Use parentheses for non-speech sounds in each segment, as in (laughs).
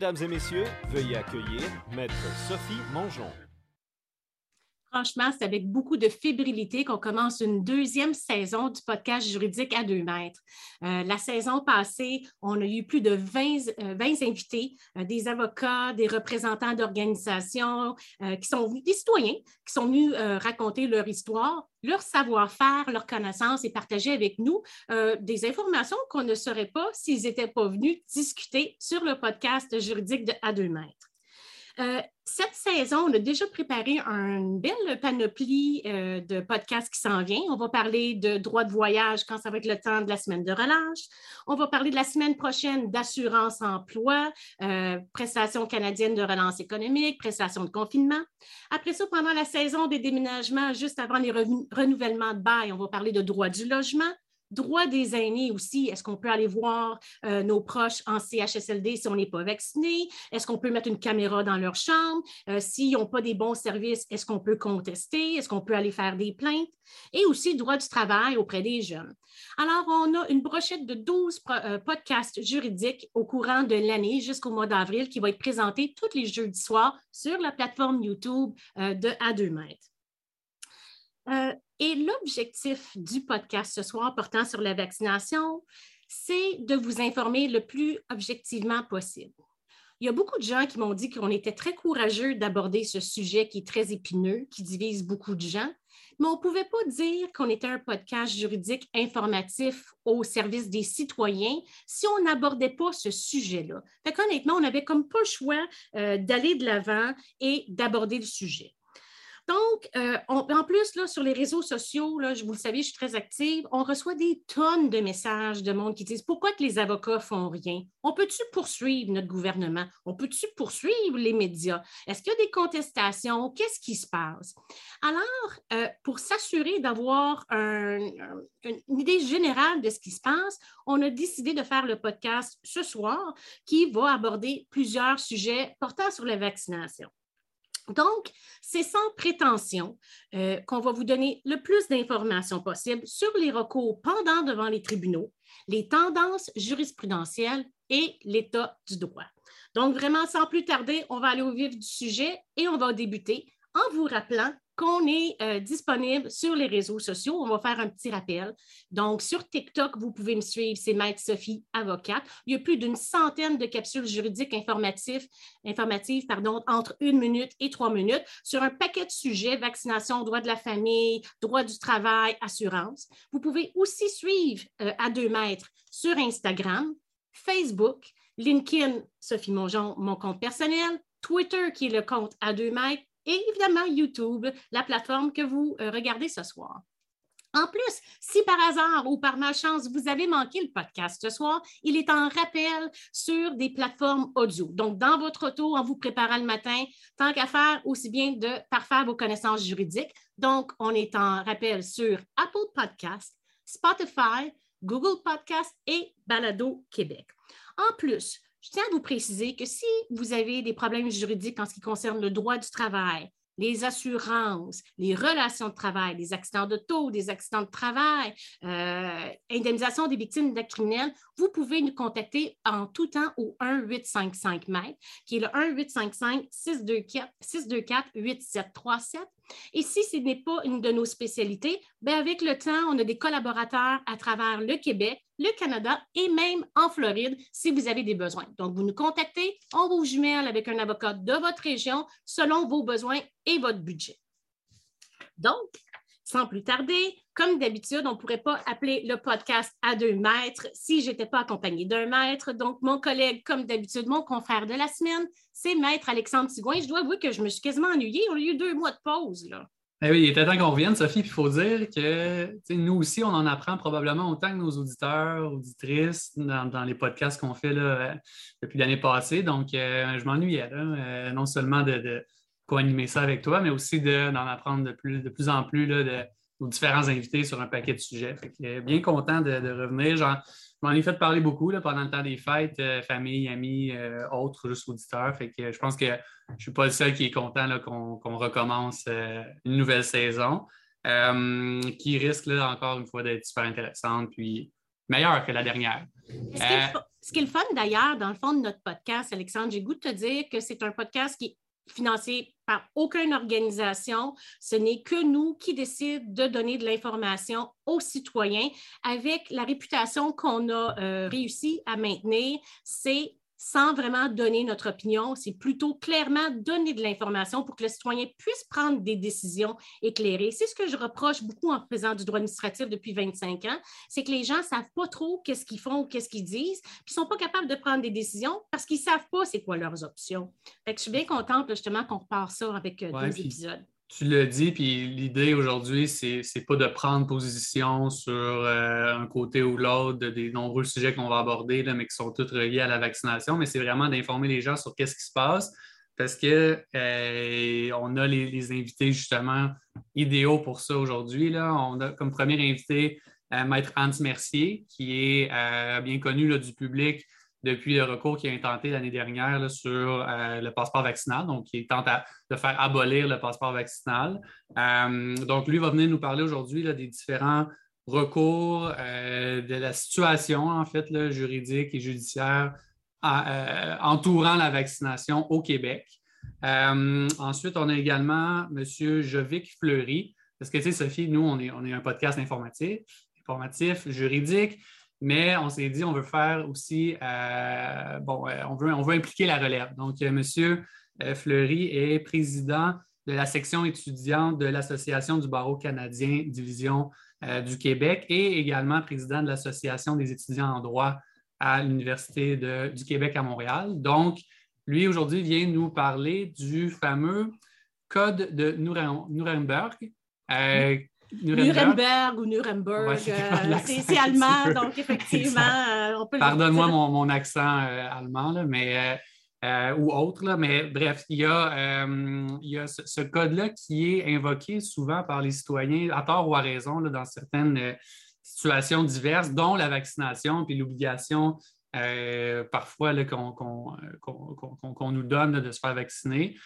Mesdames et messieurs, veuillez accueillir Maître Sophie Mongeon. Franchement, c'est avec beaucoup de fébrilité qu'on commence une deuxième saison du podcast juridique à deux mètres. Euh, la saison passée, on a eu plus de 20, euh, invités, euh, des avocats, des représentants d'organisations qui sont des citoyens qui sont venus raconter leur histoire, leur savoir-faire, leur connaissance et partager avec nous des informations qu'on ne saurait pas s'ils n'étaient pas venus discuter sur le podcast juridique de à deux mètres. Euh, cette saison, on a déjà préparé une belle panoplie euh, de podcasts qui s'en vient. On va parler de droit de voyage quand ça va être le temps de la semaine de relâche. On va parler de la semaine prochaine d'assurance emploi, euh, prestations canadiennes de relance économique, prestations de confinement. Après ça, pendant la saison des déménagements, juste avant les renouvellements de bail, on va parler de droit du logement, Droit des aînés aussi, est-ce qu'on peut aller voir euh, nos proches en CHSLD si on n'est pas vacciné? Est-ce qu'on peut mettre une caméra dans leur chambre? Euh, s'ils n'ont pas des bons services, est-ce qu'on peut contester? Est-ce qu'on peut aller faire des plaintes? Et aussi droit du travail auprès des jeunes. Alors, on a une brochette de 12 euh, podcasts juridiques au courant de l'année jusqu'au mois d'avril qui va être présenté tous les jeudis soirs sur la plateforme YouTube de À 2 mètres. Et l'objectif du podcast ce soir portant sur la vaccination, c'est de vous informer le plus objectivement possible. Il y a beaucoup de gens qui m'ont dit qu'on était très courageux d'aborder ce sujet qui est très épineux, qui divise beaucoup de gens, mais on ne pouvait pas dire qu'on était un podcast juridique informatif au service des citoyens si on n'abordait pas ce sujet-là. Fait qu'honnêtement, on n'avait comme pas le choix euh, d'aller de l'avant et d'aborder le sujet. Donc, euh, en plus, sur les réseaux sociaux, là, vous le savez, je suis très active, on reçoit des tonnes de messages de monde qui disent pourquoi que les avocats font rien? On peut-tu poursuivre notre gouvernement? On peut-tu poursuivre les médias? Est-ce qu'il y a des contestations? Qu'est-ce qui se passe? Alors, euh, pour s'assurer d'avoir une idée générale de ce qui se passe, on a décidé de faire le podcast ce soir qui va aborder plusieurs sujets portant sur la vaccination. Donc, c'est sans prétention euh, qu'on va vous donner le plus d'informations possible sur les recours pendant devant les tribunaux, les tendances jurisprudentielles et l'état du droit. Donc, vraiment, sans plus tarder, on va aller au vif du sujet et on va débuter en vous rappelant qu'on est euh, disponible sur les réseaux sociaux. On va faire un petit rappel. Donc, sur TikTok, vous pouvez me suivre, c'est Maître Sophie, avocate. Il y a plus d'une centaine de capsules juridiques informatives, entre une minute et trois minutes sur un paquet de sujets, vaccination, droit de la famille, droit du travail, assurance. Vous pouvez aussi suivre euh, à deux mètres sur Instagram, Facebook, LinkedIn, Sophie Mongeon, mon compte personnel, Twitter, qui est le compte à deux mètres, et évidemment YouTube, la plateforme que vous euh, regardez ce soir. En plus, si par hasard ou par malchance vous avez manqué le podcast ce soir, il est en rappel sur des plateformes audio. Donc, dans votre auto, en vous préparant le matin, tant qu'à faire, aussi bien de parfaire vos connaissances juridiques. Donc, on est en rappel sur Apple Podcast, Spotify, Google Podcast et Balado Québec. En plus, je tiens à vous préciser que si vous avez des problèmes juridiques en ce qui concerne le droit du travail, les assurances, les relations de travail, les accidents de taux, des accidents de travail, euh, indemnisation des victimes d'actes criminels, vous pouvez nous contacter en tout temps au 1-855 mètres, qui est le 1-855-624-8737. Et si ce n'est pas une de nos spécialités, bien avec le temps, on a des collaborateurs à travers le Québec, le Canada et même en Floride si vous avez des besoins. Donc, vous nous contactez, on vous jumelle avec un avocat de votre région selon vos besoins et votre budget. Donc, sans plus tarder, comme d'habitude, on ne pourrait pas appeler le podcast à deux mètres si je n'étais pas accompagné d'un maître. Donc, mon collègue, comme d'habitude, mon confrère de la semaine, c'est Maître Alexandre Sigouin. Je dois avouer que je me suis quasiment ennuyée. On a eu deux mois de pause. Là. Eh oui, il était temps qu'on revienne, Sophie. il faut dire que nous aussi, on en apprend probablement autant que nos auditeurs, auditrices, dans, les podcasts qu'on fait là, depuis l'année passée. Donc, euh, je m'ennuyais, euh, non seulement de co-animer ça avec toi, mais aussi d'en apprendre de plus, de plus en plus là, de nos différents invités sur un paquet de sujets. Fait bien content de, revenir. Genre, je m'en ai fait parler beaucoup là, pendant le temps des fêtes, euh, famille, amis, euh, autres, juste auditeurs. Fait que je pense que je ne suis pas le seul qui est content qu'on recommence euh, une nouvelle saison qui risque là, encore une fois d'être super intéressante. Puis meilleure que la dernière. Ce qui est le fun d'ailleurs, dans le fond de notre podcast, Alexandre, j'ai goût de te dire que c'est un podcast qui est financé par aucune organisation. Ce n'est que nous qui décidons de donner de l'information aux citoyens avec la réputation qu'on a euh, réussi à maintenir. C'est sans vraiment donner notre opinion, c'est plutôt clairement donner de l'information pour que le citoyen puisse prendre des décisions éclairées. C'est ce que je reproche beaucoup en faisant du droit administratif depuis 25 ans, c'est que les gens ne savent pas trop qu'est-ce qu'ils font ou qu'est-ce qu'ils disent, puis ils ne sont pas capables de prendre des décisions parce qu'ils ne savent pas c'est quoi leurs options. je suis bien contente justement qu'on repart ça avec euh, deux épisodes tu l'as dit, puis l'idée aujourd'hui, c'est n'est pas de prendre position sur euh, un côté ou l'autre des nombreux sujets qu'on va aborder, là, mais qui sont tous reliés à la vaccination, mais c'est vraiment d'informer les gens sur qu'est-ce qui se passe parce qu'on euh, a les, invités justement idéaux pour ça aujourd'hui. On a comme premier invité euh, Maître Hans Mercier, qui est bien connu du public depuis le recours qui a été tenté l'année dernière sur euh, le passeport vaccinal, donc qui tente de faire abolir le passeport vaccinal. Euh, donc, lui va venir nous parler aujourd'hui des différents recours, euh, de la situation en fait juridique et judiciaire entourant la vaccination au Québec. ensuite, on a également M. Jovic Fleury, parce que tu sais, Sophie, nous, on est, on est un podcast informatif, informatif, juridique. Mais on s'est dit, on veut faire aussi, euh, bon, euh, on veut, on veut impliquer la relève. Donc, M. Fleury est président de la section étudiante de l'Association du barreau canadien Division euh, du Québec et également président de l'Association des étudiants en droit à l'Université du Québec à Montréal. Donc, lui, aujourd'hui, vient nous parler du fameux Code de Nuremberg, Nuremberg ou Nuremberg, euh, c'est allemand, donc effectivement, euh, on peut Pardonne-moi mon, accent euh, allemand, mais, ou autre, mais bref, il y a, ce, code-là qui est invoqué souvent par les citoyens, à tort ou à raison, dans certaines situations diverses, dont la vaccination puis l'obligation parfois qu'on nous donne de se faire vacciner.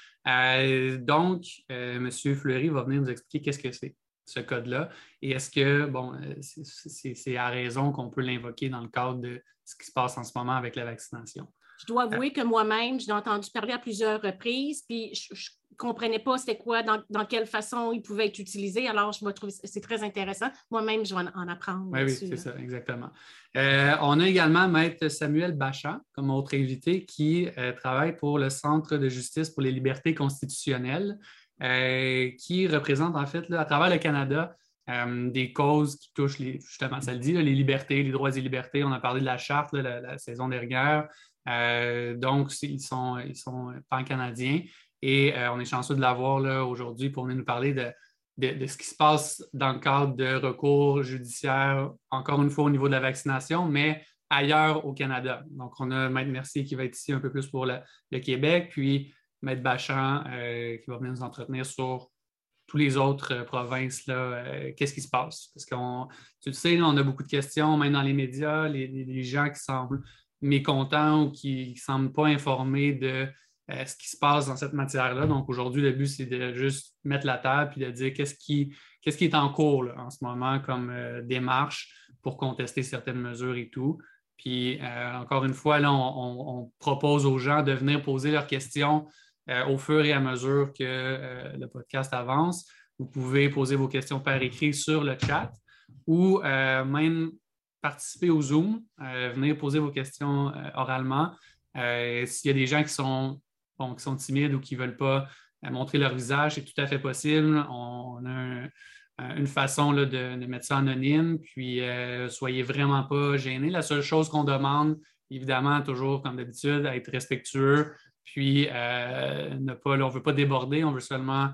donc, M. Fleury va venir nous expliquer qu'est-ce que c'est ce code-là? Et est-ce que, bon, euh, c'est à raison qu'on peut l'invoquer dans le cadre de ce qui se passe en ce moment avec la vaccination? Je dois avouer que moi-même, j'ai entendu parler à plusieurs reprises, puis je ne comprenais pas c'était quoi, dans, quelle façon il pouvait être utilisé. Alors, je me trouve c'est très intéressant. Moi-même, je vais en, apprendre. Oui, oui, c'est ça, exactement. Euh, on a également Maître Samuel Bachat comme autre invité qui euh, travaille pour le Centre de justice pour les libertés constitutionnelles. Euh, qui représente en fait à travers le Canada euh, des causes qui touchent les, justement, ça le dit, les libertés, les droits et libertés. On a parlé de la charte la, saison dernière. Euh, donc, ils sont, ils sont pan-canadiens et on est chanceux de l'avoir aujourd'hui pour venir nous parler de, ce qui se passe dans le cadre de recours judiciaires, encore une fois au niveau de la vaccination, mais ailleurs au Canada. Donc, on a Maître Mercier qui va être ici un peu plus pour le, le Québec, puis Maître Bachand euh, qui va venir nous entretenir sur tous les autres euh, provinces, euh, qu'est-ce qui se passe? Parce qu'on, tu le sais, on a beaucoup de questions, même dans les médias, les, gens qui semblent mécontents ou qui ne semblent pas informés de ce qui se passe dans cette matière-là. Donc aujourd'hui, le but, c'est de juste mettre la table et de dire qu'est-ce qui, qui est en cours en ce moment comme démarche pour contester certaines mesures et tout. Puis encore une fois, là, on, propose aux gens de venir poser leurs questions euh, au fur et à mesure que euh, le podcast avance. Vous pouvez poser vos questions par écrit sur le chat ou euh, même participer au Zoom, venir poser vos questions oralement. S'il y a des gens qui sont, qui sont timides ou qui ne veulent pas montrer leur visage, c'est tout à fait possible. On, a une façon de, de, mettre ça anonyme, puis soyez vraiment pas gênés. La seule chose qu'on demande, évidemment, toujours comme d'habitude, être respectueux, puis, euh, ne pas, on ne veut pas déborder, on veut seulement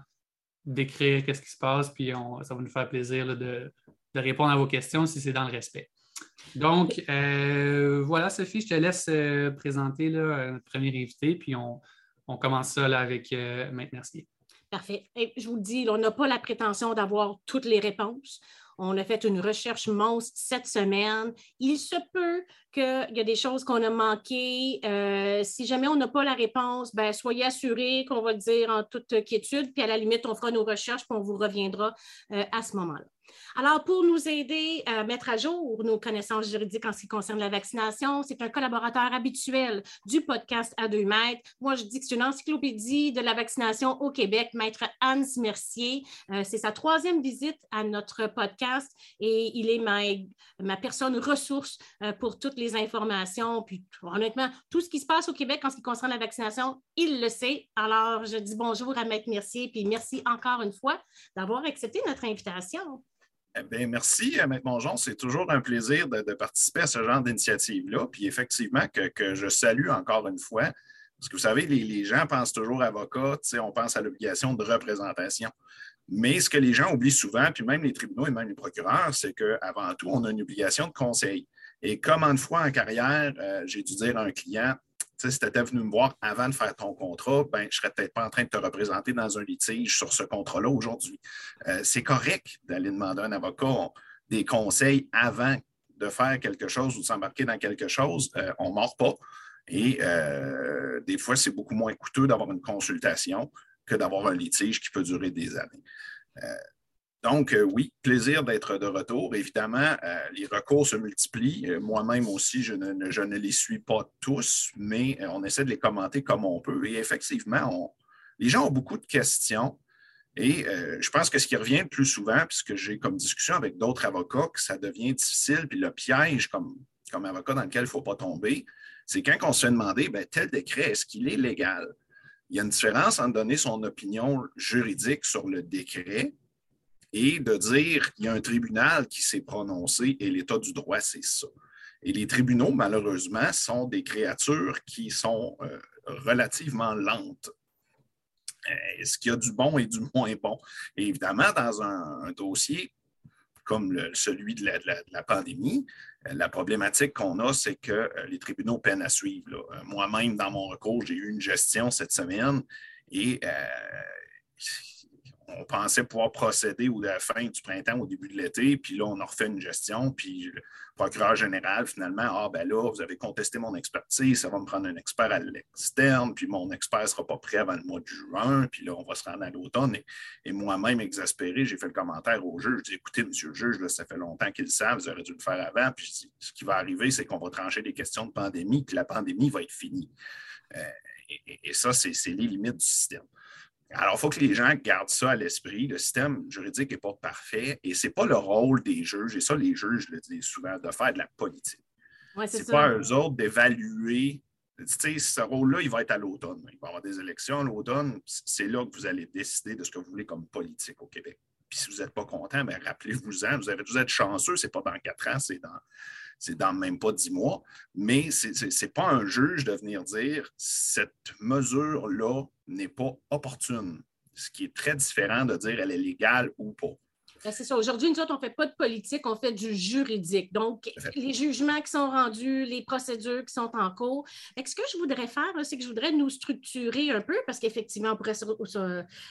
décrire qu'est-ce qui se passe, puis ça va nous faire plaisir de, répondre à vos questions si c'est dans le respect. Donc, euh, voilà, Sophie, je te laisse euh, présenter notre premier invité, puis on, commence ça avec Maître Mercier. Parfait. je vous le dis, on n'a pas la prétention d'avoir toutes les réponses. On a fait une recherche monstre cette semaine. Il se peut qu'il y a des choses qu'on a manquées. Euh, si jamais on n'a pas la réponse, ben, soyez assurés qu'on va le dire en toute quiétude, puis à la limite, on fera nos recherches, puis on vous reviendra euh, à ce moment-là. Alors, pour nous aider à mettre à jour nos connaissances juridiques en ce qui concerne la vaccination, c'est un collaborateur habituel du podcast à deux mètres. Moi, je dis que c'est une encyclopédie de la vaccination au Québec, maître Anne Mercier. Euh, c'est sa troisième visite à notre podcast et il est ma, ma personne ressource pour toutes les informations. Puis, honnêtement, tout ce qui se passe au Québec en ce qui concerne la vaccination, il le sait. Alors, je dis bonjour à maître Mercier, puis merci encore une fois d'avoir accepté notre invitation. Eh bien, merci, euh, Maître Mongeon. C'est toujours un plaisir de, participer à ce genre d'initiative-là. Puis effectivement, que, je salue encore une fois, parce que vous savez, les, gens pensent toujours avocat, on pense à l'obligation de représentation. Mais ce que les gens oublient souvent, puis même les tribunaux et même les procureurs, c'est qu'avant tout, on a une obligation de conseil. Et comme de fois en carrière, euh, j'ai dû dire à un client, si tu étais venu me voir avant de faire ton contrat, ben, je ne serais peut-être pas en train de te représenter dans un litige sur ce contrat-là aujourd'hui. Euh, c'est correct d'aller demander à un avocat des conseils avant de faire quelque chose ou de s'embarquer dans quelque chose. Euh, on ne mord pas. Et des fois, c'est beaucoup moins coûteux d'avoir une consultation que d'avoir un litige qui peut durer des années. Donc, euh, oui, plaisir d'être de retour. Évidemment, euh, les recours se multiplient. Euh, moi-même aussi, je ne, les suis pas tous, mais on essaie de les commenter comme on peut. Et effectivement, les gens ont beaucoup de questions. Et je pense que ce qui revient le plus souvent, puisque j'ai comme discussion avec d'autres avocats, que ça devient difficile, puis le piège comme, avocat dans lequel il ne faut pas tomber, c'est quand on se fait demander, ben, tel décret, est-ce qu'il est légal? Il y a une différence entre donner son opinion juridique sur le décret et de dire qu'il y a un tribunal qui s'est prononcé et l'état du droit, c'est ça. Et les tribunaux, malheureusement, sont des créatures qui sont euh, relativement lentes. Est-ce qu'il y a du bon et du (laughs) moins bon? Et évidemment, dans un, dossier comme celui de la, pandémie, euh, la problématique qu'on a, c'est que euh, les tribunaux peinent à suivre. Moi-même, dans mon recours, j'ai eu une gestion cette semaine et on pensait pouvoir procéder ou la fin du printemps, au début de l'été, puis là, on a refait une gestion, puis le procureur général, finalement, ah ben là, vous avez contesté mon expertise, ça va me prendre un expert à l'externe, puis mon expert ne sera pas prêt avant le mois de juin, puis là, on va se rendre à l'automne. Et, moi-même, exaspéré, j'ai fait le commentaire au juge, j'ai dit, écoutez, monsieur le juge, ça fait longtemps qu'il le savent, vous auriez dû le faire avant, puis ce qui va arriver, c'est qu'on va trancher des questions de pandémie, puis la pandémie va être finie. Euh, et ça, c'est les limites du système. Alors, il faut que les gens gardent ça à l'esprit. Le système juridique n'est pas parfait et ce n'est pas le rôle des juges, et ça, les juges le disent souvent, de faire de la politique. Ouais, c'est pas à eux autres d'évaluer. Ce rôle-là, il va être à l'automne. Il va y avoir des élections à l'automne. C'est là que vous allez décider de ce que vous voulez comme politique au Québec. Puis si vous n'êtes pas content, ben, rappelez-vous-en. Vous, avez, vous êtes chanceux, ce n'est pas dans quatre ans, c'est dans c'est dans même pas dix mois, mais ce n'est pas un juge de venir dire cette mesure-là n'est pas opportune, ce qui est très différent de dire elle est légale ou pas. Ben, c'est ça. Aujourd'hui, nous autres, on ne fait pas de politique, on fait du juridique. Donc, les jugements qui sont rendus, les procédures qui sont en cours. ce que je voudrais faire, c'est que je voudrais nous structurer un peu, parce qu'effectivement, on pourrait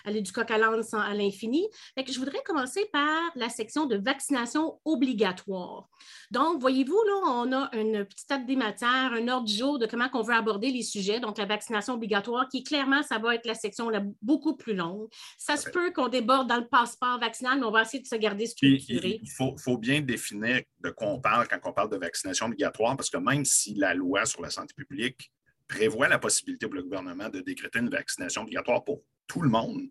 aller du coq à l'âne à l'infini. je voudrais commencer par la section de vaccination obligatoire. Donc, voyez-vous, là, on a une petite table des matières, un ordre du jour de comment on veut aborder les sujets. Donc, la vaccination obligatoire, qui clairement, ça va être la section beaucoup plus longue. Ça se peut qu'on déborde dans le passeport vaccinal, mais on va essayer de se garder structuré. il faut, bien définir de quoi on parle quand on parle de vaccination obligatoire, parce que même si la loi sur la santé publique prévoit la possibilité pour le gouvernement de décréter une vaccination obligatoire pour tout le monde,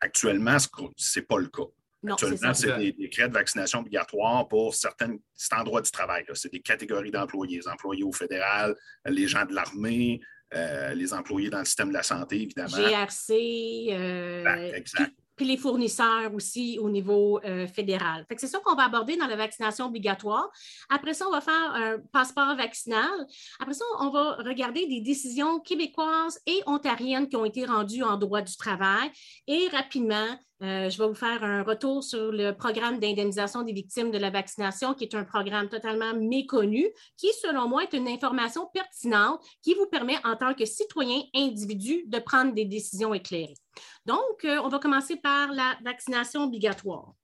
actuellement, ce n'est pas le cas. Actuellement, c'est des décrets de vaccination obligatoire pour certains endroits du travail. C'est des catégories d'employés, les employés au fédéral, les gens de l'armée, euh, les employés dans le système de la santé, évidemment. GRC. Euh, exact puis les fournisseurs aussi au niveau euh, fédéral. C'est ça qu'on va aborder dans la vaccination obligatoire. Après ça, on va faire un passeport vaccinal. Après ça, on va regarder des décisions québécoises et ontariennes qui ont été rendues en droit du travail. Et rapidement, euh, je vais vous faire un retour sur le programme d'indemnisation des victimes de la vaccination, qui est un programme totalement méconnu, qui, selon moi, est une information pertinente qui vous permet, en tant que citoyen individu, de prendre des décisions éclairées. Donc, euh, on va commencer par la vaccination obligatoire.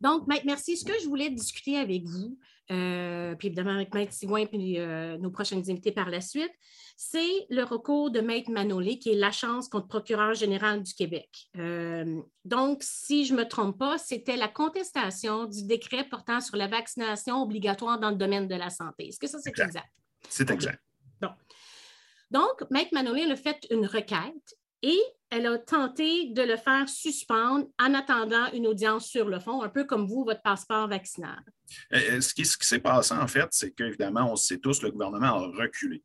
Donc, Maître, merci. Ce que je voulais discuter avec vous, euh, puis évidemment avec Maître Sigouin euh, nos prochaines invités par la suite, c'est le recours de Maître Manolé, qui est la chance contre procureur général du Québec. Euh, donc, si je ne me trompe pas, c'était la contestation du décret portant sur la vaccination obligatoire dans le domaine de la santé. Est-ce que ça, c'est exact? C'est exact. Bon. Donc, Maître Manolé a fait une requête et elle a tenté de le faire suspendre en attendant une audience sur le fond, un peu comme vous, votre passeport vaccinal. Euh, euh, ce qui, s'est passé, en fait, c'est qu'évidemment, on sait tous, le gouvernement a reculé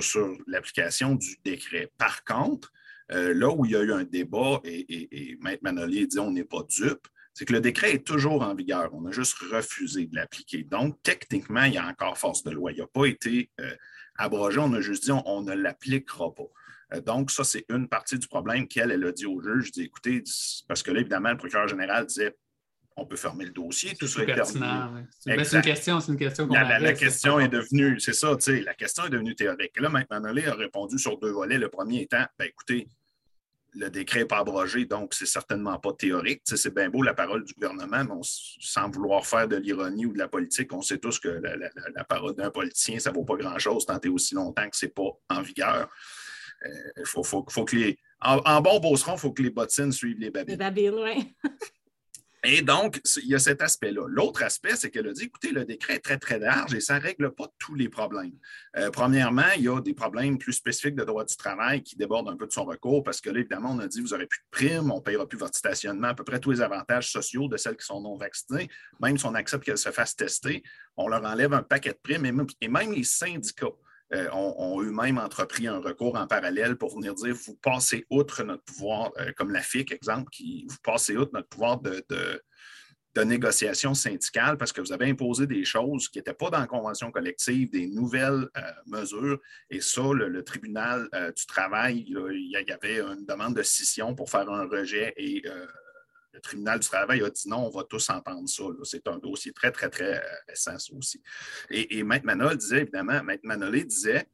sur, l'application du décret. Par contre, euh, là où il y a eu un débat, et, et, Maître Manolier dit on n'est pas dupe, c'est que le décret est toujours en vigueur. On a juste refusé de l'appliquer. Donc, techniquement, il y a encore force de loi. Il n'a pas été abrogé. On a juste dit on ne l'appliquera pas. Euh, donc, ça, c'est une partie du problème qu'elle elle a dit au juge. Je dis, écoutez, parce que là, évidemment, le procureur général disait on peut fermer le dossier, tout ça est pertinent. C'est une question, c'est une question qu'on La, la, question est devenue, c'est ça, tu sais, la question est devenue théorique. Là, maintenant, Manolé a répondu sur deux volets. Le premier étant, ben écoutez, le décret n'est pas abrogé, donc c'est certainement pas théorique. Tu sais, c'est bien beau la parole du gouvernement, mais sans vouloir faire de l'ironie ou de la politique, on sait tous que la, parole d'un politicien, ça ne vaut pas grand-chose tant et aussi longtemps que ce n'est pas en vigueur. Il euh, faut, faut, que les. En, bon beauceron, il faut que les bottines suivent les babines. Les babines, oui. (laughs) Et donc, il y a cet aspect-là. L'autre aspect, c'est qu'elle a dit, écoutez, le décret est très, très large et ça ne règle pas tous les problèmes. Euh, premièrement, il y a des problèmes plus spécifiques de droit du travail qui débordent un peu de son recours parce que là, évidemment, on a dit, vous n'aurez plus de primes, on ne payera plus votre stationnement, à peu près tous les avantages sociaux de celles qui sont non vaccinées, même si on accepte qu'elles se fassent tester, on leur enlève un paquet de primes et même les syndicats euh, ont, eux-mêmes entrepris un recours en parallèle pour venir dire vous passez outre notre pouvoir, euh, comme la FIC, exemple, qui vous passez outre notre pouvoir de, négociation syndicale parce que vous avez imposé des choses qui n'étaient pas dans la convention collective, des nouvelles euh, mesures. Et ça, le, tribunal du travail, il y avait une demande de scission pour faire un rejet et le tribunal du travail a dit non, on va tous entendre ça. C'est un dossier très, très, très euh, récent, aussi. Et, et Maître Manol disait, évidemment, Maître Manolé disait,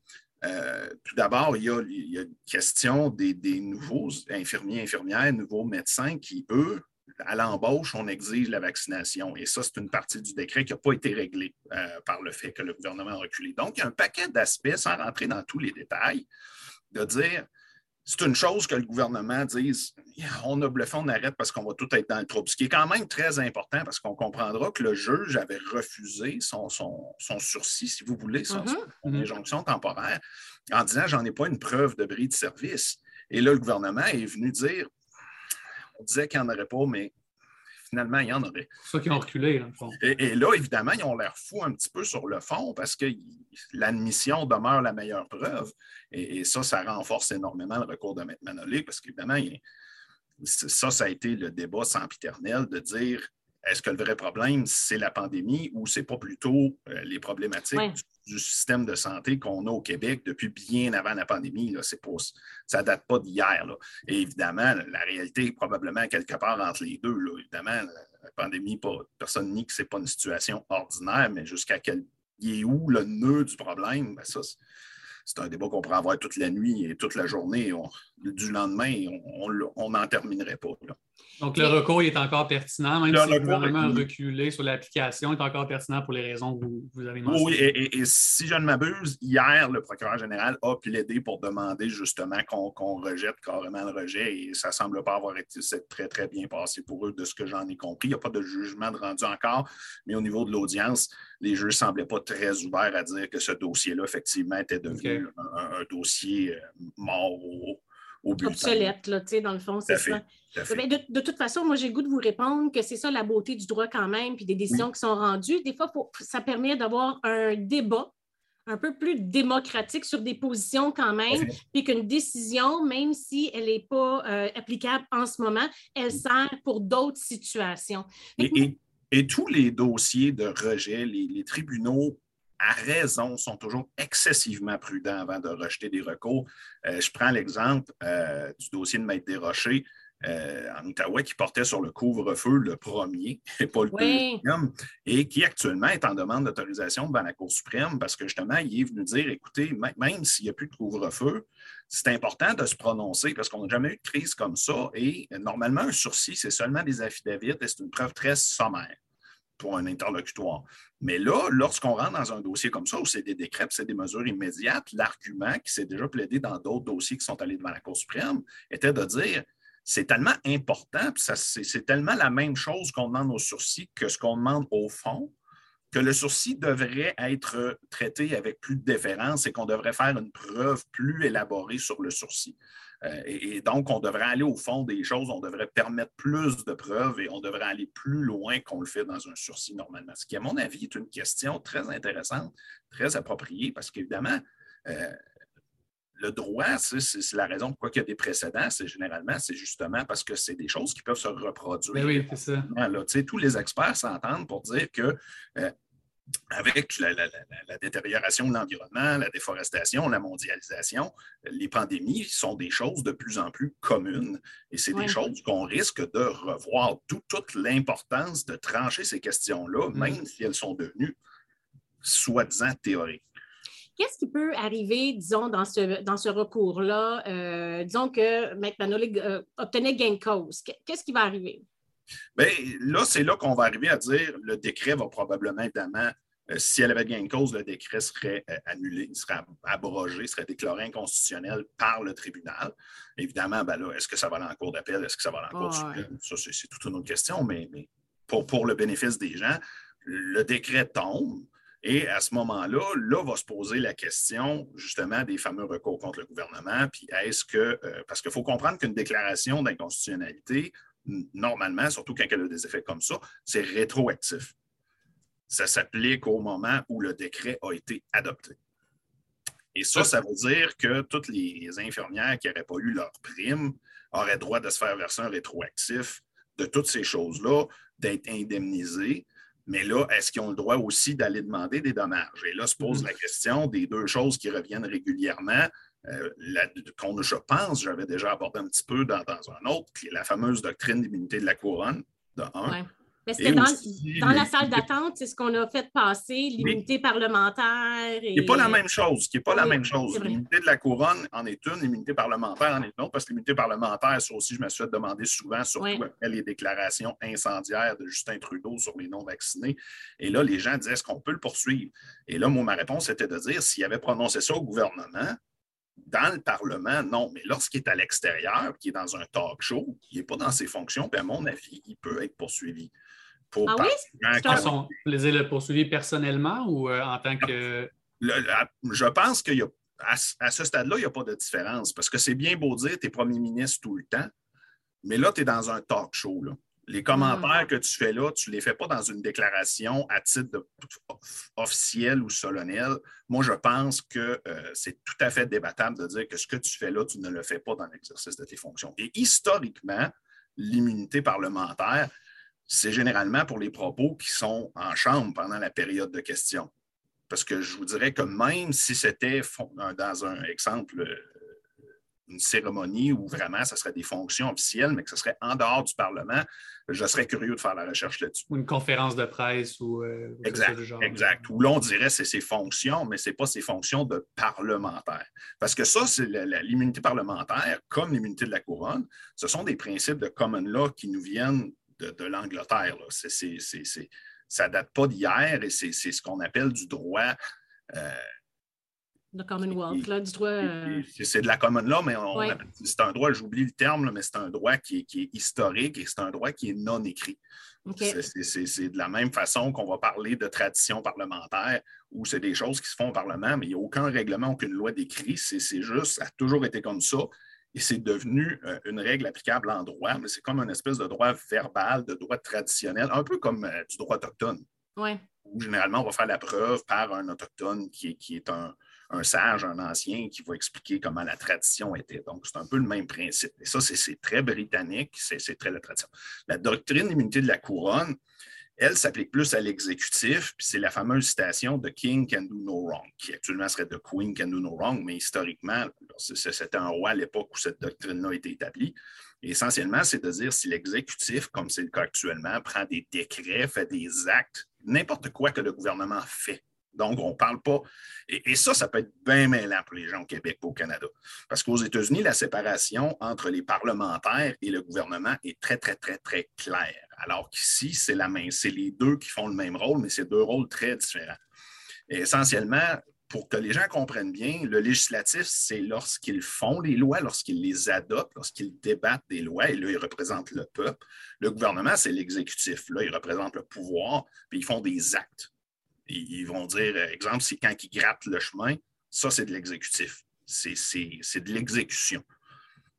euh, tout d'abord, il, y a une question des, nouveaux infirmiers, infirmières, nouveaux médecins qui, eux, à l'embauche, on exige la vaccination. Et ça, c'est une partie du décret qui n'a pas été réglée euh, par le fait que le gouvernement a reculé. Donc, il y a un paquet d'aspects, sans rentrer dans tous les détails, de dire c'est une chose que le gouvernement dise on a bluffé, on arrête parce qu'on va tout être dans le trouble. Ce qui est quand même très important parce qu'on comprendra que le juge avait refusé son, son, sursis, si vous voulez, son, mm-hmm. injonction temporaire, en disant j'en ai pas une preuve de bris de service. Et là, le gouvernement est venu dire on disait qu'il n'y en aurait pas, mais finalement, il y en aurait. C'est ça qui ont reculé, dans le fond. Et, là, évidemment, ils ont l'air fous un petit peu sur le fond parce que l'admission demeure la meilleure preuve. Et, ça, ça renforce énormément le recours de M. Manolé parce qu'évidemment, ça, ça a été le débat sempiternel de dire est-ce que le vrai problème, c'est la pandémie ou c'est pas plutôt euh, les problématiques du, système de santé qu'on a au Québec depuis bien avant la pandémie? Là? Pas, ça ne date pas d'hier. Et évidemment, la réalité est probablement quelque part entre les deux. Là. Évidemment, la, pandémie, pas, personne nie que ce n'est pas une situation ordinaire, mais jusqu'à quel est où le nœud du problème? Ben ça, c'est un débat qu'on pourrait avoir toute la nuit et toute la journée. Du lendemain, on n'en terminerait pas. Donc, le recours est encore pertinent, même si le gouvernement a reculé sur l'application, est encore pertinent pour les raisons que vous, avez mentionnées. Oui, et, si je ne m'abuse, hier, le procureur général a plaidé pour demander justement qu'on rejette carrément le rejet et ça ne semble pas avoir été très, très bien passé pour eux de ce que j'en ai compris. Il n'y a pas de jugement de rendu encore, mais au niveau de l'audience, les juges ne semblaient pas très ouverts à dire que ce dossier-là, effectivement, était devenu un, dossier euh, mort au, obsolète, là, dans le fond, c'est ça. de, toute façon, moi, j'ai le goût de vous répondre que c'est ça la beauté du droit quand même, puis des décisions qui sont rendues. Des fois, ça permet d'avoir un débat un peu plus démocratique sur des positions quand même, puis qu'une décision, même si elle n'est pas euh, applicable en ce moment, elle sert pour d'autres situations. Et, tous les dossiers de rejet, les tribunaux à raison, sont toujours excessivement prudents avant de rejeter des recours. Euh, je prends l'exemple euh, du dossier de Maître Desrochers. euh, en Outaouais qui portait sur le couvre-feu le premier, (laughs) et pas le deuxième, et qui actuellement est en demande d'autorisation devant la Cour suprême parce que justement, il est venu dire écoutez, même s'il n'y a plus de couvre-feu, c'est important de se prononcer parce qu'on n'a jamais eu de crise comme ça. Et euh, normalement, un sursis, c'est seulement des affidavits et c'est une preuve très sommaire pour un interlocutoire. Mais là, lorsqu'on rentre dans un dossier comme ça, où c'est des décrets, c'est des mesures immédiates, l'argument qui s'est déjà plaidé dans d'autres dossiers qui sont allés devant la Cour suprême était de dire c'est tellement important, c'est tellement la même chose qu'on demande au sursis que ce qu'on demande au fond, que le sursis devrait être traité avec plus de déférence et qu'on devrait faire une preuve plus élaborée sur le sursis. Euh, et, donc, on devrait aller au fond des choses, on devrait permettre plus de preuves et on devrait aller plus loin qu'on le fait dans un sursis normalement. Ce qui, à mon avis, est une question très intéressante, très appropriée, parce qu'évidemment, euh, le droit, c'est la raison pourquoi il y a des précédents, c'est généralement, c'est justement parce que c'est des choses qui peuvent se reproduire. Ben oui, c'est ça. tous les experts s'entendent pour dire que euh, avec la, détérioration de l'environnement, la déforestation, la mondialisation, les pandémies sont des choses de plus en plus communes et c'est des choses qu'on risque de revoir, toute l'importance de trancher ces questions-là, mm. même si elles sont devenues soi-disant théoriques. Qu'est-ce qui peut arriver, disons, dans ce, dans ce recours-là? Euh, disons que Maître Manoli euh, obtenait gain de cause. Qu'est-ce qui va arriver? Bien, là, c'est là qu'on va arriver à dire le décret va probablement, évidemment, euh, si elle avait gain de cause, le décret serait annulé, il serait abrogé, serait déclaré inconstitutionnel par le tribunal. Évidemment, ben là, est-ce que ça va aller en cours d'appel? Est-ce que ça va aller en cour suprême? Ça, c'est toute une autre question, mais, mais pour, pour, le bénéfice des gens, le décret tombe. Et à ce moment-là, là va se poser la question justement des fameux recours contre le gouvernement. Puis est-ce que, euh, parce qu'il faut comprendre qu'une déclaration d'inconstitutionnalité, normalement, surtout quand elle a des effets comme ça, c'est rétroactif. Ça s'applique au moment où le décret a été adopté. Et ça, ça veut dire que toutes les infirmières qui n'auraient pas eu leur prime auraient droit de se faire verser un rétroactif de toutes ces choses-là, d'être indemnisées mais là, est-ce qu'ils ont le droit aussi d'aller demander des dommages? Et là se pose mm-hmm. la question des deux choses qui reviennent régulièrement. Euh, qu'on, je pense, j'avais déjà abordé un petit peu dans, dans un autre, qui est la fameuse doctrine d'immunité de la couronne, de un. Mais c'était dans, la salle d'attente, c'est ce qu'on a fait passer, l'immunité parlementaire. Et... Ce n'est pas la même chose. Qui pas la même chose. L'immunité de la couronne en est une, l'immunité parlementaire en est une autre, parce que l'immunité parlementaire, ça aussi, je me suis fait demander souvent, surtout après les déclarations incendiaires de Justin Trudeau sur les non-vaccinés. Et là, les gens disaient, est-ce qu'on peut le poursuivre? Et là, moi, ma réponse était de dire, s'il avait prononcé ça au gouvernement, dans le Parlement, non, mais lorsqu'il est à l'extérieur, qui est dans un talk show, il n'est pas dans ses fonctions, puis à mon avis, il peut être poursuivi ah oui? Les le poursuivi personnellement ou euh, en tant que. je pense qu'il y a, à, ce stade-là, il n'y a pas de différence parce que c'est bien beau dire tu es premier ministre tout le temps, mais là, tu es dans un talk show. Les commentaires mm. que tu fais là, tu ne les fais pas dans une déclaration à titre officiel ou solennel. Moi, je pense que euh, c'est tout à fait débattable de dire que ce que tu fais là, tu ne le fais pas dans l'exercice de tes fonctions. Et historiquement, l'immunité parlementaire, c'est généralement pour les propos qui sont en chambre pendant la période de questions. Parce que je vous dirais que même si c'était dans un exemple, euh, une cérémonie où vraiment ce serait des fonctions officielles, mais que ce serait en dehors du Parlement, je serais curieux de faire la recherche là-dessus. Ou une conférence de presse ou. Euh, exact, exact. Où l'on dirait c'est ses fonctions, mais ce n'est pas ses fonctions de parlementaire. Parce que ça, c'est l'immunité parlementaire, comme l'immunité de la couronne, ce sont des principes de common law qui nous viennent de, l'Angleterre. ça ne date pas d'hier et c'est ce qu'on appelle du droit. Euh, le Commonwealth, là, du droit. Euh, c'est de la common law, mais c'est un droit, j'oublie le terme, mais c'est un droit qui est, historique et c'est un droit qui est non écrit. C'est de la même façon qu'on va parler de tradition parlementaire, où c'est des choses qui se font au Parlement, mais il n'y a aucun règlement, aucune loi d'écrit. C'est juste, ça a toujours été comme ça et c'est devenu euh, une règle applicable en droit, mais c'est comme une espèce de droit verbal, de droit traditionnel, un peu comme euh, du droit autochtone. Ouais. Où généralement, on va faire la preuve par un autochtone qui est, qui est un, sage, un ancien, qui va expliquer comment la tradition était. Donc, c'est un peu le même principe. Et ça, c'est très britannique, c'est très la tradition. La doctrine d'immunité de la couronne, elle s'applique plus à l'exécutif, puis c'est la fameuse citation de King can do no wrong, qui actuellement serait de Queen can do no wrong, mais historiquement, c'était un roi à l'époque où cette doctrine-là a été établie. essentiellement, c'est de dire si l'exécutif, comme c'est le cas actuellement, prend des décrets, fait des actes, n'importe quoi que le gouvernement fait. Donc, on ne parle pas. Et, ça, ça peut être bien mêlant pour les gens au Québec au Canada. Parce qu'aux États-Unis, la séparation entre les parlementaires et le gouvernement est très, très, très, très claire. Alors qu'ici, c'est la main, c'est les deux qui font le même rôle, mais c'est deux rôles très différents. Essentiellement, pour que les gens comprennent bien, le législatif, c'est lorsqu'ils font les lois, lorsqu'ils les adoptent, lorsqu'ils débattent des lois, et là, ils représentent le peuple. Le gouvernement, c'est l'exécutif. Là, ils représentent le pouvoir, puis ils font des actes. Ils vont dire, exemple, c'est quand ils grattent le chemin, ça, c'est de l'exécutif. C'est de l'exécution.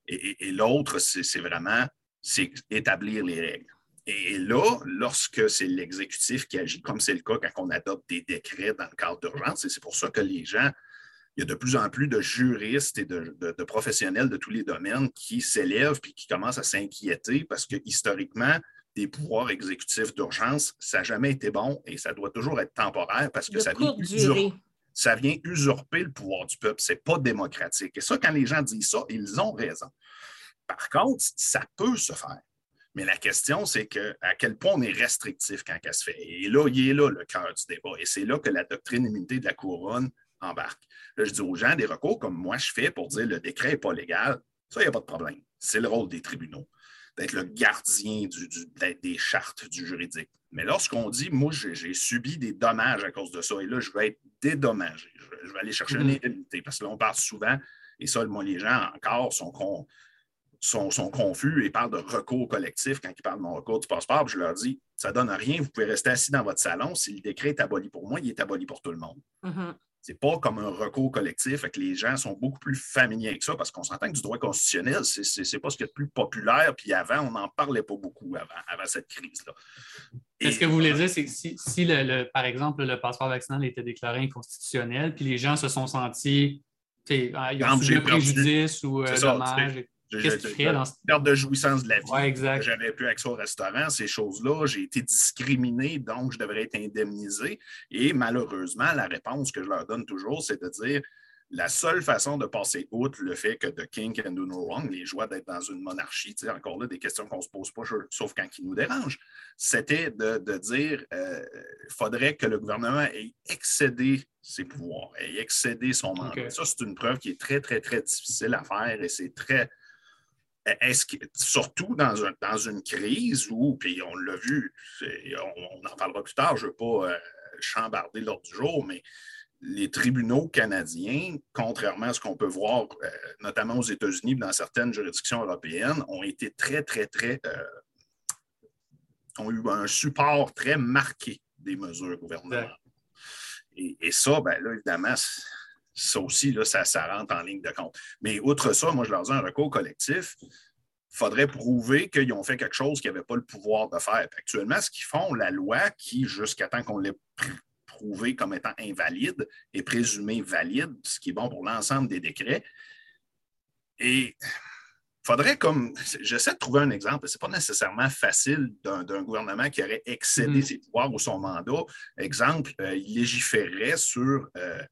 Et, l'autre, c'est vraiment c'est établir les règles. Et là, lorsque c'est l'exécutif qui agit, comme c'est le cas quand on adopte des décrets dans le cadre d'urgence, et c'est pour ça que les gens, il y a de plus en plus de juristes et de, professionnels de tous les domaines qui s'élèvent puis qui commencent à s'inquiéter parce que historiquement, des pouvoirs exécutifs d'urgence, ça n'a jamais été bon et ça doit toujours être temporaire parce que ça vient, usurper, ça vient, usurper le pouvoir du peuple. Ce n'est pas démocratique. Et ça, quand les gens disent ça, ils ont raison. Par contre, ça peut se faire. Mais la question, c'est que, à quel point on est restrictif quand ça se fait? Et là, il est là le cœur du débat. Et c'est là que la doctrine d'immunité de la couronne embarque. Là, je dis aux gens des recours comme moi je fais pour dire le décret n'est pas légal. Ça, il n'y a pas de problème. C'est le rôle des tribunaux, d'être le gardien du, des chartes du juridique. Mais lorsqu'on dit, moi, j'ai subi des dommages à cause de ça, et là, je vais être dédommagé, je vais, aller chercher une mm-hmm. indemnité, parce que là, on parle souvent, et ça, moi, les gens encore sont, sont, confus et parlent de recours collectif quand ils parlent de mon recours du passeport. je leur dis, ça ne donne rien, vous pouvez rester assis dans votre salon. Si le décret est aboli pour moi, il est aboli pour tout le monde. Ce n'est pas comme un recours collectif, que les gens sont beaucoup plus familiers avec ça parce qu'on s'entend que du droit constitutionnel, ce n'est pas ce qui est le plus populaire. Puis avant, on n'en parlait pas beaucoup avant, cette crise-là. Ce que vous voulez dire, c'est que si, le, par exemple, le passeport vaccinal était déclaré inconstitutionnel, puis les gens se sont sentis, ah, ils ont subi préjudice ou euh, dommage. Qu'est-ce que tu ferais dans perte de jouissance de la vie. Ouais, exact. J'avais plus accès au restaurant, ces choses-là. J'ai été discriminé, donc je devrais être indemnisé. Et malheureusement, la réponse que je leur donne toujours, c'est de dire la seule façon de passer outre le fait que The King can do no wrong, les joies d'être dans une monarchie, encore là, des questions qu'on ne se pose pas, sauf quand ils nous dérangent, c'était de, dire qu'il euh, faudrait que le gouvernement ait excédé ses pouvoirs, ait excédé son mandat. Ça, c'est une preuve qui est très, très, très difficile à faire et c'est très est-ce que, surtout dans, une crise où, puis on l'a vu, on, en parlera plus tard, je ne veux pas euh, chambarder l'ordre du jour, mais les tribunaux canadiens, contrairement à ce qu'on peut voir, euh, notamment aux États-Unis, dans certaines juridictions européennes, ont été très, très, très, euh, ont eu un support très marqué des mesures gouvernementales. Et, et, ça, ben là, évidemment, ça aussi, là, ça, rentre en ligne de compte. Mais outre ça, moi, je leur dis un recours collectif. Il faudrait prouver qu'ils ont fait quelque chose qu'ils n'avaient pas le pouvoir de faire. Actuellement, ce qu'ils font, la loi qui, jusqu'à temps qu'on l'ait prouvé comme étant invalide, est présumée valide, ce qui est bon pour l'ensemble des décrets. Et il faudrait comme. J'essaie de trouver un exemple. Ce n'est pas nécessairement facile d'un gouvernement qui aurait excédé mm. ses pouvoirs ou son mandat. Exemple, euh, il légiférerait sur euh,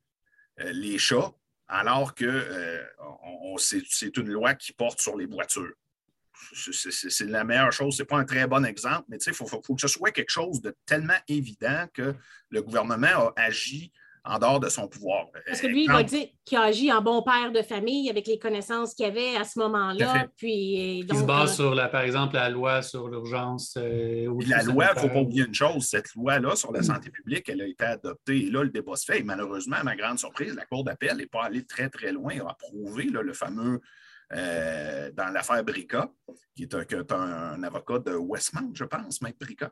les chats, alors que euh, c'est une loi qui porte sur les voitures. C'est la meilleure chose. Ce n'est pas un très bon exemple, mais il faut, que ce soit quelque chose de tellement évident que le gouvernement a agi en dehors de son pouvoir. Parce que lui, il va dire qu'il a agi en bon père de famille avec les connaissances qu'il avait à ce moment-là. Puis, il se base euh, sur, la, par exemple, la loi sur l'urgence. Euh, la loi, il ne faut pas oublier une chose, cette loi-là sur la mm. santé publique, elle a été adoptée et là, le débat se fait. Et malheureusement, à ma grande surprise, la Cour d'appel n'est pas allée très, très loin à approuver le fameux euh, dans l'affaire Brica, qui est, un, avocat de Westmount, je pense, Maître Brica,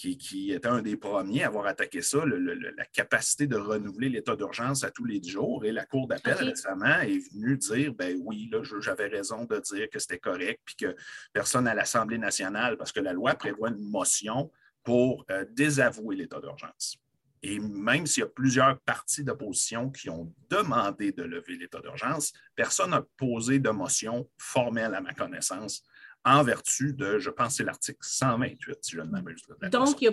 qui, était un des premiers à avoir attaqué ça, la capacité de renouveler l'état d'urgence à tous les jours. Et la Cour d'appel récemment est venue dire ben oui, j'avais raison de dire que c'était correct, puis que personne à l'Assemblée nationale, parce que la loi prévoit une motion pour euh, désavouer l'état d'urgence. Et même s'il y a plusieurs partis d'opposition qui ont demandé de lever l'état d'urgence, personne n'a posé de motion formelle à ma connaissance en vertu de, je pense, c'est l'article 128, si je ne m'abuse. Donc,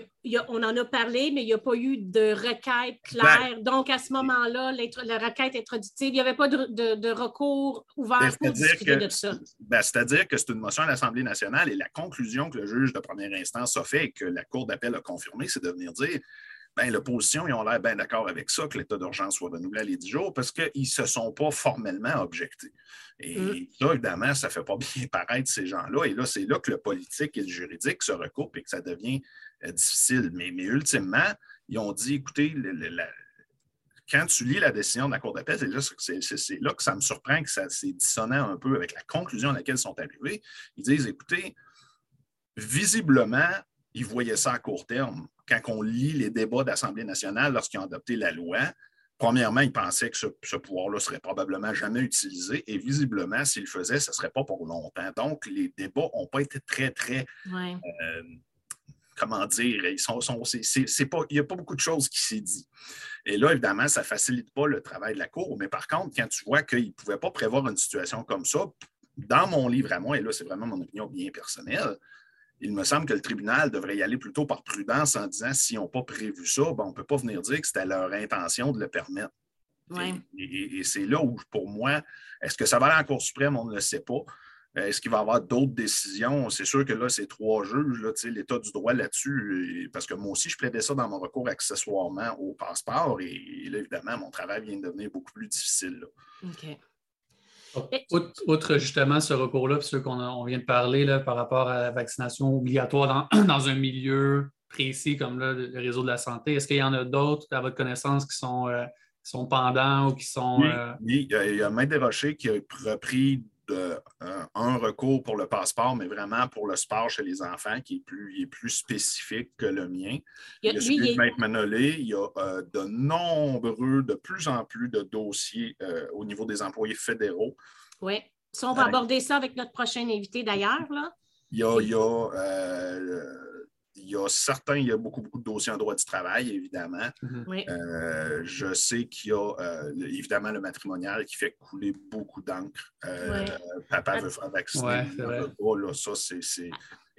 on en a parlé, mais il n'y a pas eu de requête claire. Donc, à ce moment-là, la requête introductive, il n'y avait pas de, recours ouvert pour discuter de ça. Ben, c'est-à-dire que c'est une motion à l'Assemblée nationale et la conclusion que le juge de première instance a fait et que la Cour d'appel a confirmé, c'est de venir dire ben, l'opposition, ils ont l'air bien d'accord avec ça, que l'état d'urgence soit renouvelé à les 10 jours, parce qu'ils ne se sont pas formellement objectés. Et mm. ça, évidemment, ça ne fait pas (laughs) bien paraître ces gens-là. Et là, c'est là que le politique et le juridique se recoupent et que ça devient euh, difficile. Mais, mais, ultimement, ils ont dit, écoutez, quand tu lis la décision de la Cour d'appel, c'est là, que ça me surprend que c'est dissonant un peu avec la conclusion à laquelle ils sont arrivés. Ils disent, écoutez, visiblement, ils voyaient ça à court terme. Quand on lit les débats d'Assemblée nationale lorsqu'ils ont adopté la loi, Premièrement, ils pensaient que ce, pouvoir-là serait probablement jamais utilisé et visiblement, s'ils le faisaient, ce ne serait pas pour longtemps. Donc, les débats n'ont pas été très, très. Euh, comment dire, ils sont, pas, il n'y a pas beaucoup de choses qui s'est dit. Et là, évidemment, ça ne facilite pas le travail de la Cour. Mais par contre, quand tu vois qu'ils ne pouvaient pas prévoir une situation comme ça, dans mon livre à moi, et là, c'est vraiment mon opinion bien personnelle, il me semble que le tribunal devrait y aller plutôt par prudence en disant s'ils n'ont pas prévu ça, ben, on ne peut pas venir dire que c'était leur intention de le permettre. Et, c'est là où, pour moi, est-ce que ça va aller en Cour suprême? On ne le sait pas. Euh, est-ce qu'il va y avoir d'autres décisions? C'est sûr que là, c'est trois juges, l'état du droit là-dessus, parce que moi aussi, je plaidais ça dans mon recours accessoirement au passeport, et, là, évidemment, mon travail vient de devenir beaucoup plus difficile. OK. Outre, justement ce recours-là, ce qu'on vient de parler là, par rapport à la vaccination obligatoire dans, (clears throat) un milieu précis comme le réseau de la santé, est-ce qu'il y en a d'autres à votre connaissance qui sont, euh, sont pendants ou qui sont. Oui, euh, il y a, Maître Desrochers qui a repris de, un recours pour le passeport, mais vraiment pour le sport chez les enfants, qui est plus, est plus spécifique que le mien. Il y a, il celui de Maître Manolé. Il y a euh, de nombreux, de plus en plus de dossiers euh, au niveau des employés fédéraux. Oui. Si on va aborder ça avec notre prochain invité d'ailleurs. Il y a, il y a euh, il y a certains, il y a beaucoup, beaucoup de dossiers en droit du travail, évidemment. Mhm. Euh, je sais qu'il y a euh, évidemment le matrimonial qui fait couler beaucoup d'encre. Euh, papa veut faire vacciner. ça, c'est.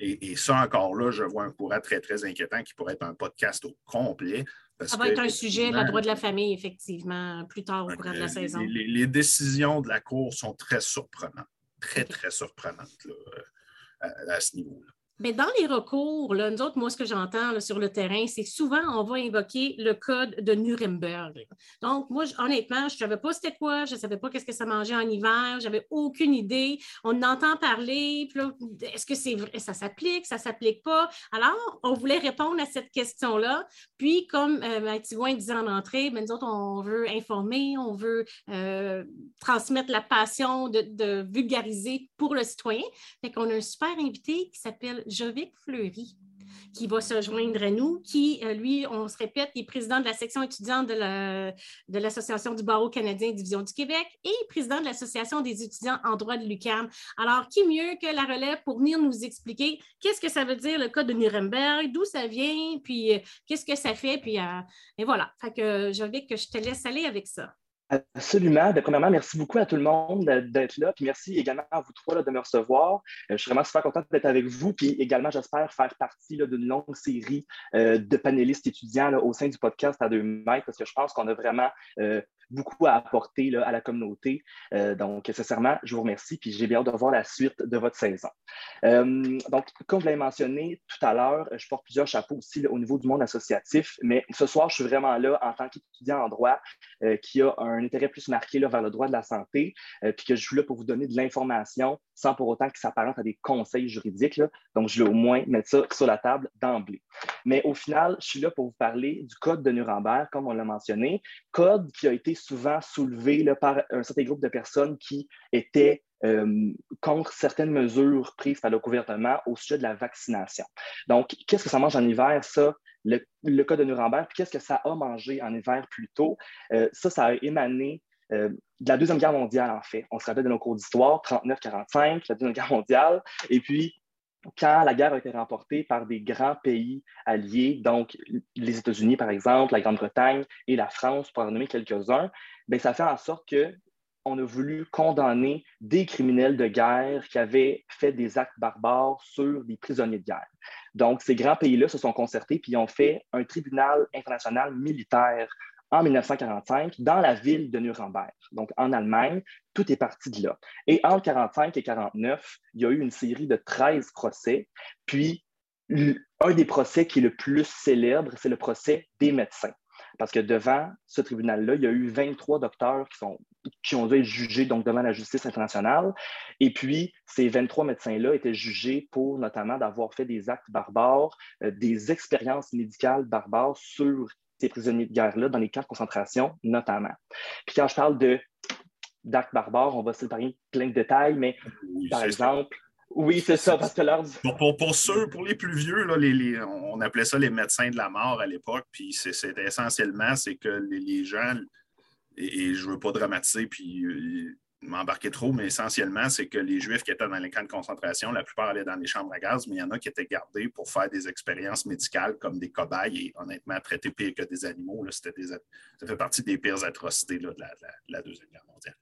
Et, ça, encore là, je vois un courant très, très inquiétant qui pourrait être un podcast au complet. ça va être un sujet, le droit de la famille, effectivement, plus tard au courant de la saison. Les, décisions de la Cour sont très surprenantes, très, très surprenantes à, ce niveau-là. Mais dans les recours, là, nous autres, moi, ce que j'entends sur le terrain, c'est souvent on va invoquer le code de Nuremberg. Donc, moi, honnêtement, je ne savais pas c'était quoi, je ne savais pas qu'est-ce que ça mangeait en hiver, j'avais aucune idée. On entend parler, est-ce que c'est vrai, ça s'applique, ça ne s'applique pas? Alors, on voulait répondre à cette question-là. Puis, comme euh, Mathivouin disait en entrée, ben, nous autres, on veut informer, on veut euh, transmettre la passion de, de vulgariser pour le citoyen. Fait qu'on a un super invité qui s'appelle Jovic Fleury qui va se joindre à nous, qui, euh, lui, on se répète, est président de la section étudiante de l'Association du barreau canadien Division du Québec et président de l'Association des étudiants en droit de l'UQAM. Alors, qui mieux que la relève pour venir nous expliquer qu'est-ce que ça veut dire le code de Nuremberg, d'où ça vient, puis euh, qu'est-ce que ça fait, puis euh, et voilà. Fait que, Jovic, je te laisse aller avec ça. Absolument. Ben, premièrement, merci beaucoup à tout le monde d'être là. Puis merci également à vous trois de me recevoir. Euh, je suis vraiment super content d'être avec vous. Puis également, j'espère faire partie d'une longue série euh, de panélistes étudiants au sein du podcast à deux mètres parce que je pense qu'on a vraiment euh, beaucoup à apporter à la communauté. Euh, donc, sincèrement, je vous remercie, puis j'ai bien hâte de voir la suite de votre saison. Euh, donc, comme vous l'avez mentionné tout à l'heure, je porte plusieurs chapeaux aussi au niveau du monde associatif, mais ce soir, je suis vraiment là en tant qu'étudiant en droit euh, qui a un intérêt plus marqué vers le droit de la santé, puis que je suis là pour vous donner de l'information sans pour autant que ça s'apparente à des conseils juridiques. Donc, je vais au moins mettre ça sur la table d'emblée. Mais au final, je suis là pour vous parler du Code de Nuremberg, comme on l'a mentionné, code qui a été souvent soulevé par un certain groupe de personnes qui étaient euh, contre certaines mesures prises par le gouvernement au sujet de la vaccination. Donc, qu'est-ce que ça mange en hiver, ça? Le, code de Nuremberg, puis qu'est-ce que ça a mangé en hiver plus tôt? Euh, ça, ça a émané euh, de la Deuxième Guerre mondiale, en fait. On se rappelle de nos cours d'histoire, 39-45, la Deuxième Guerre mondiale, et puis quand la guerre a été remportée par des grands pays alliés, donc les États-Unis, par exemple, la Grande-Bretagne et la France, pour en nommer quelques-uns, bien, ça fait en sorte que on a voulu condamner des criminels de guerre qui avaient fait des actes barbares sur des prisonniers de guerre. Donc, ces grands pays-là se sont concertés puis ont fait un tribunal international militaire en 1945 dans la ville de Nuremberg. Donc, en Allemagne, tout est parti de là. Et entre 1945 et 1949, il y a eu une série de 13 procès. Puis, un des procès qui est le plus célèbre, c'est le procès des médecins. Parce que devant ce tribunal-là, il y a eu 23 docteurs qui, ont dû être jugés donc, devant la justice internationale. Et puis, ces 23 médecins-là étaient jugés pour notamment d'avoir fait des actes barbares, euh, des expériences médicales barbares sur ces prisonniers de guerre-là, dans les camps de concentration notamment. Puis quand je parle de d'actes barbares, on va se parler plein de détails, mais par exemple, oui, c'est ça, parce que l'heure pour, pour, ceux, pour les plus vieux, là, les, on appelait ça les médecins de la mort à l'époque, puis c'était essentiellement, c'est que les, gens, et, je ne veux pas dramatiser, puis euh, m'embarquer trop, mais essentiellement, c'est que les Juifs qui étaient dans les camps de concentration, la plupart allaient dans les chambres à gaz, mais il y en a qui étaient gardés pour faire des expériences médicales comme des cobayes et honnêtement, traités pire que des animaux. Là, ça fait partie des pires atrocités de, la, Deuxième Guerre mondiale.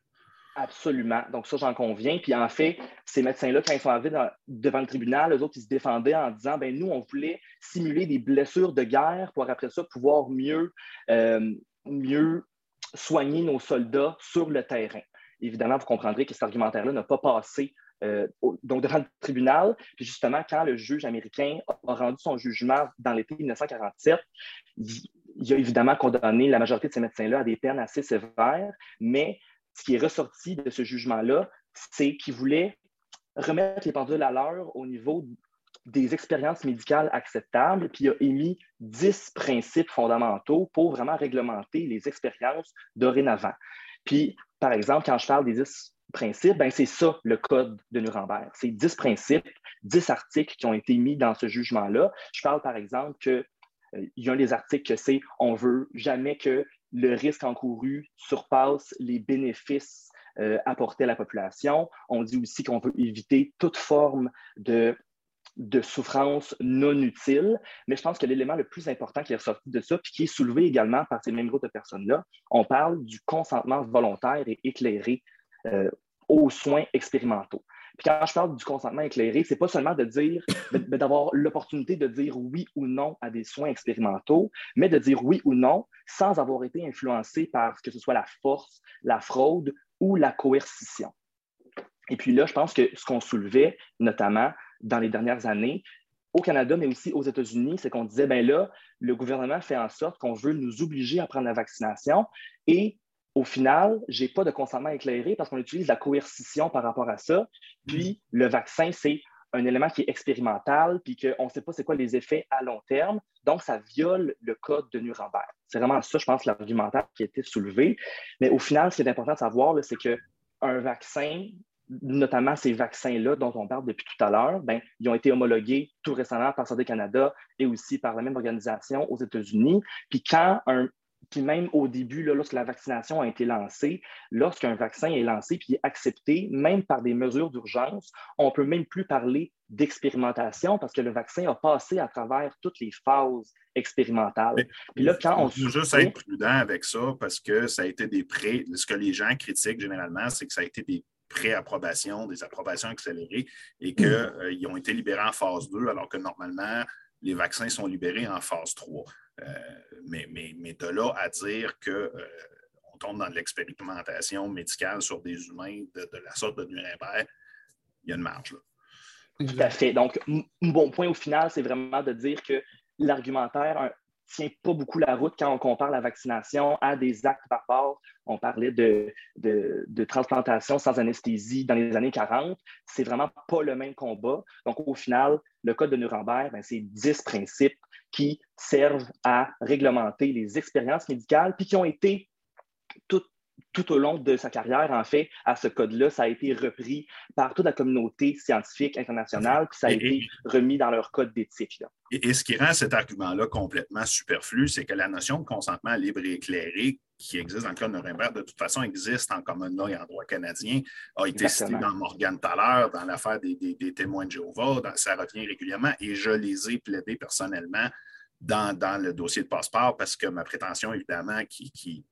Absolument. Donc, ça, j'en conviens. Puis, en fait, ces médecins-là, quand ils sont arrivés devant le tribunal, eux autres, ils se défendaient en disant ben nous, on voulait simuler des blessures de guerre pour après ça pouvoir mieux, euh, mieux soigner nos soldats sur le terrain évidemment, vous comprendrez que cet argumentaire-là n'a pas passé euh, donc devant le tribunal. Puis justement, quand le juge américain a rendu son jugement dans l'été 1947, il, a évidemment condamné la majorité de ces médecins-là à des peines assez sévères, mais ce qui est ressorti de ce jugement-là, c'est qu'il voulait remettre les pendules à l'heure au niveau des expériences médicales acceptables, puis il a émis dix principes fondamentaux pour vraiment réglementer les expériences dorénavant. Puis par exemple, quand je parle des 10 principes, ben c'est ça le code de Nuremberg. C'est 10 principes, 10 articles qui ont été mis dans ce jugement-là. Je parle par exemple qu'il euh, y a des articles que c'est on veut jamais que le risque encouru surpasse les bénéfices euh, apportés à la population. On dit aussi qu'on veut éviter toute forme de de souffrance non utile. Mais je pense que l'élément le plus important qui est ressorti de ça, puis qui est soulevé également par ces mêmes groupes de personnes-là, on parle du consentement volontaire et éclairé euh, aux soins expérimentaux. Puis quand je parle du consentement éclairé, c'est pas seulement de dire, d'avoir l'opportunité de dire oui ou non à des soins expérimentaux, mais de dire oui ou non sans avoir été influencé par que ce soit la force, la fraude ou la coercition. Et puis là, je pense que ce qu'on soulevait, notamment, dans les dernières années, au Canada, mais aussi aux États-Unis, c'est qu'on disait, ben là, le gouvernement fait en sorte qu'on veut nous obliger à prendre la vaccination et au final, je n'ai pas de consentement éclairé parce qu'on utilise la coercition par rapport à ça. Puis le vaccin, c'est un élément qui est expérimental, puis qu'on ne sait pas c'est quoi les effets à long terme. Donc, ça viole le code de Nuremberg. C'est vraiment ça, je pense, l'argumentaire qui a été soulevé. Mais au final, ce qui est important de savoir, c'est qu'un vaccin, notamment ces vaccins-là dont on parle depuis tout à l'heure, ben, ils ont été homologués tout récemment par Santé Canada et aussi par la même organisation aux États-Unis. Puis quand un, puis même au début, là, lorsque la vaccination a été lancée, lorsqu'un vaccin est lancé puis accepté, même par des mesures d'urgence, on ne peut même plus parler d'expérimentation parce que le vaccin a passé à travers toutes les phases expérimentales. Puis là, quand on... faut juste être prudent avec ça parce que ça a été des prêts. Ce que les gens critiquent généralement, c'est que ça a été des pré-approbation, des approbations accélérées et qu'ils mm. euh, ont été libérés en phase 2, alors que normalement, les vaccins sont libérés en phase 3. Euh, mais, mais, de là à dire qu'on euh, tombe dans l'expérimentation médicale sur des humains de, la sorte de Nuremberg, il y a une marge là. Tout à fait. Donc, mon bon point au final, c'est vraiment de dire que l'argumentaire, tient pas beaucoup la route quand on compare la vaccination à des actes barbares. On parlait de, transplantation sans anesthésie dans les années 40. C'est vraiment pas le même combat. Donc, au final, le Code de Nuremberg, ben, c'est 10 principes qui servent à réglementer les expériences médicales, puis qui ont été tout au long de sa carrière, en fait, à ce code-là, ça a été repris par toute la communauté scientifique internationale, puis ça a été remis dans leur code d'éthique. Et, ce qui rend cet argument-là complètement superflu, c'est que la notion de consentement libre et éclairé qui existe dans le code de Nuremberg, de toute façon, existe en common law et en droit canadien, a été cité dans Morgan tout dans l'affaire des, témoins de Jéhovah, ça revient régulièrement, et je les ai plaidés personnellement dans, le dossier de passeport parce que ma prétention, évidemment, qui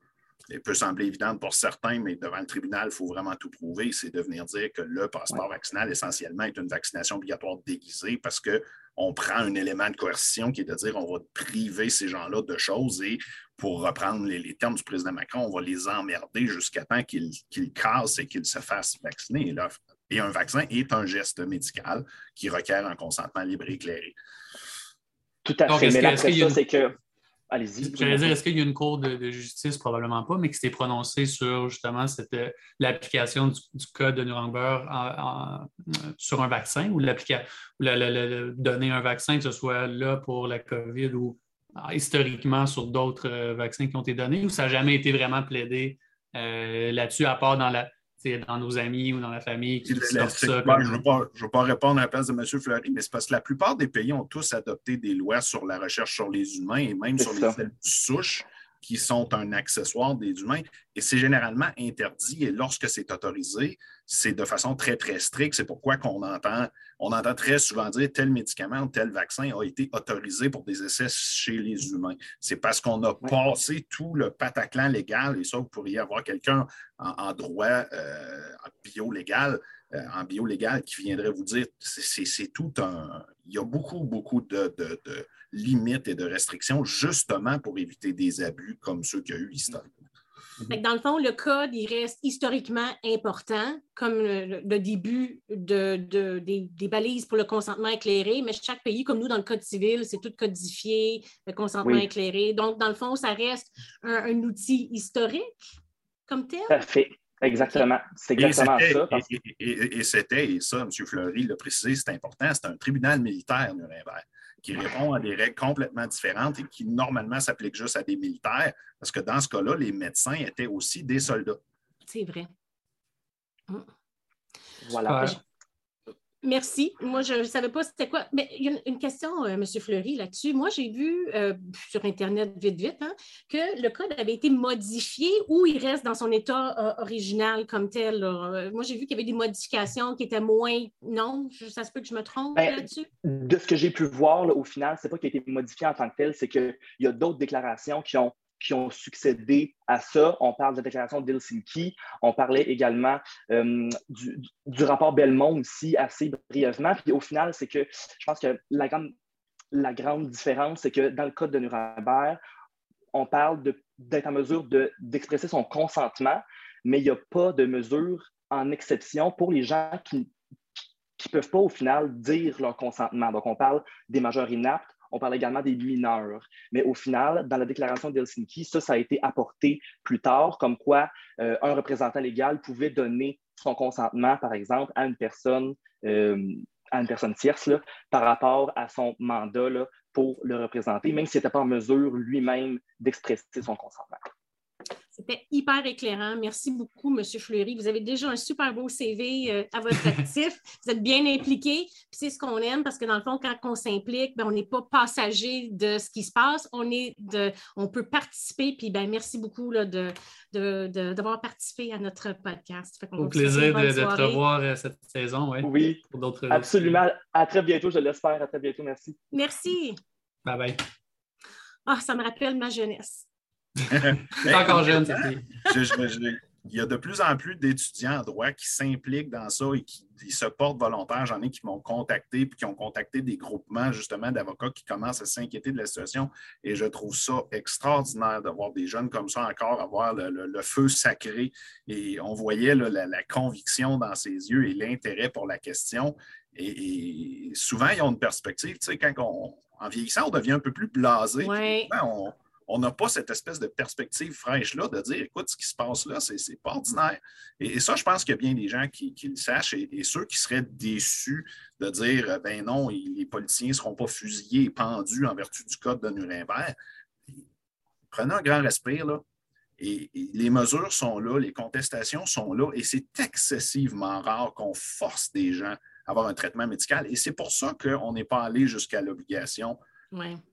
elle peut sembler évidente pour certains, mais devant le tribunal, il faut vraiment tout prouver. C'est de venir dire que le passeport vaccinal, essentiellement, est une vaccination obligatoire déguisée parce qu'on prend un élément de coercition qui est de dire on va priver ces gens-là de choses et, pour reprendre les, termes du président Macron, on va les emmerder jusqu'à temps qu'ils cassent et qu'ils se fassent vacciner. Et, un vaccin est un geste médical qui requiert un consentement libre et éclairé. Tout à fait. Mais la question, c'est que Allez-y. J'allais dire, est-ce qu'il y a une cour de, justice? Probablement pas, mais qui s'est prononcée sur justement euh, l'application du, code de Nuremberg sur un vaccin ou, donner un vaccin, que ce soit là pour la COVID ou ah, historiquement sur d'autres euh, vaccins qui ont été donnés, ou ça n'a jamais été vraiment plaidé euh, là-dessus, à part dans la, dans nos amis ou dans la famille qui sortent ça. Je ne veux, pas répondre à la place de M. Fleury, mais c'est parce que la plupart des pays ont tous adopté des lois sur la recherche sur les humains et même sur les cellules souches qui sont un accessoire des humains. Et c'est généralement interdit. Et lorsque c'est autorisé, c'est de façon très, très stricte. C'est pourquoi qu'on entend, on entend très souvent dire tel médicament, tel vaccin a été autorisé pour des essais chez les humains. C'est parce qu'on a passé tout le pataclan légal, et ça, vous pourriez avoir quelqu'un en, droit euh, bio-légal, euh, en bio légal qui viendrait vous dire c'est tout un. Il y a beaucoup, beaucoup de limites et de restrictions justement pour éviter des abus comme ceux qu'il y a eu historiquement. Dans le fond, le code, il reste historiquement important, comme le, début de, des, balises pour le consentement éclairé, mais chaque pays, comme nous, dans le code civil, c'est tout codifié, le consentement éclairé. Donc, dans le fond, ça reste un, outil historique comme tel? Parfait. Exactement. C'est exactement ça. Et, c'était, et ça, M. Fleury l'a précisé, c'est important, c'est un tribunal militaire, Nuremberg qui répond à des règles complètement différentes et qui normalement s'appliquent juste à des militaires, parce que dans ce cas-là, les médecins étaient aussi des soldats. C'est vrai. Voilà. Merci. Moi, je ne savais pas c'était quoi. Mais il y a une question, euh, M. Fleury, là-dessus. Moi, j'ai vu euh, sur Internet, vite, vite, hein, que le code avait été modifié ou il reste dans son état euh, original comme tel. Moi, j'ai vu qu'il y avait des modifications qui étaient moins. Non, ça se peut que je me trompe ben, là-dessus? De ce que j'ai pu voir, au final, ce n'est pas qu'il a été modifié en tant que tel, c'est qu'il y a d'autres déclarations qui ont qui ont succédé à ça. On parle de la déclaration d'Helsinki. On parlait également euh, du, rapport Belmont aussi, assez brièvement. Puis au final, c'est que je pense que la grande, la grande différence, c'est que dans le code de Nuremberg, on parle d'être en mesure d'expresser son consentement, mais il n'y a pas de mesure en exception pour les gens qui ne peuvent pas au final dire leur consentement. Donc, on parle des majeurs inaptes, on parle également des mineurs. Mais au final, dans la déclaration d'Helsinki, ça, a été apporté plus tard, comme quoi euh, un représentant légal pouvait donner son consentement, par exemple, à une personne, euh, à une personne tierce par rapport à son mandat pour le représenter, même s'il n'était pas en mesure lui-même d'expresser son consentement. C'était hyper éclairant. Merci beaucoup, M. Fleury. Vous avez déjà un super beau CV euh, à votre actif. Vous êtes bien impliqué. c'est ce qu'on aime parce que dans le fond, quand on s'implique, ben, on n'est pas passager de ce qui se passe. On, est de, on peut participer. Puis ben, merci beaucoup là, de, d'avoir participé à notre podcast. Au plaisir de, te revoir euh, cette saison. Oui, absolument. À très bientôt, je l'espère. À très bientôt. Merci. Merci. Bye bye. Ah, ça me rappelle ma jeunesse. C'est encore jeune, il y a de plus en plus d'étudiants en droit qui s'impliquent dans ça et qui, se portent volontaires. J'en ai qui m'ont contacté puis qui ont contacté des groupements justement d'avocats qui commencent à s'inquiéter de la situation. Et je trouve ça extraordinaire de voir des jeunes comme ça encore avoir le, feu sacré. Et on voyait la, conviction dans ses yeux et l'intérêt pour la question. Et, souvent, ils ont une perspective. Tu sais, quand on, en vieillissant, on devient un peu plus blasé. On, on n'a pas cette espèce de perspective fraîche-là de dire, écoute, ce qui se passe là, c'est pas ordinaire. Et, ça, je pense qu'il y a bien des gens qui, le sachent et, ceux qui seraient déçus de dire, euh, ben non, les politiciens ne seront pas fusillés et pendus en vertu du code de Nuremberg. Prenez un grand respire, là. Et, les mesures sont là, les contestations sont là, et c'est excessivement rare qu'on force des gens à avoir un traitement médical. Et c'est pour ça qu'on n'est pas allé jusqu'à l'obligation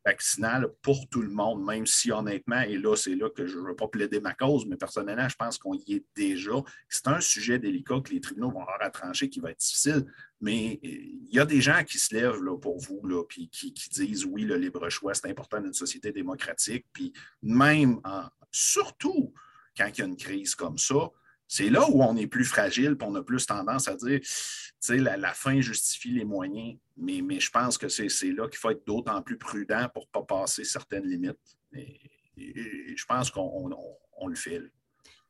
vaccinale pour tout le monde, même si honnêtement, et là, c'est là que je ne veux pas plaider ma cause, mais personnellement, je pense qu'on y est déjà. C'est un sujet délicat que les tribunaux vont avoir à trancher qui va être difficile, mais euh, il y a des gens qui se lèvent là, pour vous, là, puis qui, disent oui, le libre choix, c'est important dans une société démocratique, puis même, surtout, quand il y a une crise comme ça, c'est là où on est plus fragile, et on a plus tendance à dire, tu sais, la, fin justifie les moyens. Mais, mais je pense que c'est là qu'il faut être d'autant plus prudent pour ne pas passer certaines limites. Et, je pense qu'on le fait.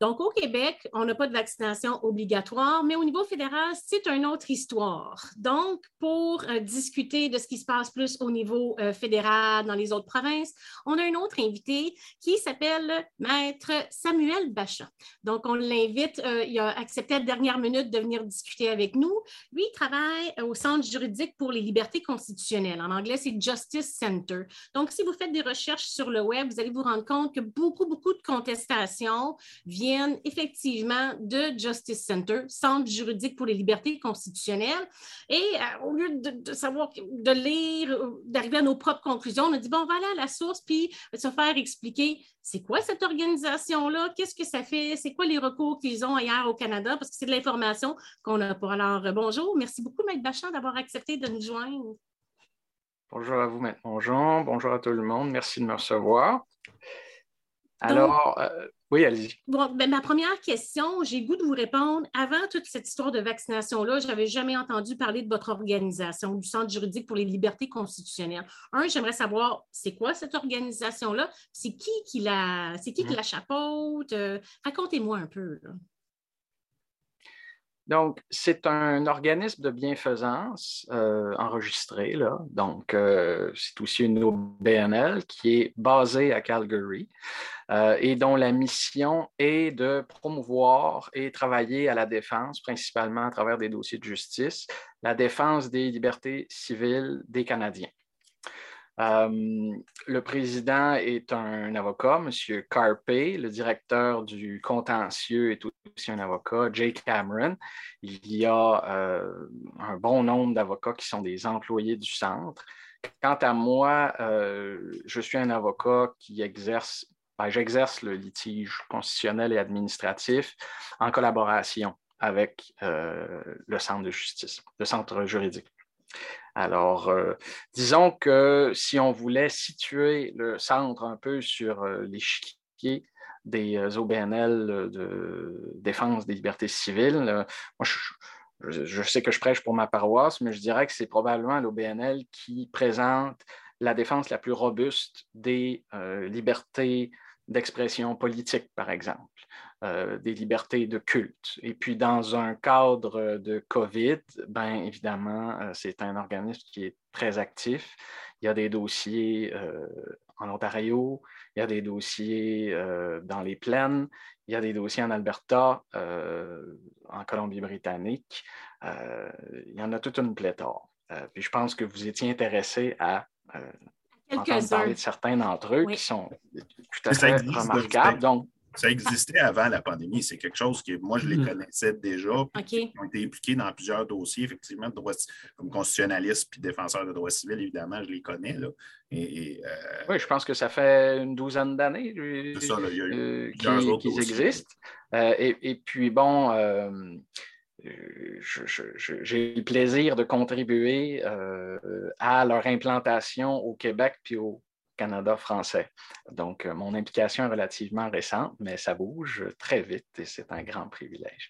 Donc, au Québec, on n'a pas de vaccination obligatoire, mais au niveau fédéral, c'est une autre histoire. Donc, pour euh, discuter de ce qui se passe plus au niveau euh, fédéral dans les autres provinces, on a un autre invité qui s'appelle Maître Samuel Bachat. Donc, on l'invite, euh, il a accepté à la dernière minute de venir discuter avec nous. Lui, il travaille au Centre juridique pour les libertés constitutionnelles. En anglais, c'est Justice Center. Donc, si vous faites des recherches sur le web, vous allez vous rendre compte que beaucoup, beaucoup de contestations viennent effectivement de Justice Center, Centre juridique pour les libertés constitutionnelles. Et euh, au lieu de, savoir, de lire, d'arriver à nos propres conclusions, on a dit, bon, on va aller à la source, puis se faire expliquer c'est quoi cette organisation-là, qu'est-ce que ça fait, c'est quoi les recours qu'ils ont ailleurs au Canada, parce que c'est de l'information qu'on n'a pas. Alors, euh, bonjour, merci beaucoup, Maître Bachand, d'avoir accepté de nous joindre. Bonjour à vous, Maître Jean. Bonjour à tout le monde. Merci de me recevoir. Alors, euh, oui, allez-y. Bon, ben, ma première question, j'ai goût de vous répondre. Avant toute cette histoire de vaccination-là, je n'avais jamais entendu parler de votre organisation, du Centre juridique pour les libertés constitutionnelles. Un, j'aimerais savoir, c'est quoi cette organisation-là? C'est qui qui la, c'est qui qui mmh. la chapeaute? Euh, racontez-moi un peu. Donc, c'est un organisme de bienfaisance euh, enregistré, là. Donc, euh, c'est aussi une OBNL qui est basée à Calgary euh, et dont la mission est de promouvoir et travailler à la défense, principalement à travers des dossiers de justice, la défense des libertés civiles des Canadiens. Euh, le président est un avocat, M. Carpe. Le directeur du contentieux est aussi un avocat, Jake Cameron. Il y a euh, un bon nombre d'avocats qui sont des employés du centre. Quant à moi, euh, je suis un avocat qui exerce, ben, j'exerce le litige constitutionnel et administratif en collaboration avec le centre de justice, le centre juridique. Alors, euh, disons que si on voulait situer le centre un peu sur euh, l'échiquier des euh, OBNL de défense des libertés civiles, moi, je, sais que je prêche pour ma paroisse, mais je dirais que c'est probablement l'OBNL qui présente la défense la plus robuste des libertés d'expression politique, par exemple. Euh, des libertés de culte. Et puis, dans un cadre de COVID, bien évidemment, euh, c'est un organisme qui est très actif. Il y a des dossiers euh, en Ontario, il y a des dossiers dans les plaines, il y a des dossiers en Alberta, en Colombie-Britannique. il y en a toute une pléthore. puis je pense que vous étiez intéressé à entendre parler de certains d'entre eux qui sont tout à fait remarquables. Donc, ça existait avant la pandémie. C'est quelque chose que moi, je les hmm. connaissais déjà. Ils ont été impliqués dans plusieurs dossiers, effectivement, comme constitutionnaliste puis défenseur de droits civils, évidemment, je les connais. Là. Et, euh, Oui, je pense que ça fait une douzaine d'années euh, qu'ils existent. Euh, et, puis, bon, j'ai le plaisir de contribuer à leur implantation au Québec puis au Canada français. Donc, euh, mon implication est relativement récente, mais ça bouge très vite et c'est un grand privilège.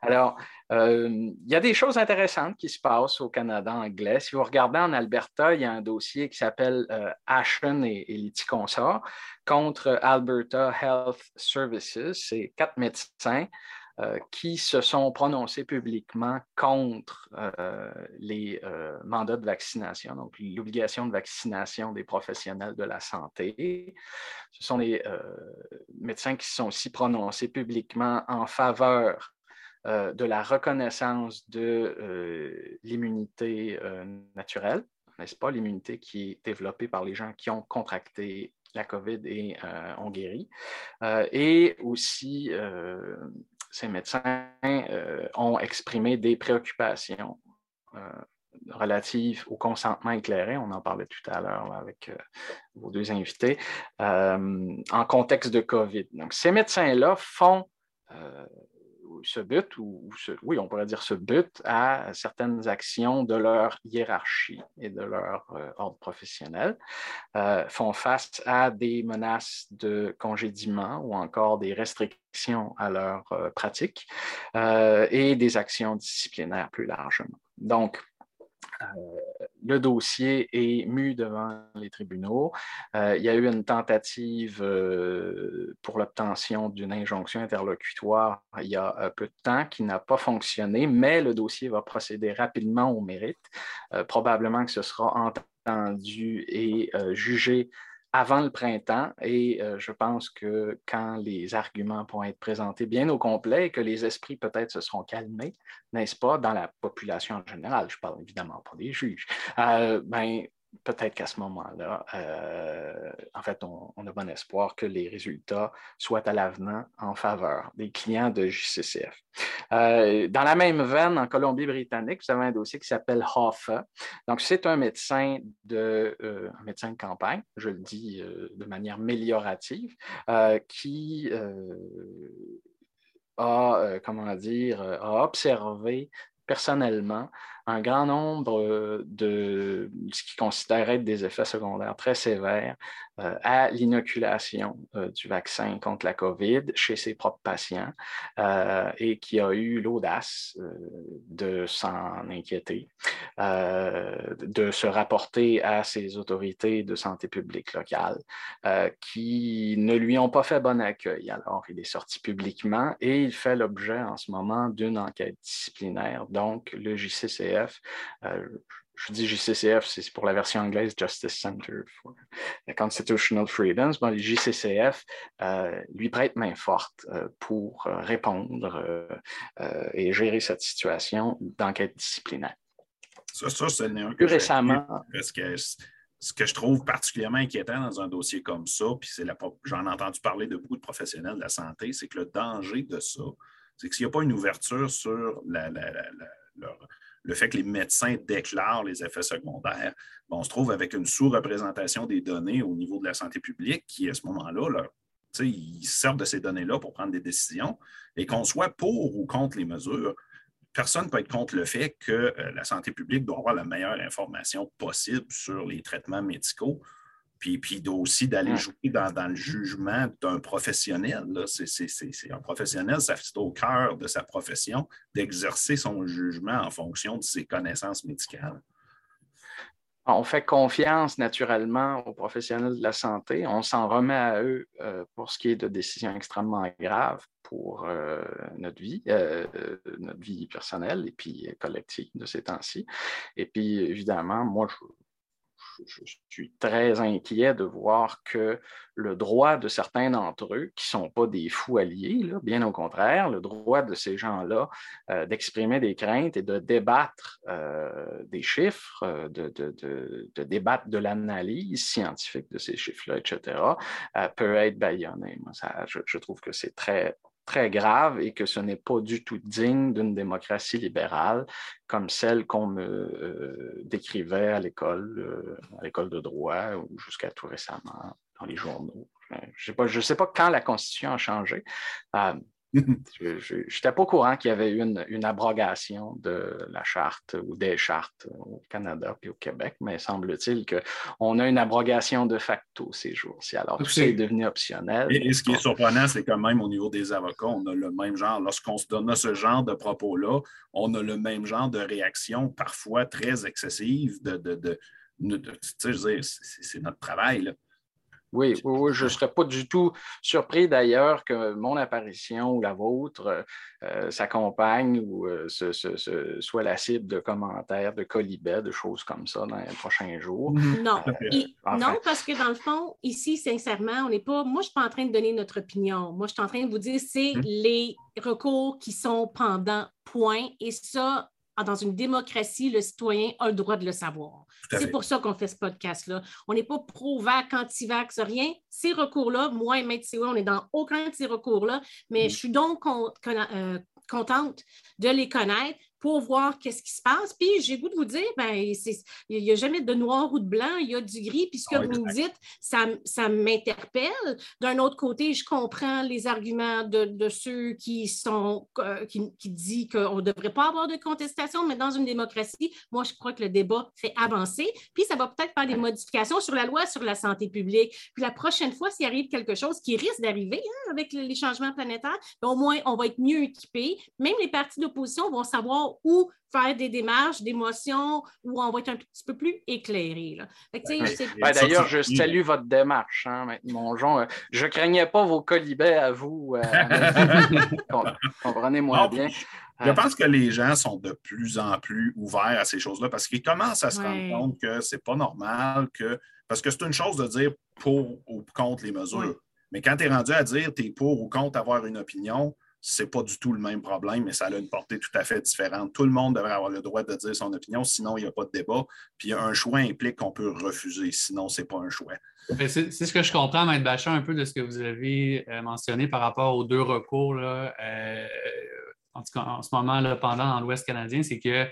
Alors, euh, il y a des choses intéressantes qui se passent au Canada anglais. Si vous regardez en Alberta, il y a un dossier qui s'appelle euh, Ashen et, et contre Alberta Health Services. C'est quatre médecins euh, qui se sont prononcés publiquement contre euh, les euh, mandats de vaccination, donc l'obligation de vaccination des professionnels de la santé. Ce sont les médecins qui se sont aussi prononcés publiquement en faveur de la reconnaissance de l'immunité naturelle, n'est-ce pas, l'immunité qui est développée par les gens qui ont contracté la COVID et ont guéri, et aussi ces médecins euh, ont exprimé des préoccupations euh, relatives au consentement éclairé, on en parlait tout à l'heure avec euh, vos deux invités, en contexte de COVID. Donc, ces médecins-là font ce but, ou, oui, on pourrait dire ce but à certaines actions de leur hiérarchie et de leur euh, ordre professionnel, euh, font face à des menaces de congédiement ou encore des restrictions à leur pratique et des actions disciplinaires plus largement. Donc, euh, le dossier est mu devant les tribunaux. Euh, il y a eu une tentative euh, pour l'obtention d'une injonction interlocutoire il y a peu de temps qui n'a pas fonctionné, mais le dossier va procéder rapidement au mérite. probablement que ce sera entendu et jugé avant le printemps et euh, je pense que quand les arguments vont être présentés bien au complet et que les esprits peut-être se seront calmés, n'est-ce pas, dans la population en général, je parle évidemment pas des juges, euh, ben, peut-être qu'à ce moment-là, euh, en fait, on, a bon espoir que les résultats soient à l'avenant en faveur des clients de JCCF. Euh, dans la même veine, en Colombie-Britannique, vous avez un dossier qui s'appelle HOFA. Donc, c'est un médecin de, euh, un médecin de campagne, je le dis de manière méliorative, qui a, comment dire, a observé personnellement un grand nombre euh, de ce qui considérait être des effets secondaires très sévères euh, à l'inoculation euh, du vaccin contre la COVID chez ses propres patients et qui a eu l'audace de s'en inquiéter, de se rapporter à ses autorités de santé publique locales qui ne lui ont pas fait bon accueil. Alors, il est sorti publiquement et il fait l'objet en ce moment d'une enquête disciplinaire. Donc, le JCCF je dis JCCF, c'est pour la version anglaise Justice Center for Constitutional Freedoms. Bon, le JCCF euh, lui prête main forte euh, pour euh, répondre et gérer cette situation d'enquête disciplinaire. Ça, ça c'est un Plus récemment. Parce que ce que je trouve particulièrement inquiétant dans un dossier comme ça, puis j'en ai entendu parler de beaucoup de professionnels de la santé, c'est que le danger de ça, c'est que s'il n'y a pas une ouverture sur la, leur le fait que les médecins déclarent les effets secondaires, on se trouve avec une sous-représentation des données au niveau de la santé publique qui, à ce moment-là, ils servent de ces données-là pour prendre des décisions. Et qu'on soit pour ou contre les mesures, personne ne peut être contre le fait que euh, la santé publique doit avoir la meilleure information possible sur les traitements médicaux puis, puis aussi d'aller jouer dans, le jugement d'un professionnel. C'est un professionnel, ça fait au cœur de sa profession d'exercer son jugement en fonction de ses connaissances médicales. On fait confiance naturellement aux professionnels de la santé. On s'en remet à eux euh, pour ce qui est de décisions extrêmement graves pour euh, notre vie, euh, notre vie personnelle et puis collective de ces temps-ci. Et puis, évidemment, moi, je, je, suis très inquiet de voir que le droit de certains d'entre eux, qui ne sont pas des fous alliés, bien au contraire, le droit de ces gens-là euh, d'exprimer des craintes et de débattre euh, des chiffres, euh, de, débattre de l'analyse scientifique de ces chiffres-là, etc., peut être baïonné. je, trouve que c'est très très grave et que ce n'est pas du tout digne d'une démocratie libérale comme celle qu'on me euh, décrivait à l'école, euh, à l'école de droit ou jusqu'à tout récemment dans les journaux. Je ne sais, pas quand la Constitution a changé. Euh, (laughs) je n'étais pas au courant qu'il y avait eu une, abrogation de la charte ou des chartes au Canada et au Québec, mais semble-t-il qu'on a une abrogation de facto ces jours-ci. Alors, tout ça est devenu optionnel. Et, ce qui est surprenant, c'est quand même au niveau des avocats, on a le même genre, lorsqu'on se donne ce genre de propos-là, on a le même genre de réaction, parfois très excessive, de, de, de, c'est notre travail. Là. Oui, je ne serais pas du tout surpris d'ailleurs que mon apparition ou la vôtre euh, s'accompagne ou euh, soit la cible de commentaires, de colibets, de choses comme ça dans les prochains jours. Mm-hmm. Non, non parce que dans le fond, ici, sincèrement, on n'est pas. Moi, je ne suis pas en train de donner notre opinion. Moi, je suis en train de vous dire c'est mm-hmm. les recours qui sont pendant point. Et ça, dans une démocratie, le citoyen a le droit de le savoir. C'est pour ça qu'on fait ce podcast-là. On n'est pas pro-vax, anti-vax, rien. Ces recours-là, moi et Maître on n'est dans aucun de ces recours-là, mais mm. je suis donc euh, contente de les connaître pour voir qu'est-ce qui se passe. Puis j'ai goût de vous dire, ben, il n'y a jamais de noir ou de blanc, il y a du gris. Puis ce que vous me dites, ça, ça m'interpelle. D'un autre côté, je comprends les arguments de, ceux qui sont euh, qui, qui disent qu'on ne devrait pas avoir de contestation, mais dans une démocratie, moi, je crois que le débat fait avancer. Puis ça va peut-être faire des modifications sur la loi sur la santé publique. Puis la prochaine fois, s'il arrive quelque chose qui risque d'arriver hein, avec les changements planétaires, ben, au moins, on va être mieux équipés. Même les partis d'opposition vont savoir où faire des démarches, des motions, où on va être un petit peu plus éclairé. Ben, d'ailleurs, je salue votre démarche, hein, Mongeon. Euh, je ne craignais pas vos colibets à vous. Euh, (laughs) comprenez-moi bien. Je pense que les gens sont de plus en plus ouverts à ces choses-là parce qu'ils commencent à se rendre compte que c'est pas normal que. Parce que c'est une chose de dire pour ou contre les mesures. Mais quand tu es rendu à dire tu es pour ou contre avoir une opinion, c'est pas du tout le même problème, mais ça a une portée tout à fait différente. Tout le monde devrait avoir le droit de dire son opinion, sinon il n'y a pas de débat. Puis un choix implique qu'on peut refuser, sinon ce n'est pas un choix. C'est ce que je comprends, Maître Bachar, un peu de ce que vous avez euh, mentionné par rapport aux deux recours, là, euh, en ce moment, là, pendant dans l'Ouest canadien, c'est qu'il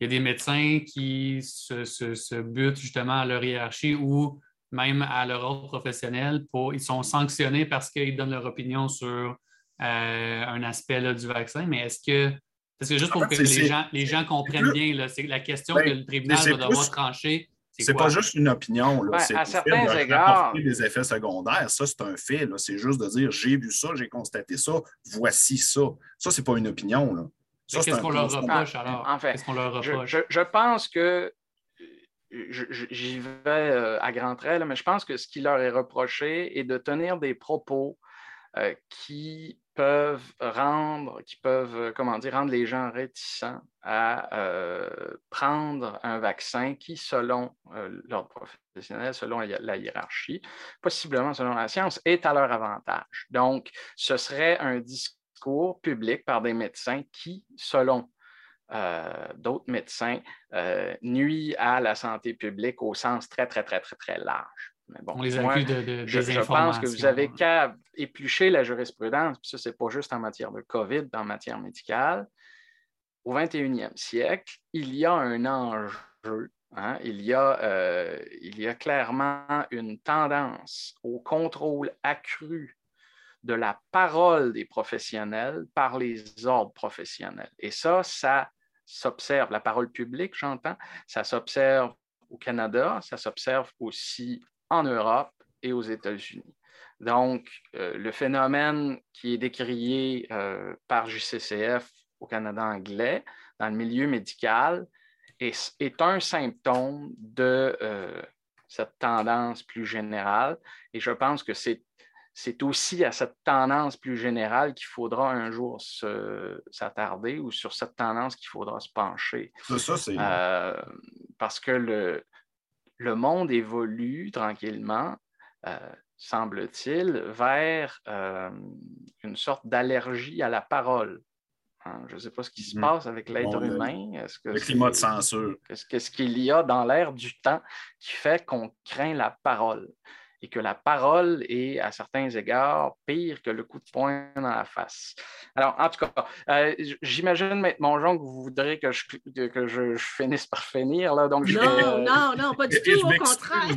y a des médecins qui se, butent justement à leur hiérarchie ou même à leur ordre professionnel. Ils sont sanctionnés parce qu'ils donnent leur opinion sur un aspect du vaccin, mais est-ce que, parce que juste pour que les gens, les gens comprennent bien, c'est la question ben, que le tribunal va devoir trancher. C'est pas juste une opinion. Là. à certains égards. des effets secondaires, ça, c'est un fait. C'est juste de dire j'ai vu ça, j'ai constaté ça, voici ça. Ça, c'est pas une opinion. Qu'est-ce qu'on leur reproche alors? En fait, je, pense que j'y vais euh, à grands traits, mais je pense que ce qui leur est reproché est de tenir des propos euh, qui peuvent rendre, qui peuvent, euh, comment dire, rendre les gens réticents à euh, prendre un vaccin qui, selon l'ordre professionnel, selon la, hiérarchie, possiblement selon la science, est à leur avantage. Donc, ce serait un discours public par des médecins qui, selon d'autres médecins, nuit à la santé publique au sens très, très, très, très, très large on les accuse de, je, pense que vous avez qu'à éplucher la jurisprudence, puis ça, ce n'est pas juste en matière de COVID, en matière médicale. Au 21e siècle, il y a un enjeu, hein. il, y a, euh, il y a clairement une tendance au contrôle accru de la parole des professionnels par les ordres professionnels. Et ça, ça s'observe, la parole publique, j'entends, ça s'observe au Canada, ça s'observe aussi en Europe et aux États-Unis. Donc, euh, le phénomène qui est décrié euh, par JCCF au Canada anglais, dans le milieu médical, est, est un symptôme de euh, cette tendance plus générale. Et je pense que c'est c'est aussi à cette tendance plus générale qu'il faudra un jour s'attarder ou sur cette tendance qu'il faudra se pencher. Ça, c'est... parce que le, le monde évolue tranquillement, euh, semble-t-il, vers euh, une sorte d'allergie à la parole. Hein, je ne sais pas ce qui se mm. passe avec l'être humain. Est-ce que le climat de censure. Qu'est-ce qu'il y a dans l'air du temps qui fait qu'on craint la parole? Et que la parole est, à certains égards, pire que le coup de poing dans la face. Alors, en tout cas, euh, j'imagine, Maître Mongeon, que vous voudrez que je, que je, finisse par finir. Là, donc non, euh, non, non, pas du tout, au contraire.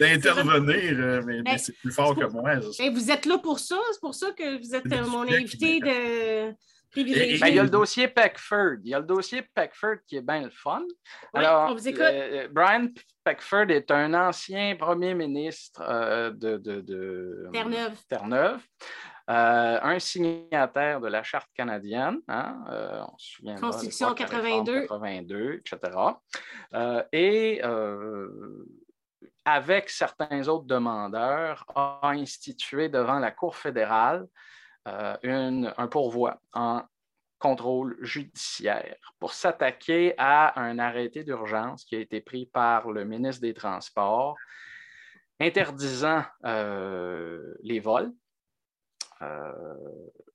D'intervenir, euh, mais, mais c'est plus fort que moi. vous êtes là pour ça, c'est pour ça que vous êtes mon invité de ben, il y a le dossier Peckford. Il y a le dossier Peckford qui est bien le fun. Alors, on vous écoute. Euh, Brian Peckford est un ancien premier ministre euh, de, de, Terre-Neuve. Terre-Neuve. Euh, un signataire de la Charte canadienne, hein, on se souvient Constitution 82. 82, etc. et avec certains autres demandeurs, a institué devant la Cour fédérale euh, un pourvoi en contrôle judiciaire pour s'attaquer à un arrêté d'urgence qui a été pris par le ministre des Transports interdisant euh, les vols euh,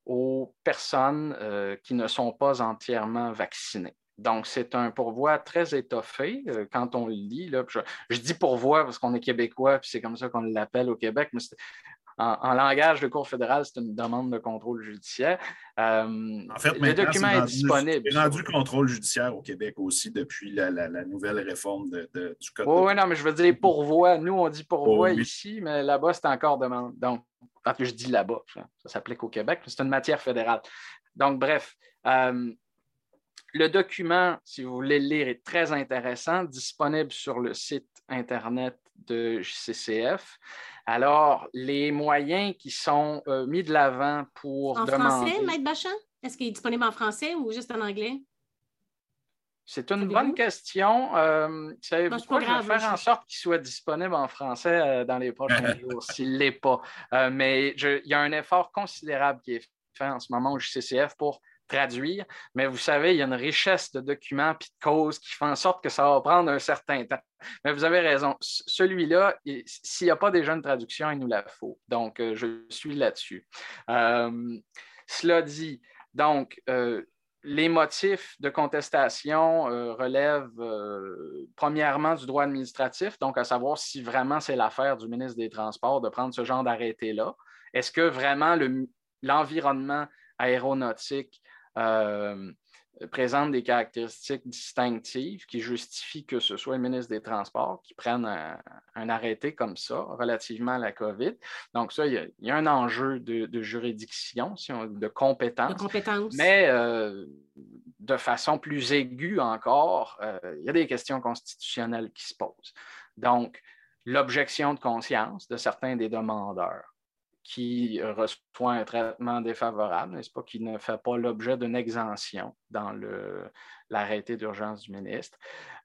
aux personnes qui ne sont pas entièrement vaccinées. Donc, c'est un pourvoi très étoffé quand on le lit. Là, je, dis pourvoi parce qu'on est québécois, puis c'est comme ça qu'on l'appelle au Québec, en, langage de Cour fédérale, c'est une demande de contrôle judiciaire. Euh, en fait, le document est, disponible. C'est rendu contrôle judiciaire au Québec aussi depuis la, nouvelle réforme du Code. Oui, non, mais je veux dire pourvoi. Nous, on dit pourvoi oh, ici, mais là-bas, c'est encore demande. Donc, quand je dis là-bas, ça, s'applique au Québec, c'est une matière fédérale. Donc, bref. Euh, le document, si vous voulez le lire, est très intéressant, disponible sur le site Internet de JCCF. Alors, les moyens qui sont euh, mis de l'avant pour en demander... En français, Maître Bachan? Est-ce qu'il est disponible en français ou juste en anglais? C'est une bonne question. Euh, savez-vous je vais faire en sorte qu'il soit disponible en français euh, dans les prochains (laughs) jours, s'il ne l'est pas. Euh, mais il y a un effort considérable qui est fait en ce moment au JCCF pour traduire, mais vous savez, il y a une richesse de documents et de causes qui font en sorte que ça va prendre un certain temps. Mais vous avez raison. Celui-là, s'il n'y a pas déjà une traduction, il nous la faut. Donc, euh, je suis là-dessus. Euh, cela dit, donc, euh, les motifs de contestation relèvent premièrement du droit administratif, donc à savoir si vraiment c'est l'affaire du ministre des Transports de prendre ce genre d'arrêté-là. Est-ce que vraiment l'environnement aéronautique euh, présente des caractéristiques distinctives qui justifient que ce soit le ministre des Transports qui prenne un, arrêté comme ça relativement à la COVID. Donc, ça, il y a, un enjeu de, juridiction, de compétence. Mais euh, de façon plus aiguë encore, euh, il y a des questions constitutionnelles qui se posent. Donc, l'objection de conscience de certains des demandeurs qui reçoit un traitement défavorable, n'est-ce pas, qui ne fait pas l'objet d'une exemption dans l'arrêté d'urgence du ministre.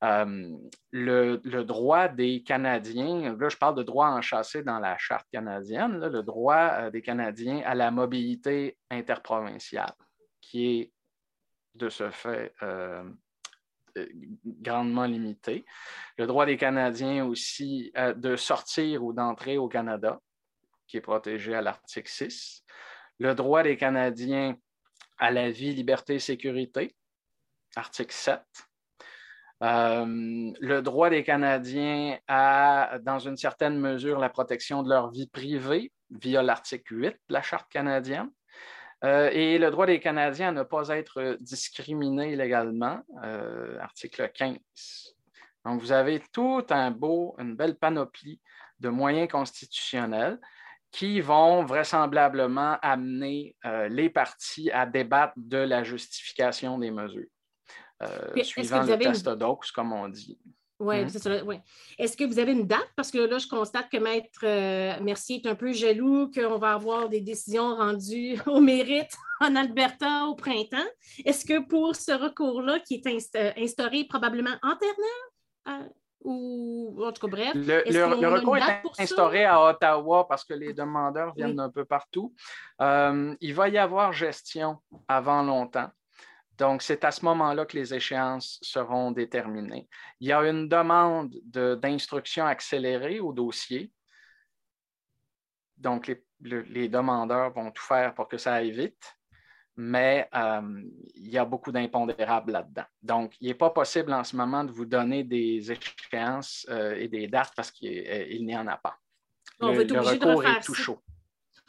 Euh, le, droit des Canadiens, là je parle de droit enchâssé dans la charte canadienne, le droit euh, des Canadiens à la mobilité interprovinciale, qui est de ce fait euh, grandement limité. Le droit des Canadiens aussi de sortir ou d'entrer au Canada, qui est protégé à l'article 6, le droit des Canadiens à la vie, liberté et sécurité, article 7, euh, le droit des Canadiens à, dans une certaine mesure, la protection de leur vie privée via l'article 8 de la Charte canadienne, euh, et le droit des Canadiens à ne pas être discriminés légalement, euh, article 15. Donc, vous avez tout un beau, une belle panoplie de moyens constitutionnels qui vont vraisemblablement amener euh, les partis à débattre de la justification des mesures, euh, suivant le test d'Oaks, comme on dit. Oui, mhm. c'est ça. Est-ce que vous avez une date? Parce que là, je constate que Maître euh, Mercier est un peu jaloux qu'on va avoir des décisions rendues (laughs) au mérite en Alberta au printemps. Est-ce que pour ce recours-là, qui est instauré probablement en Terre-Neuve, ou en tout cas, bref. Le, recours est instauré à Ottawa parce que les demandeurs viennent un peu partout. Euh, il va y avoir gestion avant longtemps. Donc, c'est à ce moment-là que les échéances seront déterminées. Il y a une demande d'instruction accélérée au dossier. Donc, les demandeurs vont tout faire pour que ça aille vite mais euh, il y a beaucoup d'impondérables là-dedans. Donc, il n'est pas possible en ce moment de vous donner des échéances euh, et des dates parce qu'il euh, n'y en a pas. On va être obligé de refaire tout chaud.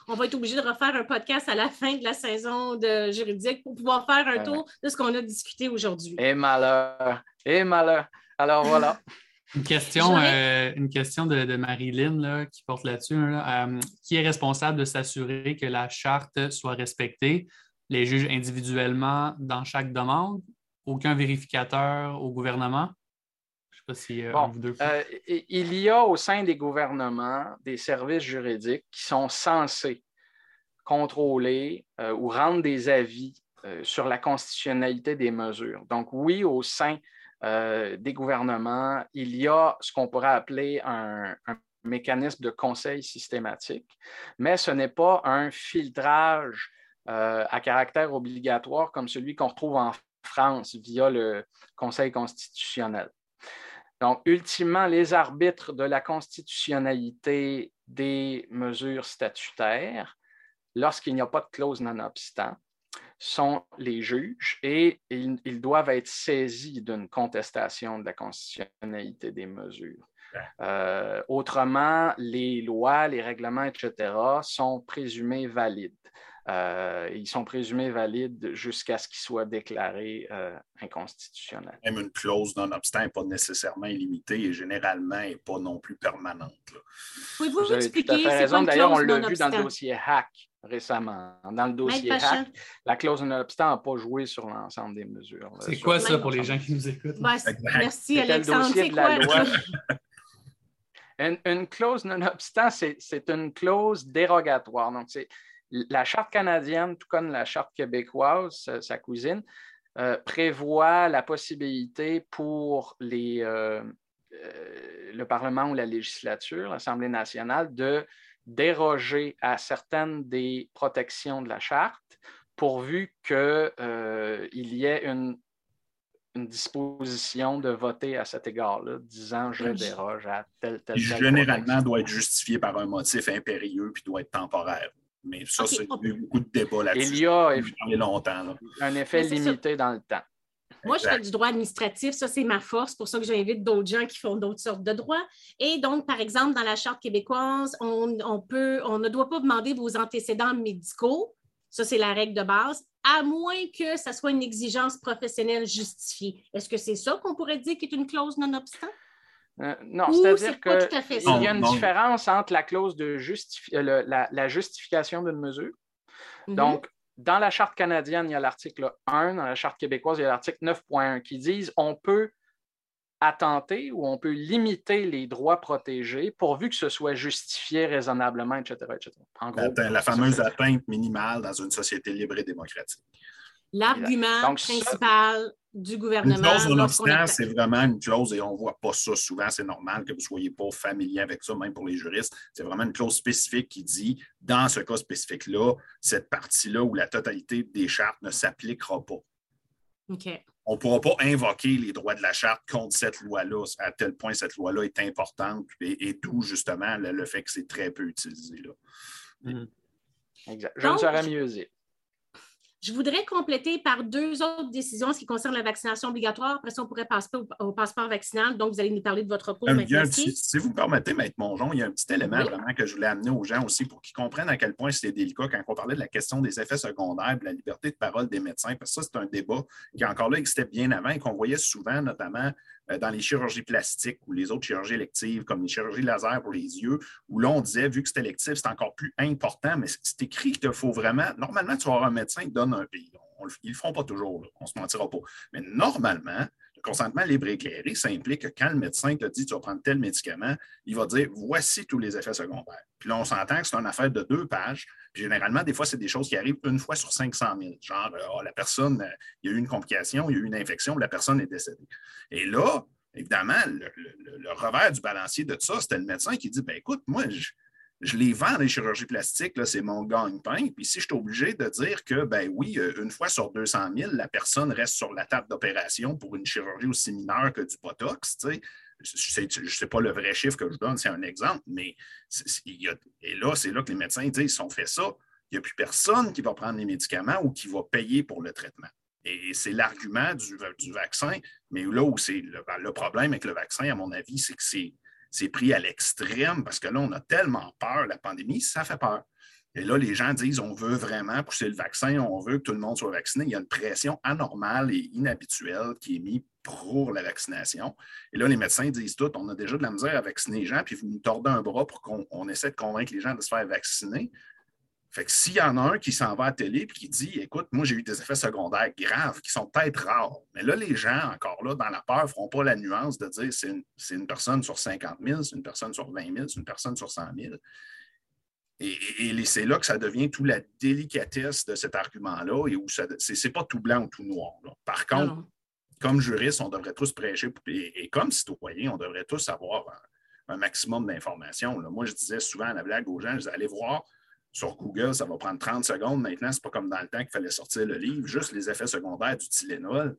On va être obligé de refaire un podcast à la fin de la saison de juridique pour pouvoir faire un tour de ce qu'on a discuté aujourd'hui. Et malheur, et malheur. Alors voilà. (laughs) Une question, une question de, Marilyn qui porte là-dessus. qui est responsable de s'assurer que la charte soit respectée? Les juges individuellement dans chaque demande? Aucun vérificateur au gouvernement? Je ne sais pas si euh, vous deux. Euh, il y a au sein des gouvernements des services juridiques qui sont censés contrôler euh, ou rendre des avis sur la constitutionnalité des mesures. Donc, oui, au sein des gouvernements, il y a ce qu'on pourrait appeler un, un mécanisme de conseil systématique, mais ce n'est pas un filtrage euh, à caractère obligatoire comme celui qu'on retrouve en France via le Conseil constitutionnel. Donc, ultimement, les arbitres de la constitutionnalité des mesures statutaires, lorsqu'il n'y a pas de clause non-obstant, sont les juges et ils, doivent être saisis d'une contestation de la constitutionnalité des mesures. Euh, autrement, les lois, les règlements, etc., sont présumés valides. Euh, ils sont présumés valides jusqu'à ce qu'ils soient déclarés euh, inconstitutionnels. Même une clause non-obstant n'est pas nécessairement illimitée et généralement n'est pas non plus permanente. Pouvez-vous Vous expliquer tout à fait raison. D'ailleurs, on l'a vu dans le dossier hack récemment. Dans le dossier hack, la clause non-obstant n'a pas joué sur l'ensemble des mesures. C'est quoi ça pour les gens qui nous écoutent? Ben, merci, Alexandre. C'est quoi? loi. (laughs) Une, une clause non-obstant, c'est c'est une clause dérogatoire. Donc, c'est la charte canadienne, tout comme la charte québécoise, sa, sa cousine, euh, prévoit la possibilité pour les, euh, euh, le Parlement ou la législature, l'Assemblée nationale, de déroger à certaines des protections de la charte pourvu qu'il y ait une, une disposition de voter à cet égard-là, disant je déroge à tel, tel, tel généralement, doit être justifié par un motif impérieux puis doit être temporaire. Mais ça, c'est on- il y a eu beaucoup de débats là-dessus. Il y a longtemps. là. un effet c'est ça. limité dans le temps. Moi, je fais du droit administratif, ça c'est ma force, pour ça que j'invite d'autres gens qui font d'autres sortes de droits. Et donc, par exemple, dans la Charte québécoise, on, on peut, on ne doit pas demander vos antécédents médicaux, ça c'est la règle de base, à moins que ça soit une exigence professionnelle justifiée. Est-ce que c'est ça qu'on pourrait dire qui est une clause non-obstant? Euh, non, c'est-à-dire c'est pas que tout à fait il ça? y a une Non, différence entre la clause de justifi- euh, le- la, la justification d'une mesure. Mhm. Donc, dans la Charte canadienne, il y a l'article 1, dans la Charte québécoise, il y a l'article 9.1 qui disent on peut attenter ou on peut limiter les droits protégés pourvu que ce soit justifié raisonnablement, etc. etc. En gros, La, fameuse atteinte minimale dans une société libre et démocratique. L'argument ça- principal du Une gouvernement. clause lorsqu'on non-obstant, c'est vraiment une clause, et on ne voit pas ça souvent, c'est normal que vous ne soyez pas familier avec ça, même pour les juristes. C'est vraiment une clause spécifique qui dit, dans ce cas spécifique-là, cette partie-là où la totalité des chartes ne s'appliquera pas. OK. On ne pourra pas invoquer les droits de la charte contre cette loi-là, à tel point cette loi-là est importante, et, et d'où justement le, le fait que c'est très peu utilisé. Là. Exact. Je Donc, ne saurais mieux dire. Je voudrais compléter par deux autres décisions en ce qui concerne la vaccination obligatoire. Après ça, on pourrait passer au, au passeport vaccinal. Donc, vous allez nous parler de votre un maintenant. petit- si vous me permettez, Maître Mongeon, il y a un petit élément Oui. vraiment que je voulais amener aux gens aussi pour qu'ils comprennent à quel point c'était délicat quand on parlait de la question des effets secondaires de la liberté de parole des médecins, parce que ça, c'est un débat qui encore là existait bien avant et qu'on voyait souvent, notamment dans les chirurgies plastiques ou les autres chirurgies électives, comme les chirurgies laser pour les yeux, où là, on disait, vu que c'est électif, c'est encore plus important, mais c'est- écrit qu'il faut vraiment. Normalement, tu vas avoir un médecin qui donne un. Ils ne le feront pas toujours, on ne se mentira pas. Mais normalement, le consentement libre et éclairé, ça implique que quand le médecin te dit tu vas prendre tel médicament, il va dire voici tous les effets secondaires. Puis là, on s'entend que c'est une affaire de deux pages. Puis généralement, des fois, c'est des choses qui arrivent une fois sur 500 000. Genre, euh, Ah, la personne, euh, il y a eu une complication, il y a eu une infection, la personne est décédée. Et là, évidemment, le, le- le revers du balancier de ça, c'était le médecin qui dit ben écoute, moi, je, je les vends, les chirurgies plastiques, c'est mon gagne-pain. Puis si je suis obligé de dire que, ben oui, euh, une fois sur 200 000, la personne reste sur la table d'opération pour une chirurgie aussi mineure que du Botox, tu sais, je ne sais pas le vrai chiffre que je donne, c'est un exemple, mais et là, c'est là que les médecins disent, si on fait ça, il n'y a plus personne qui va prendre les médicaments ou qui va payer pour le traitement. Et c'est l'argument du, du vaccin, mais là où c'est le, le problème avec le vaccin, à mon avis, c'est que c'est c'est pris à l'extrême parce que là, on a tellement peur, la pandémie, ça fait peur. Et là, les gens disent on veut vraiment pousser le vaccin, on veut que tout le monde soit vacciné. Il y a une pression anormale et inhabituelle qui est mise pour la vaccination. Et là, les médecins disent tout on a déjà de la misère à vacciner les gens, puis vous nous tordez un bras pour qu'on on essaie de convaincre les gens de se faire vacciner. Fait que s'il y en a un qui s'en va à la télé et qui dit Écoute, moi, j'ai eu des effets secondaires graves qui sont peut-être rares, mais là, les gens, encore là, dans la peur, ne feront pas la nuance de dire c'est une, une personne sur 50 000, c'est une personne sur 20 000, c'est une personne sur 100 000. Et, et- et c'est là que ça devient toute la délicatesse de cet argument-là et où c'est pas tout blanc ou tout noir. là. Par contre, Non, comme juriste, on devrait tous prêcher et, et comme citoyen, on devrait tous avoir un, un maximum d'informations. Moi, je disais souvent à la blague aux gens, je disais, allez voir sur Google, ça va prendre 30 secondes. Maintenant, ce n'est pas comme dans le temps qu'il fallait sortir le livre, juste les effets secondaires du Tylenol.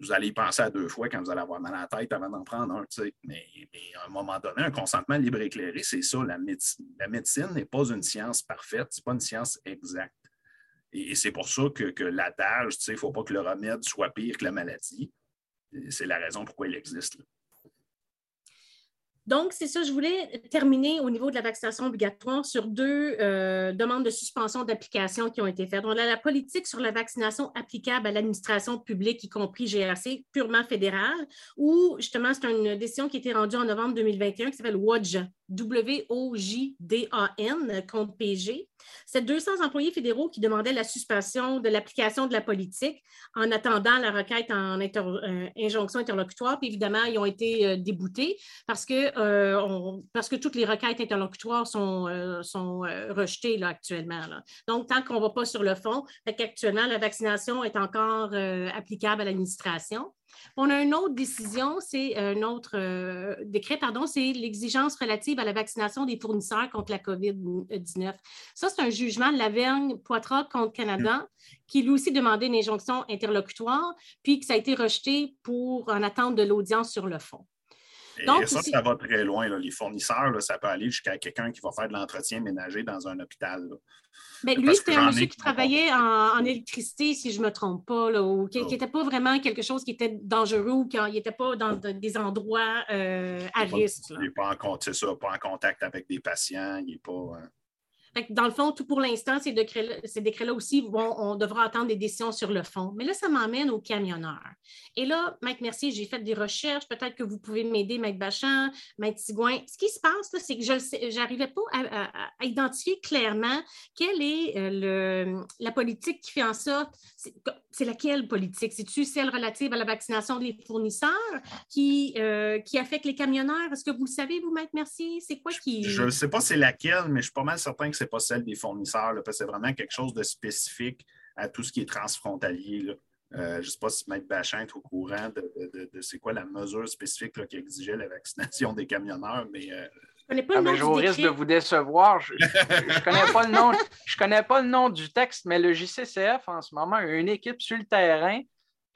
Vous allez y penser à deux fois quand vous allez avoir mal à la tête avant d'en prendre un. Mais, mais à un moment donné, un consentement libre éclairé, c'est ça. La médecine, n'est pas une science parfaite, ce n'est pas une science exacte. Et, c'est pour ça que, que l'adage, il ne faut pas que le remède soit pire que la maladie. C'est la raison pourquoi il existe. Donc, c'est ça, je voulais terminer au niveau de la vaccination obligatoire sur deux euh, demandes de suspension d'application qui ont été faites. On a la politique sur la vaccination applicable à l'administration publique, y compris GRC, purement fédérale, où justement, c'est une décision qui a été rendue en novembre 2021 qui s'appelle WOJDAN, W-O-J-D-A-N, contre PG. C'est 200 employés fédéraux qui demandaient la suspension de l'application de la politique en attendant la requête en euh, injonction interlocutoire. Puis évidemment, ils ont été euh, déboutés parce que, euh, parce que toutes les requêtes interlocutoires sont, sont rejetées actuellement. Donc, tant qu'on ne va pas sur le fond, actuellement, la vaccination est encore applicable à l'administration. On a une autre décision, c'est un autre euh, décret, pardon, c'est l'exigence relative à la vaccination des fournisseurs contre la COVID-19. Ça, c'est un jugement de la Vergne Poitras contre Canada qui lui aussi demandait une injonction interlocutoire, puis que ça a été rejeté pour en attente de l'audience sur le fond. Donc, ça, ça va très loin. Les fournisseurs, ça peut aller jusqu'à quelqu'un qui va faire de l'entretien ménager dans un hôpital. Mais lui, c'était un monsieur qui travaillait en, électricité, si je ne me trompe pas, ou qui n'était pas vraiment quelque chose qui était dangereux ou qui n'était pas dans des endroits euh, à risque. Il n'est pas, en contact avec des patients, il n'est pas. Euh, dans le fond, tout pour l'instant, ces décrets-là aussi, on devra attendre des décisions sur le fond. Mais là, ça m'emmène aux camionneurs. Et là, Maître Mercier, j'ai fait des recherches. Peut-être que vous pouvez m'aider, Maître Bachan, Maître Sigouin. Ce qui se passe, c'est que je n'arrivais pas à, identifier clairement quelle est euh, la politique qui fait en sorte. C'est laquelle politique? C'est-tu celle relative à la vaccination des fournisseurs qui, euh, qui affecte les camionneurs? Est-ce que vous le savez, vous, Maître Mercier? C'est quoi qui. Je ne sais pas c'est laquelle, mais je suis pas mal certain que ce n'est pas celle des fournisseurs, parce que c'est vraiment quelque chose de spécifique à tout ce qui est transfrontalier. Euh, je ne sais pas si Maître Bachin est au courant de, c'est quoi la mesure spécifique qui exigeait la vaccination des camionneurs, mais. Euh, je connais ah, risque de vous décevoir. Je ne connais, pas le nom, connais pas le nom du texte, mais le JCCF, en ce moment, a une équipe sur le terrain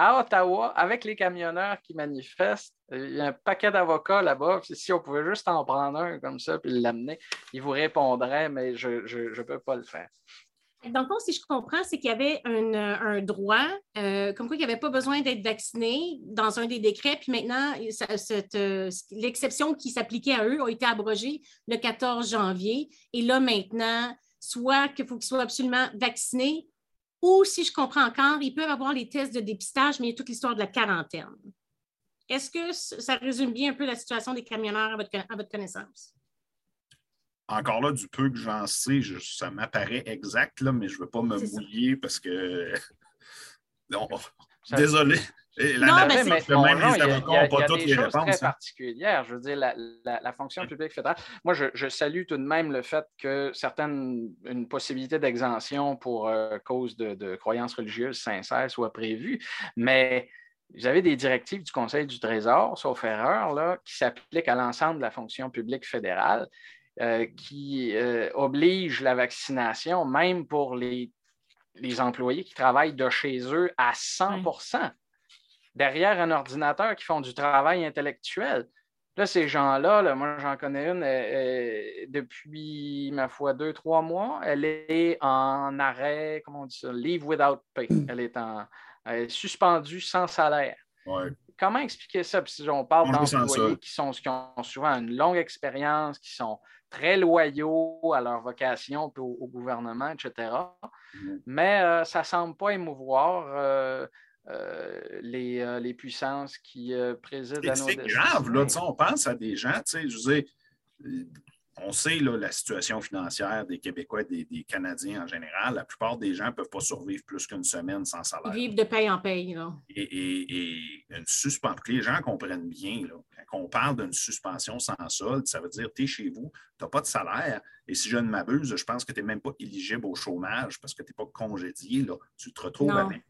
à Ottawa avec les camionneurs qui manifestent. Il y a un paquet d'avocats là-bas. Si on pouvait juste en prendre un comme ça puis l'amener, ils vous répondraient, mais je ne peux pas le faire. Dans le fond, si je comprends, c'est qu'il y avait un, droit, euh, comme quoi il n'y avait pas besoin d'être vacciné dans un des décrets, puis maintenant, euh, l'exception qui s'appliquait à eux a été abrogée le 14 janvier. Et là, maintenant, soit qu'il faut qu'ils soient absolument vaccinés, ou si je comprends encore, ils peuvent avoir les tests de dépistage, mais il y a toute l'histoire de la quarantaine. Est-ce que ça résume bien un peu la situation des camionneurs à votre, connaissance? Encore là, du peu que j'en sais, ça m'apparaît exact, là, mais je ne veux pas me mouiller parce que. (laughs) désolé. Non, mais c'est même les avocats n'ont pas toutes les réponses. très hein. particulières. Je veux dire, la, fonction publique fédérale. Moi, je, salue tout de même le fait que certaines, une possibilité d'exemption pour euh, cause de, croyances religieuses sincères soit prévue, mais vous avez des directives du Conseil du Trésor, sauf erreur, là, qui s'appliquent à l'ensemble de la fonction publique fédérale, euh, qui euh, obligent la vaccination, même pour les, les employés qui travaillent de chez eux à 100 derrière un ordinateur qui font du travail intellectuel. Là, ces gens-là, moi, j'en connais une euh, depuis, ma foi, deux, trois mois. Elle est en arrêt, comment on dit ça, leave without pay. Elle est, en, suspendue sans salaire. Comment expliquer ça? si on parle d'employés qui, sont, qui ont souvent une longue expérience, qui sont très loyaux à leur vocation, au, gouvernement, etc. Mm-hmm. Mais euh, ça ne semble pas émouvoir. Euh, les, euh, les, puissances qui euh, président à nos C'est grave, là, on pense à des gens, je on sait là, la situation financière des Québécois et des, Canadiens en général. La plupart des gens ne peuvent pas survivre plus qu'une semaine sans salaire. Ils vivent de paye en paye. Là. Et, et, une suspension, que les gens comprennent bien, là, quand on parle d'une suspension sans solde, ça veut dire que tu es chez vous, tu n'as pas de salaire. Et si je ne m'abuse, je pense que tu n'es même pas éligible au chômage parce que tu n'es pas congédié. Là. Tu te retrouves avec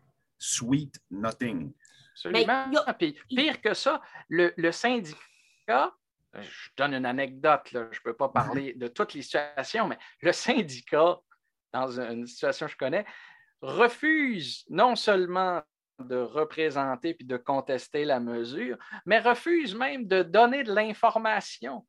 sweet nothing. Absolument. Puis, pire que ça, le, syndicat, je donne une anecdote, je ne peux pas mhm. parler de toutes les situations, mais le syndicat, dans une situation que je connais, refuse non seulement de représenter puis de contester la mesure, mais refuse même de donner de l'information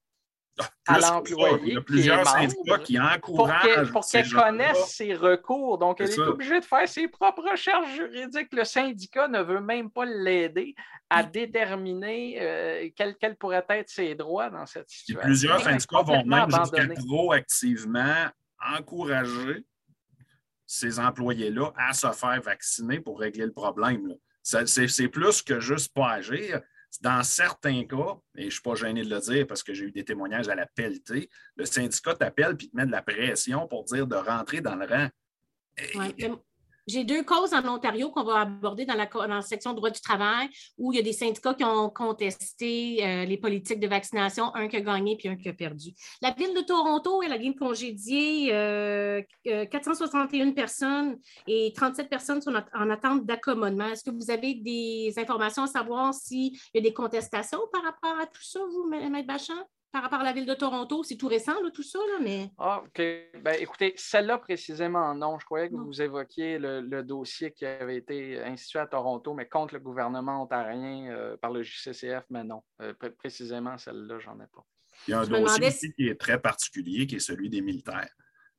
à l'employé. Il y a plusieurs syndicats qui encouragent. Pour qu'elle connaisse ses recours. Donc, elle est obligée de faire ses propres recherches juridiques. Le syndicat ne veut même pas l'aider à déterminer euh, quels, pourraient être ses droits dans cette situation. plusieurs syndicats vont même jusqu'à proactivement encourager ces employés-là à se faire vacciner pour régler le problème. C'est plus que juste pas agir dans certains cas, et je ne suis pas gêné de le dire parce que j'ai eu des témoignages à la pelletée, le syndicat t'appelle et te met de la pression pour dire de rentrer dans le rang. J'ai deux causes en Ontario qu'on va aborder dans la, section droit du travail où il y a des syndicats qui ont contesté euh, les politiques de vaccination, un qui a gagné puis un qui a perdu. La ville de Toronto, elle a bien congédié 461 personnes et 37 personnes sont en attente d'accommodement. Est-ce que vous avez des informations à savoir s'il y a des contestations par rapport à tout ça, vous, M. Bachand? Par rapport à la ville de Toronto? C'est tout récent, tout ça, là, mais. Ah, OK. Ben, écoutez, celle-là précisément, non. Je croyais que vous évoquiez le, dossier qui avait été institué à Toronto, mais contre le gouvernement ontarien euh, par le JCCF, mais non. Euh, précisément, celle-là, j'en ai pas. Il y a un dossier qui est très particulier, qui est celui des militaires.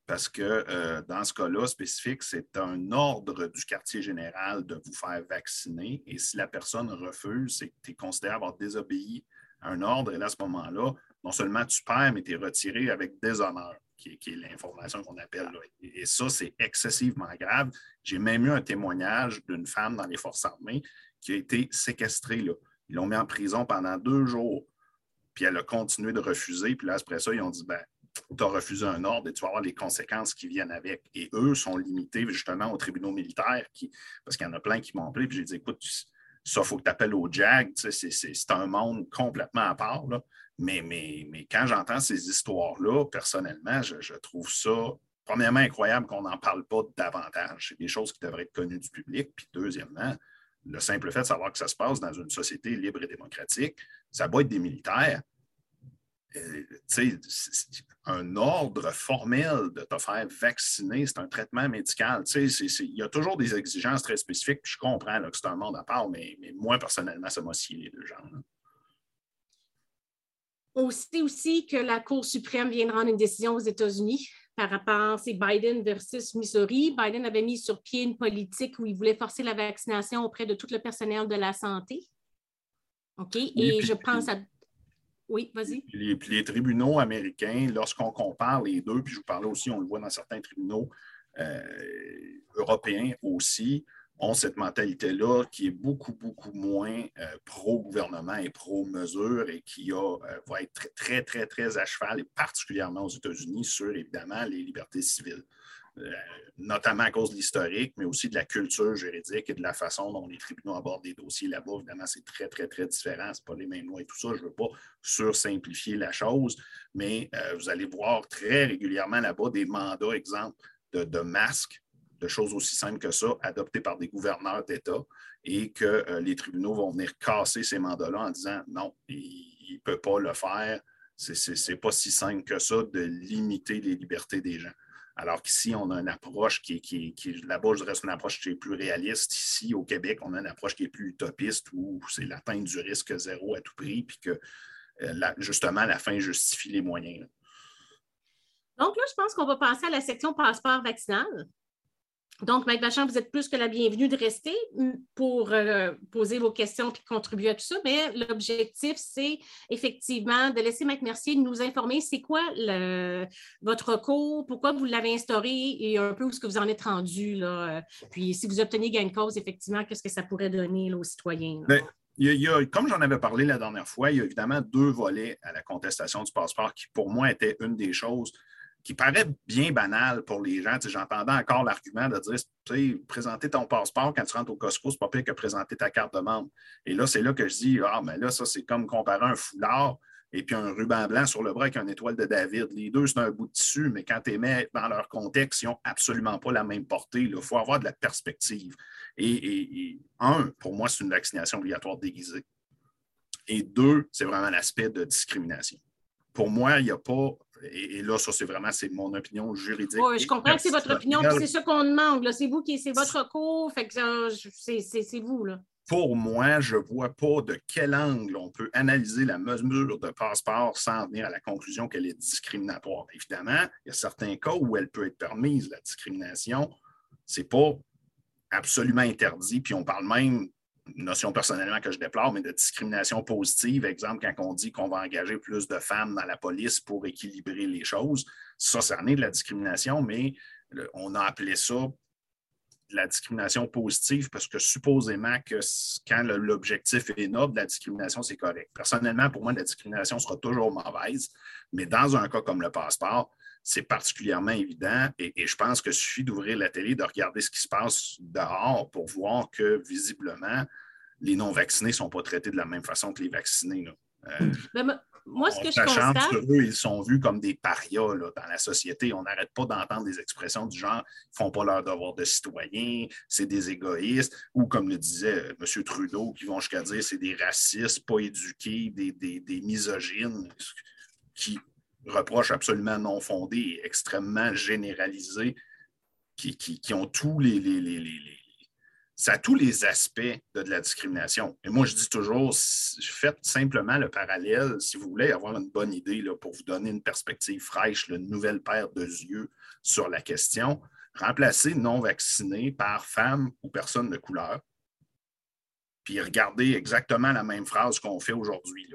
Parce que euh, dans ce cas-là spécifique, c'est un ordre du quartier général de vous faire vacciner. Et si la personne refuse, c'est que tu es considéré avoir désobéi à un ordre. Et là, à ce moment-là, non seulement tu perds, mais tu es retiré avec déshonneur, qui, est l'information qu'on appelle. Et, ça, c'est excessivement grave. J'ai même eu un témoignage d'une femme dans les forces armées qui a été séquestrée. Là. Ils l'ont mis en prison pendant deux jours. Puis elle a continué de refuser. Puis là, après ça, ils ont dit ben, tu as refusé un ordre et tu vas avoir les conséquences qui viennent avec. Et eux sont limités justement aux tribunaux militaires qui, parce qu'il y en a plein qui m'ont appelé. Puis j'ai dit écoute, ça, il faut que tu appelles au JAG. C'est un monde complètement à part. Là. Mais, mais, mais quand j'entends ces histoires-là, personnellement, je, trouve ça, premièrement, incroyable qu'on n'en parle pas davantage. C'est des choses qui devraient être connues du public. Puis, deuxièmement, le simple fait de savoir que ça se passe dans une société libre et démocratique, ça doit être des militaires. Euh, un ordre formel de te faire vacciner, c'est un traitement médical. Il y a toujours des exigences très spécifiques, je comprends que c'est un monde à part, mais, moi, personnellement, ça m'a scié les deux gens. On sait aussi que la Cour suprême vient de rendre une décision aux États-Unis par rapport, c'est Biden versus Missouri. Biden avait mis sur pied une politique où il voulait forcer la vaccination auprès de tout le personnel de la santé. OK? Et je pense à. Oui, vas-y. Les, les, tribunaux américains, lorsqu'on compare les deux, puis je vous parlais aussi, on le voit dans certains tribunaux euh, européens aussi, ont cette mentalité-là qui est beaucoup, beaucoup moins euh, pro-gouvernement et pro-mesure et qui euh, va être très, très, très, très à cheval, et particulièrement aux États-Unis, sur évidemment les libertés civiles. Euh, notamment à cause de l'historique, mais aussi de la culture juridique et de la façon dont les tribunaux abordent des dossiers là-bas. Évidemment, c'est très, très, très différent. Ce pas les mêmes lois et tout ça. Je ne veux pas sursimplifier la chose, mais vous allez voir très régulièrement là-bas des mandats, exemple, de masques de choses aussi simples que ça, adoptées par des gouverneurs d'État, et que euh, les tribunaux vont venir casser ces mandats-là en disant non, il ne peut pas le faire. Ce n'est pas si simple que ça de limiter les libertés des gens. Alors qu'ici, on a une approche qui qui, qui là-bas, je une approche qui est plus réaliste. Ici, au Québec, on a une approche qui est plus utopiste où c'est l'atteinte du risque zéro à tout prix, puis que euh, justement, la fin justifie les moyens. Donc là, je pense qu'on va passer à la section passeport vaccinal. Donc, Mike Vachon, vous êtes plus que la bienvenue de rester pour euh, poser vos questions et contribuer à tout ça. Mais l'objectif, c'est effectivement de laisser Mike Mercier nous informer c'est quoi votre recours, pourquoi vous l'avez instauré et un peu où ce que vous en êtes rendu. Là. Puis, si vous obtenez gain de cause, effectivement, qu'est-ce que ça pourrait donner aux citoyens? Ben, comme j'en avais parlé la dernière fois, il y a évidemment deux volets à la contestation du passeport qui, pour moi, étaient une des choses qui paraît bien banal pour les gens. J'entendais encore l'argument de dire présenter ton passeport quand tu rentres au Costco, c'est pas pire que présenter ta carte de membre. Et là, c'est là que je dis Ah, mais là, ça, c'est comme comparer un foulard et puis un ruban blanc sur le bras avec une étoile de David. Les deux, c'est un bout de tissu, mais quand tu les mets dans leur contexte, ils n'ont absolument pas la même portée. Il faut avoir de la perspective. Et, un, pour moi, c'est une vaccination obligatoire déguisée. Et deux, c'est vraiment l'aspect de discrimination. Pour moi, il n'y a pas et, là, ça, c'est vraiment c'est mon opinion juridique. Oui, je comprends que c'est votre opinion, c'est ça qu'on demande. C'est vous qui c'est votre recours, fait que c'est vous. Là. pour moi, je ne vois pas de quel angle on peut analyser la mesure de passeport sans venir à la conclusion qu'elle est discriminatoire. Évidemment, il y a certains cas où elle peut être permise, la discrimination. Ce n'est pas absolument interdit. Puis on parle même, notion personnellement que je déplore, mais de discrimination positive. Exemple, quand on dit qu'on va engager plus de femmes dans la police pour équilibrer les choses, ça, ça en de la discrimination, mais on a appelé ça la discrimination positive parce que supposément que quand l'objectif est noble, la discrimination, c'est correct. Personnellement, pour moi, la discrimination sera toujours mauvaise, mais dans un cas comme le passeport, c'est particulièrement évident et, je pense qu'il suffit d'ouvrir la télé, de regarder ce qui se passe dehors pour voir que visiblement, les non-vaccinés ne sont pas traités de la même façon que les vaccinés. Euh, moi, ce que je constate. eux, ils sont vus comme des parias dans la société. On n'arrête pas d'entendre des expressions du genre ils ne font pas leur devoir de citoyen, c'est des égoïstes, ou comme le disait M. Trudeau, qui vont jusqu'à dire c'est des racistes, pas éduqués, des, des, misogynes, qui reprochent absolument non fondés et extrêmement généralisés, qui, qui, ont tous les, les ça a tous les aspects de, la discrimination. Et moi, je dis toujours, faites simplement le parallèle, si vous voulez avoir une bonne idée là, pour vous donner une perspective fraîche, une nouvelle paire de yeux sur la question. Remplacez non vacciné par femme ou personne de couleur. Puis regardez exactement la même phrase qu'on fait aujourd'hui.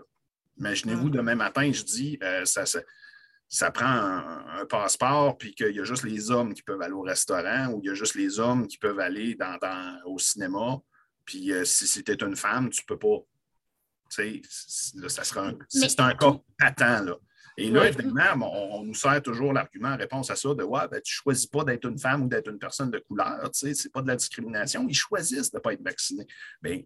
Imaginez-vous mm. demain matin, je dis, euh, ça, ça, ça prend un, passeport, puis qu'il y a juste les hommes qui peuvent aller au restaurant ou il y a juste les hommes qui peuvent aller dans, au cinéma. Puis euh, si c'était une femme, tu ne peux pas. Tu sais, ça sera un, c'est un cas patent. Là. Et là, évidemment, on, nous sert toujours l'argument en réponse à ça de Ouais, ben, tu ne choisis pas d'être une femme ou d'être une personne de couleur. Tu sais, ce n'est pas de la discrimination. Ils choisissent de ne pas être vaccinés. Bien,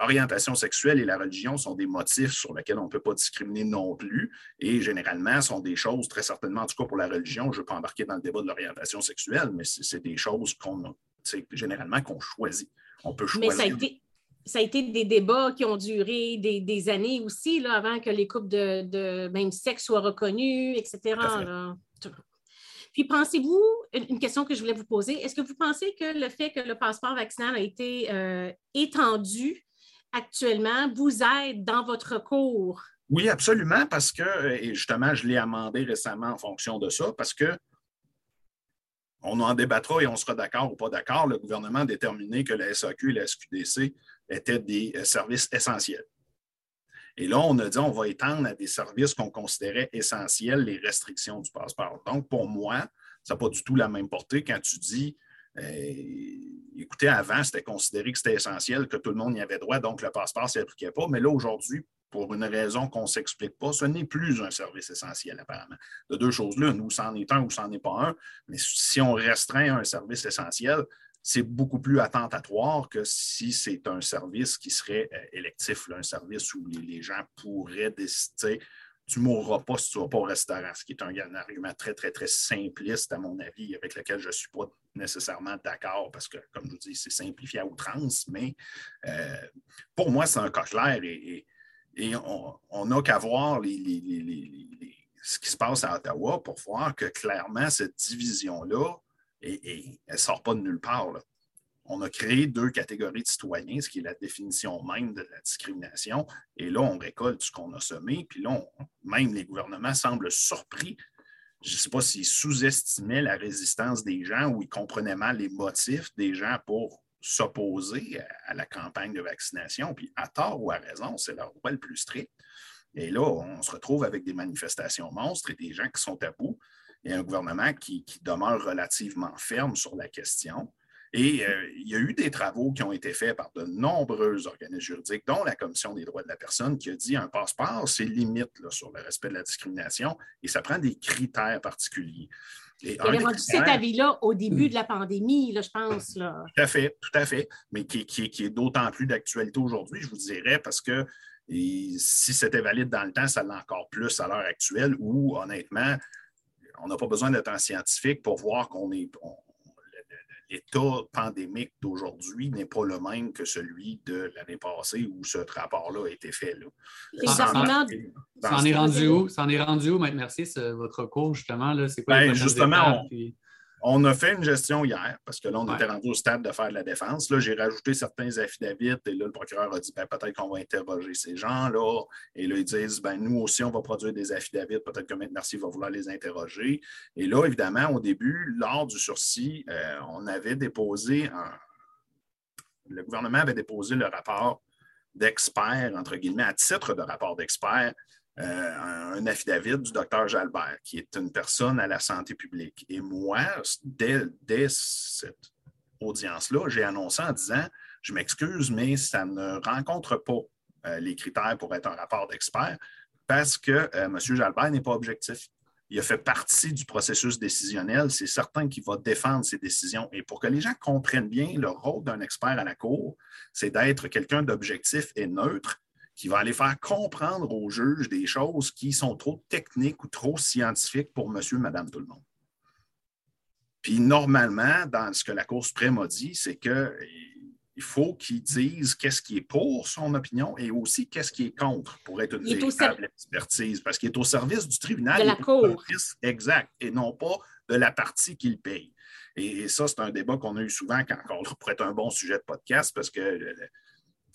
l'orientation sexuelle et la religion sont des motifs sur lesquels on ne peut pas discriminer non plus et généralement sont des choses, très certainement, en tout cas pour la religion, je ne veux pas embarquer dans le débat de l'orientation sexuelle, mais c'est des choses qu'on généralement qu'on choisit. On peut choisir. Mais ça a été, ça a été des débats qui ont duré des, années aussi, là, avant que les couples de, même sexe soient reconnus, etc. Puis pensez-vous, une question que je voulais vous poser, est-ce que vous pensez que le fait que le passeport vaccinal a été euh, étendu actuellement vous aide dans votre cours? Oui, absolument, parce que, et justement, je l'ai amendé récemment en fonction de ça, parce que on en débattra et on sera d'accord ou pas d'accord. Le gouvernement a déterminé que la SAQ et la SQDC étaient des euh, services essentiels. Et là, on a dit on va étendre à des services qu'on considérait essentiels les restrictions du passeport. Donc, pour moi, ça n'a pas du tout la même portée quand tu dis euh, écoutez, avant, c'était considéré que c'était essentiel, que tout le monde y avait droit, donc le passeport ne s'appliquait pas. Mais là, aujourd'hui, pour une raison qu'on ne s'explique pas, ce n'est plus un service essentiel, apparemment. De deux choses là, nous, c'en est un ou c'en est pas un. Mais si on restreint un service essentiel, c'est beaucoup plus attentatoire que si c'est un service qui serait euh, électif, un service où les, gens pourraient décider tu ne mourras pas si tu vas pas au restaurant, ce qui est un, argument très, très, très simpliste, à mon avis, avec lequel je ne suis pas nécessairement d'accord, parce que, comme je vous dis, c'est simplifié à outrance, mais euh, pour moi, c'est un cas clair et, on n'a qu'à voir ce qui se passe à Ottawa pour voir que clairement, cette division-là, et, elle ne sort pas de nulle part. On a créé deux catégories de citoyens, ce qui est la définition même de la discrimination. Et là, on récolte ce qu'on a semé. Puis là, même les gouvernements semblent surpris. Je ne sais pas s'ils sous-estimaient la résistance des gens ou ils comprenaient mal les motifs des gens pour s'opposer à, la campagne de vaccination. Puis à tort ou à raison, c'est leur droit le plus strict. Et là, on se retrouve avec des manifestations monstres et des gens qui sont à bout et un gouvernement qui, demeure relativement ferme sur la question. Et euh, il y a eu des travaux qui ont été faits par de nombreux organismes juridiques, dont la Commission des droits de la personne, qui a dit un passeport, c'est limite sur le respect de la discrimination et ça prend des critères particuliers. Et il avait rendu cet avis-là au début de la pandémie, là, je pense. Là. Tout à fait, tout à fait, mais qui, qui est d'autant plus d'actualité aujourd'hui, je vous dirais, parce que si c'était valide dans le temps, ça l'est encore plus à l'heure actuelle, où honnêtement, on n'a pas besoin d'être un scientifique pour voir qu'on est. L'état pandémique d'aujourd'hui n'est pas le même que celui de l'année passée où ce rapport-là a été fait. Là. Exactement. Ça en est rendu où? Ça en est rendu où, Maître Mercier, votre cours, justement? C'est quoi ben, justement, On a fait une gestion hier parce que là, on était rendu au stade de faire de la défense. Là, j'ai rajouté certains affidavits et là, le procureur a dit ben, peut-être qu'on va interroger ces gens-là. Et là, ils disent ben, nous aussi, on va produire des affidavits. Peut-être que M. Mercier va vouloir les interroger. Et là, évidemment, au début, lors du sursis, euh, on avait déposé un. Le gouvernement avait déposé le rapport d'expert, entre guillemets, à titre de rapport d'expert, euh, un affidavit du docteur Jalbert, qui est une personne à la santé publique. Et moi, dès, cette audience-là, j'ai annoncé en disant Je m'excuse, mais ça ne rencontre pas euh, les critères pour être un rapport d'expert parce que euh, M. Jalbert n'est pas objectif. Il a fait partie du processus décisionnel. C'est certain qu'il va défendre ses décisions. Et pour que les gens comprennent bien le rôle d'un expert à la Cour, c'est d'être quelqu'un d'objectif et neutre qui va aller faire comprendre aux juges des choses qui sont trop techniques ou trop scientifiques pour monsieur, madame, tout le monde. Puis normalement, dans ce que la Cour suprême a dit, c'est qu'il faut qu'il dise qu'est-ce qui est pour son opinion et aussi qu'est-ce qui est contre pour être une véritable expertise, parce qu'il est au service du tribunal. De la Cour. Exact, et non pas de la partie qu'il paye. Et, ça, c'est un débat qu'on a eu souvent quand, on pourrait être un bon sujet de podcast, parce que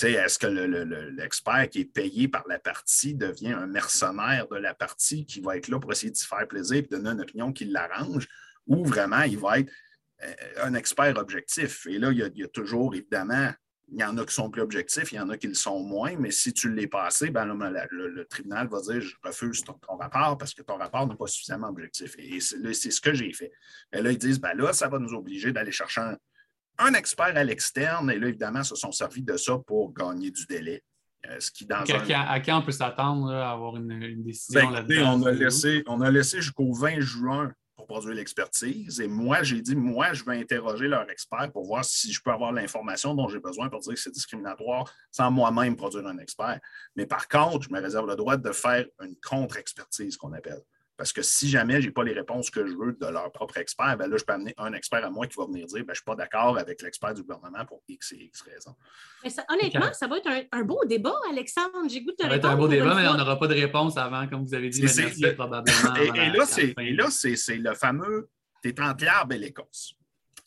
est-ce que l'expert qui est payé par la partie devient un mercenaire de la partie qui va être là pour essayer de faire plaisir et donner une opinion qui l'arrange, ou vraiment il va être euh, un expert objectif? Et là, il y, a, toujours, évidemment, il y en a qui sont plus objectifs, il y en a qui le sont moins, mais si tu l'es passé, ben, le, tribunal va dire je refuse ton, rapport parce que ton rapport n'est pas suffisamment objectif. Et c'est ce que j'ai fait. Et là, ils disent ben là, ça va nous obliger d'aller chercher un, un expert à l'externe, et là, évidemment, se sont servis de ça pour gagner du délai. Euh, ce qui, dans à, quand on peut s'attendre à avoir une, décision ben, là-dedans? On a laissé, on a laissé jusqu'au 20 juin pour produire l'expertise. Et moi, j'ai dit, moi, je vais interroger leur expert pour voir si je peux avoir l'information dont j'ai besoin pour dire que c'est discriminatoire sans moi-même produire un expert. Mais par contre, je me réserve le droit de faire une contre-expertise qu'on appelle. Parce que si jamais je n'ai pas les réponses que je veux de leur propre expert, ben là, je peux amener un expert à moi qui va venir dire ben, je ne suis pas d'accord avec l'expert du gouvernement pour X et X raisons. honnêtement, ça va être un, beau débat, Alexandre. J'ai goût de Ça va être un beau débat, mais on n'aura pas de réponse avant, comme vous avez dit, merci, probablement. Et, là, c'est le fameux t'es entre l'arbre et l'écorce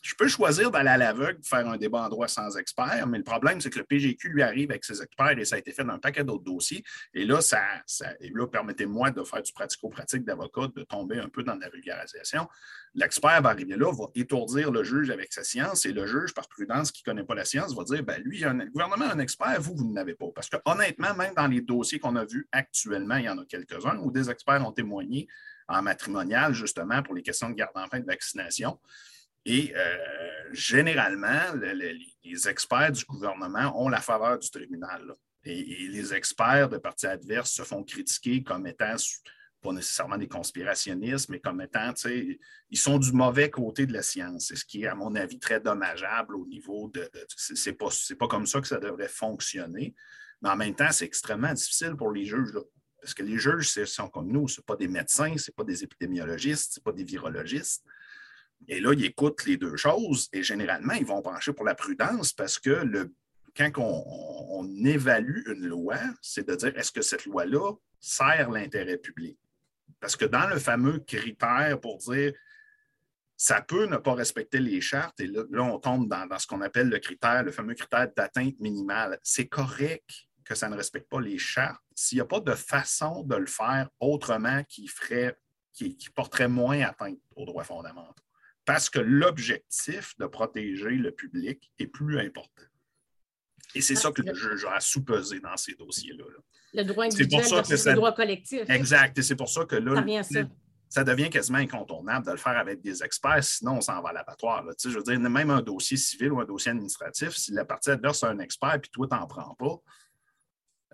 je peux choisir d'aller à l'aveugle, faire un débat en droit sans expert, mais le problème, c'est que le PGQ lui arrive avec ses experts et ça a été fait dans un paquet d'autres dossiers. Et là, ça, là permettez-moi de faire du pratico-pratique d'avocat, de tomber un peu dans la vulgarisation. L'expert va arriver là, va étourdir le juge avec sa science et le juge, par prudence, qui ne connaît pas la science, va dire ben, lui, le gouvernement a un expert, vous, vous n'avez pas. Parce que honnêtement, même dans les dossiers qu'on a vus actuellement, il y en a quelques-uns où des experts ont témoigné en matrimonial, justement, pour les questions de garde d'enfants et de vaccination. Et euh, généralement, les experts du gouvernement ont la faveur du tribunal. Et, les experts de partis adverses se font critiquer comme étant, pas nécessairement des conspirationnistes, mais comme étant, ils sont du mauvais côté de la science. C'est ce qui est, à mon avis, très dommageable au niveau de. c'est pas, pas comme ça que ça devrait fonctionner. Mais en même temps, c'est extrêmement difficile pour les juges. parce que les juges sont comme nous, ce pas des médecins, ce pas des épidémiologistes, ce pas des virologistes. Et là, ils écoutent les deux choses et généralement, ils vont pencher pour la prudence parce que quand on, évalue une loi, c'est de dire est-ce que cette loi-là sert l'intérêt public? Parce que dans le fameux critère pour dire ça peut ne pas respecter les chartes, et là, on tombe dans, ce qu'on appelle le critère, le fameux critère d'atteinte minimale. C'est correct que ça ne respecte pas les chartes s'il n'y a pas de façon de le faire autrement qui ferait qui porterait moins atteinte aux droits fondamentaux parce que l'objectif de protéger le public est plus important. Et c'est ça que le juge a sous-pesé dans ces dossiers-là. Le droit individuel versus le droit collectif. Exact. Et c'est pour ça que là, ça, devient quasiment incontournable de le faire avec des experts, sinon on s'en va à l'abattoir. Tu sais, je veux dire, même un dossier civil ou un dossier administratif, si la partie adverse a un expert puis toi, tu n'en prends pas,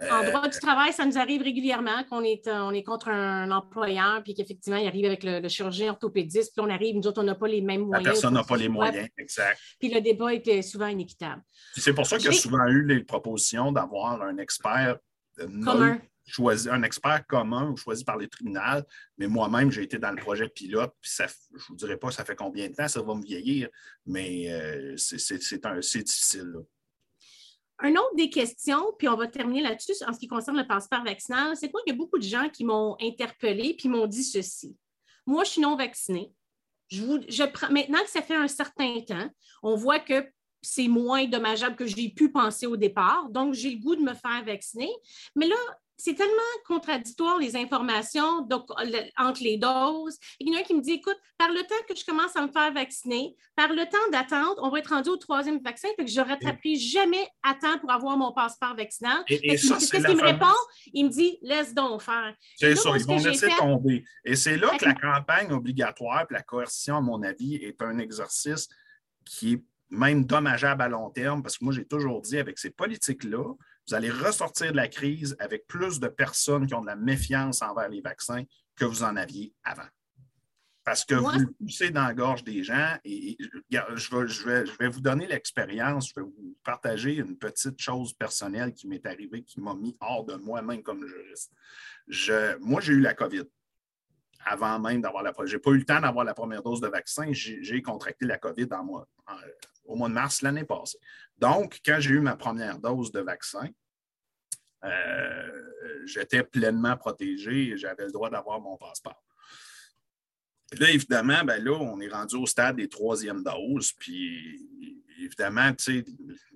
en euh, droit du travail, ça nous arrive régulièrement qu'on est, euh, on est contre un employeur, puis qu'effectivement, il arrive avec le, chirurgien orthopédiste, puis on arrive, nous autres, on n'a pas les mêmes moyens. La personne n'a pas les moyens, exact. Puis le débat était souvent inéquitable. C'est pour ça qu'il y a souvent eu les propositions d'avoir un expert commun. Choisi, un expert commun choisi par les tribunaux, mais moi-même, j'ai été dans le projet pilote, puis ça, je ne vous dirai pas ça fait combien de temps, ça va me vieillir, mais euh, c'est difficile. Là. Un autre des questions, puis on va terminer là-dessus en ce qui concerne le passeport vaccinal, c'est quoi? Il y a beaucoup de gens qui m'ont interpellé puis m'ont dit ceci. Moi, je suis non vaccinée. Je vous, je prends, maintenant que ça fait un certain temps, on voit que c'est moins dommageable que j'ai pu penser au départ. Donc, j'ai le goût de me faire vacciner. Mais là, c'est tellement contradictoire les informations donc, entre les doses. Il y en a un qui me dit écoute, par le temps que je commence à me faire vacciner, par le temps d'attente, on va être rendu au troisième vaccin, fait que je ne rattraperai jamais à temps pour avoir mon passeport vaccinal. Et, ça, Qu'est-ce qu'il me répond Il me dit laisse donc faire. C'est ça, ils vont laisser tomber. Et c'est là que la campagne obligatoire et la coercition, à mon avis, est un exercice qui est même dommageable à long terme, parce que moi, j'ai toujours dit, avec ces politiques-là, vous allez ressortir de la crise avec plus de personnes qui ont de la méfiance envers les vaccins que vous en aviez avant. Parce que vous le poussez dans la gorge des gens et je vais, je vais vous donner l'expérience, je vais vous partager une petite chose personnelle qui m'est arrivée, qui m'a mis hors de moi-même comme juriste. Je, moi, j'ai eu la COVID avant même d'avoir la Je n'ai pas eu le temps d'avoir la première dose de vaccin. J'ai contracté la COVID au mois de mars l'année passée. Donc, quand j'ai eu ma première dose de vaccin, euh, j'étais pleinement protégé et j'avais le droit d'avoir mon passeport. Là, évidemment, ben là, on est rendu au stade des troisièmes doses, puis évidemment,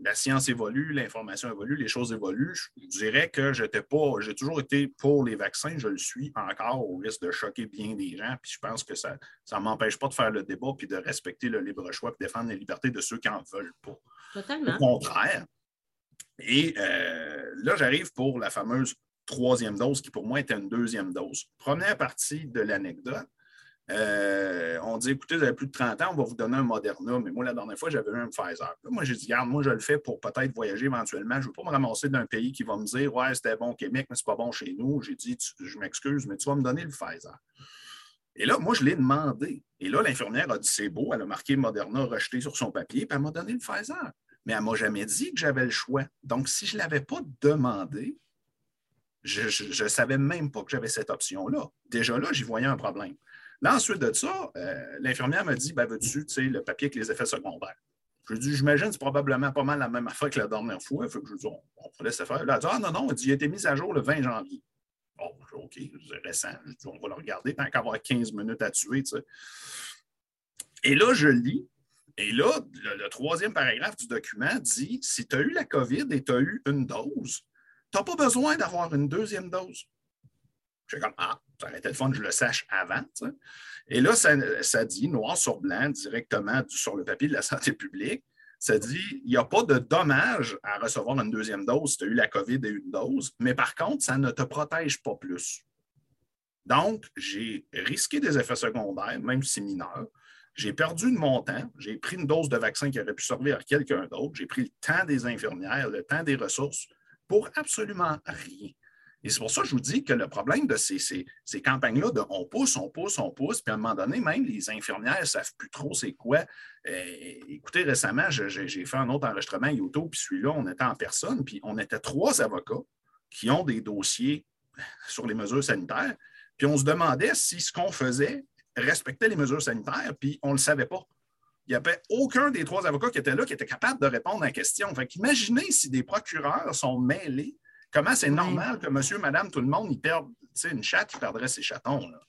la science évolue, l'information évolue, les choses évoluent. Je dirais que j'étais pas, j'ai toujours été pour les vaccins, je le suis encore au risque de choquer bien des gens, puis je pense que ça ne m'empêche pas de faire le débat, puis de respecter le libre choix, puis défendre les libertés de ceux qui n'en veulent pas. Totalement. Au contraire. Et euh, là, j'arrive pour la fameuse troisième dose, qui pour moi était une deuxième dose. Première partie de l'anecdote, euh, on dit écoutez, vous avez plus de 30 ans, on va vous donner un Moderna. Mais moi, la dernière fois, j'avais eu un Pfizer. moi, j'ai dit regarde, moi, je le fais pour peut-être voyager éventuellement. Je ne veux pas me ramasser d'un pays qui va me dire ouais, c'était bon au Québec, mais c'est pas bon chez nous. J'ai dit je m'excuse, mais tu vas me donner le Pfizer. Et là, moi, je l'ai demandé. Et là, l'infirmière a dit c'est beau, elle a marqué Moderna rejeté sur son papier, puis elle m'a donné le Pfizer. Mais elle ne m'a jamais dit que j'avais le choix. Donc, si je ne l'avais pas demandé, je ne savais même pas que j'avais cette option-là. Déjà là, j'y voyais un problème. Là, ensuite de ça, euh, l'infirmière m'a dit ben, Veux-tu le papier avec les effets secondaires? Je lui dit J'imagine c'est probablement pas mal la même affaire que la dernière fois. Fait que je dit On, on laisser faire. Là, elle a dit Ah non, non, elle dit, il a été mis à jour le 20 janvier. Bon, OK, c'est récent. Je dis, on va le regarder tant qu'avoir 15 minutes à tuer. Et là, je lis. Et là, le, troisième paragraphe du document dit si tu as eu la COVID et tu as eu une dose, tu n'as pas besoin d'avoir une deuxième dose. Je suis comme Ah, ça aurait été le fun que je le sache avant. Et là, ça, dit, noir sur blanc, directement sur le papier de la santé publique, ça dit il n'y a pas de dommage à recevoir une deuxième dose si tu as eu la COVID et une dose, mais par contre, ça ne te protège pas plus. Donc, j'ai risqué des effets secondaires, même si mineurs. J'ai perdu de mon temps. J'ai pris une dose de vaccin qui aurait pu servir à quelqu'un d'autre. J'ai pris le temps des infirmières, le temps des ressources pour absolument rien. Et c'est pour ça que je vous dis que le problème de ces, campagnes-là de on pousse, on pousse, on pousse, puis à un moment donné, même les infirmières ne savent plus trop c'est quoi. Euh, écoutez, récemment, j'ai fait un autre enregistrement YouTube, puis celui-là, on était en personne, puis on était trois avocats qui ont des dossiers sur les mesures sanitaires, puis on se demandait si ce qu'on faisait respectait les mesures sanitaires, puis on ne le savait pas. Il n'y avait aucun des trois avocats qui étaient là qui était capable de répondre à la question. Fait imaginez si des procureurs sont mêlés Comment c'est normal que monsieur, madame, tout le monde, ils perdent une chatte, qui perdrait ses chatons? Là?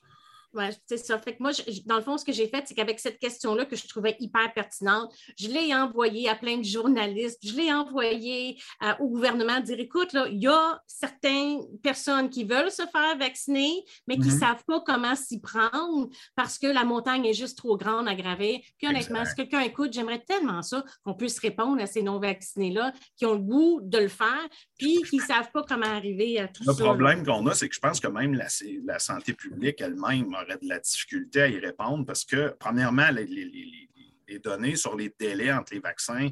Oui, c'est ça. Fait que moi, dans le fond, ce que j'ai fait, c'est qu'avec cette question-là que je trouvais hyper pertinente, je l'ai envoyée à plein de journalistes, je l'ai envoyée euh, au gouvernement, dire écoute, il y a certaines personnes qui veulent se faire vacciner, mais qui ne mhm. savent pas comment s'y prendre parce que la montagne est juste trop grande à graver. Puis honnêtement, si quelqu'un écoute, j'aimerais tellement ça qu'on puisse répondre à ces non-vaccinés-là qui ont le goût de le faire, puis qui ne savent pas comment arriver à tout ça. Le problème qu'on a, c'est que je pense que même la, la santé publique elle-même aurait de la difficulté à y répondre parce que, premièrement, les, données sur les délais entre les vaccins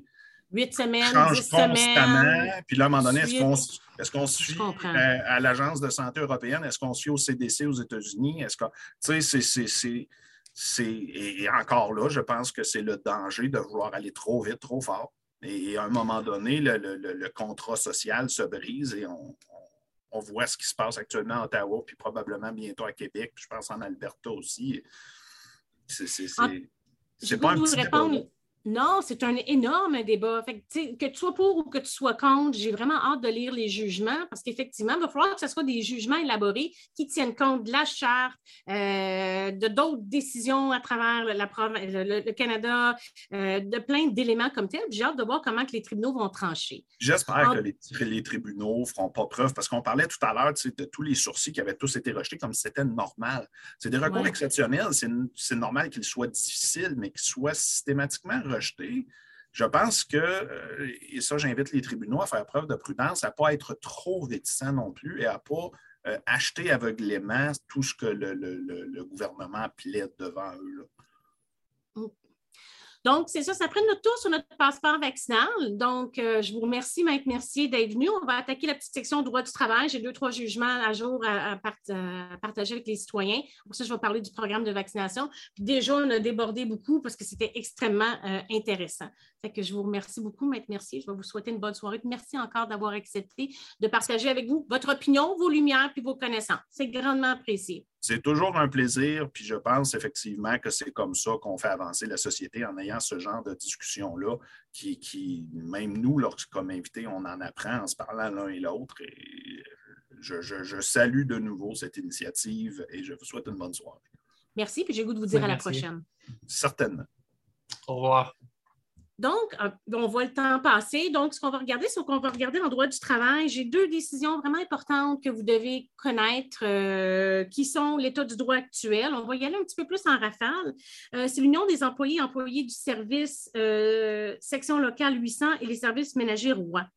Huit semaines, changent constamment. Puis là, à un moment donné, est-ce qu'on se fie à, l'Agence de santé européenne? Est-ce qu'on se fie au CDC aux États-Unis? Est-ce que, tu sais, c'est, et encore là, je pense que c'est le danger de vouloir aller trop vite, trop fort. Et, à un moment donné, le, contrat social se brise et on, on voit ce qui se passe actuellement à Ottawa, puis probablement bientôt à Québec, puis je pense en Alberta aussi. C'est pas un petit répondre. Non, c'est un énorme débat. Fait que, que, tu sois pour ou que tu sois contre, j'ai vraiment hâte de lire les jugements parce qu'effectivement, il va falloir que ce soit des jugements élaborés qui tiennent compte de la charte, euh, de d'autres décisions à travers la, le, Canada, euh, de plein d'éléments comme tels. J'ai hâte de voir comment que les tribunaux vont trancher. J'espère que les, tribunaux ne feront pas preuve parce qu'on parlait tout à l'heure de tous les sourcils qui avaient tous été rejetés comme si c'était normal. C'est des recours exceptionnels. C'est normal qu'ils soient difficiles, mais qu'ils soient systématiquement je pense que, euh, et ça, j'invite les tribunaux à faire preuve de prudence, à ne pas être trop réticents non plus et à ne pas euh, acheter aveuglément tout ce que le, gouvernement plaide devant eux. Donc, c'est ça, ça prend notre tour sur notre passeport vaccinal. Donc, euh, je vous remercie, Maître Mercier, d'être venu. On va attaquer la petite section droit du travail. J'ai deux, trois jugements à jour à, partager avec les citoyens. Pour ça, je vais parler du programme de vaccination. Puis déjà, on a débordé beaucoup parce que c'était extrêmement euh, intéressant. Fait que je vous remercie beaucoup, Maître Mercier. Je vais vous souhaiter une bonne soirée. Merci encore d'avoir accepté de partager avec vous votre opinion, vos lumières puis vos connaissances. C'est grandement apprécié c'est toujours un plaisir, puis je pense effectivement que c'est comme ça qu'on fait avancer la société en ayant ce genre de discussion-là, qui, qui, même nous, lorsque comme invités, on en apprend en se parlant l'un et l'autre. Et je, salue de nouveau cette initiative et je vous souhaite une bonne soirée. Merci, puis j'ai goût de vous dire à la prochaine. Certainement. Au revoir. Donc, euh, on voit le temps passer. Donc, ce qu'on va regarder, c'est qu'on va regarder en droit du travail. J'ai deux décisions vraiment importantes que vous devez connaître, euh, qui sont l'état du droit actuel. On va y aller un petit peu plus en rafale. Euh, c'est l'Union des employés employés du service section locale 800 et les services ménagers rois.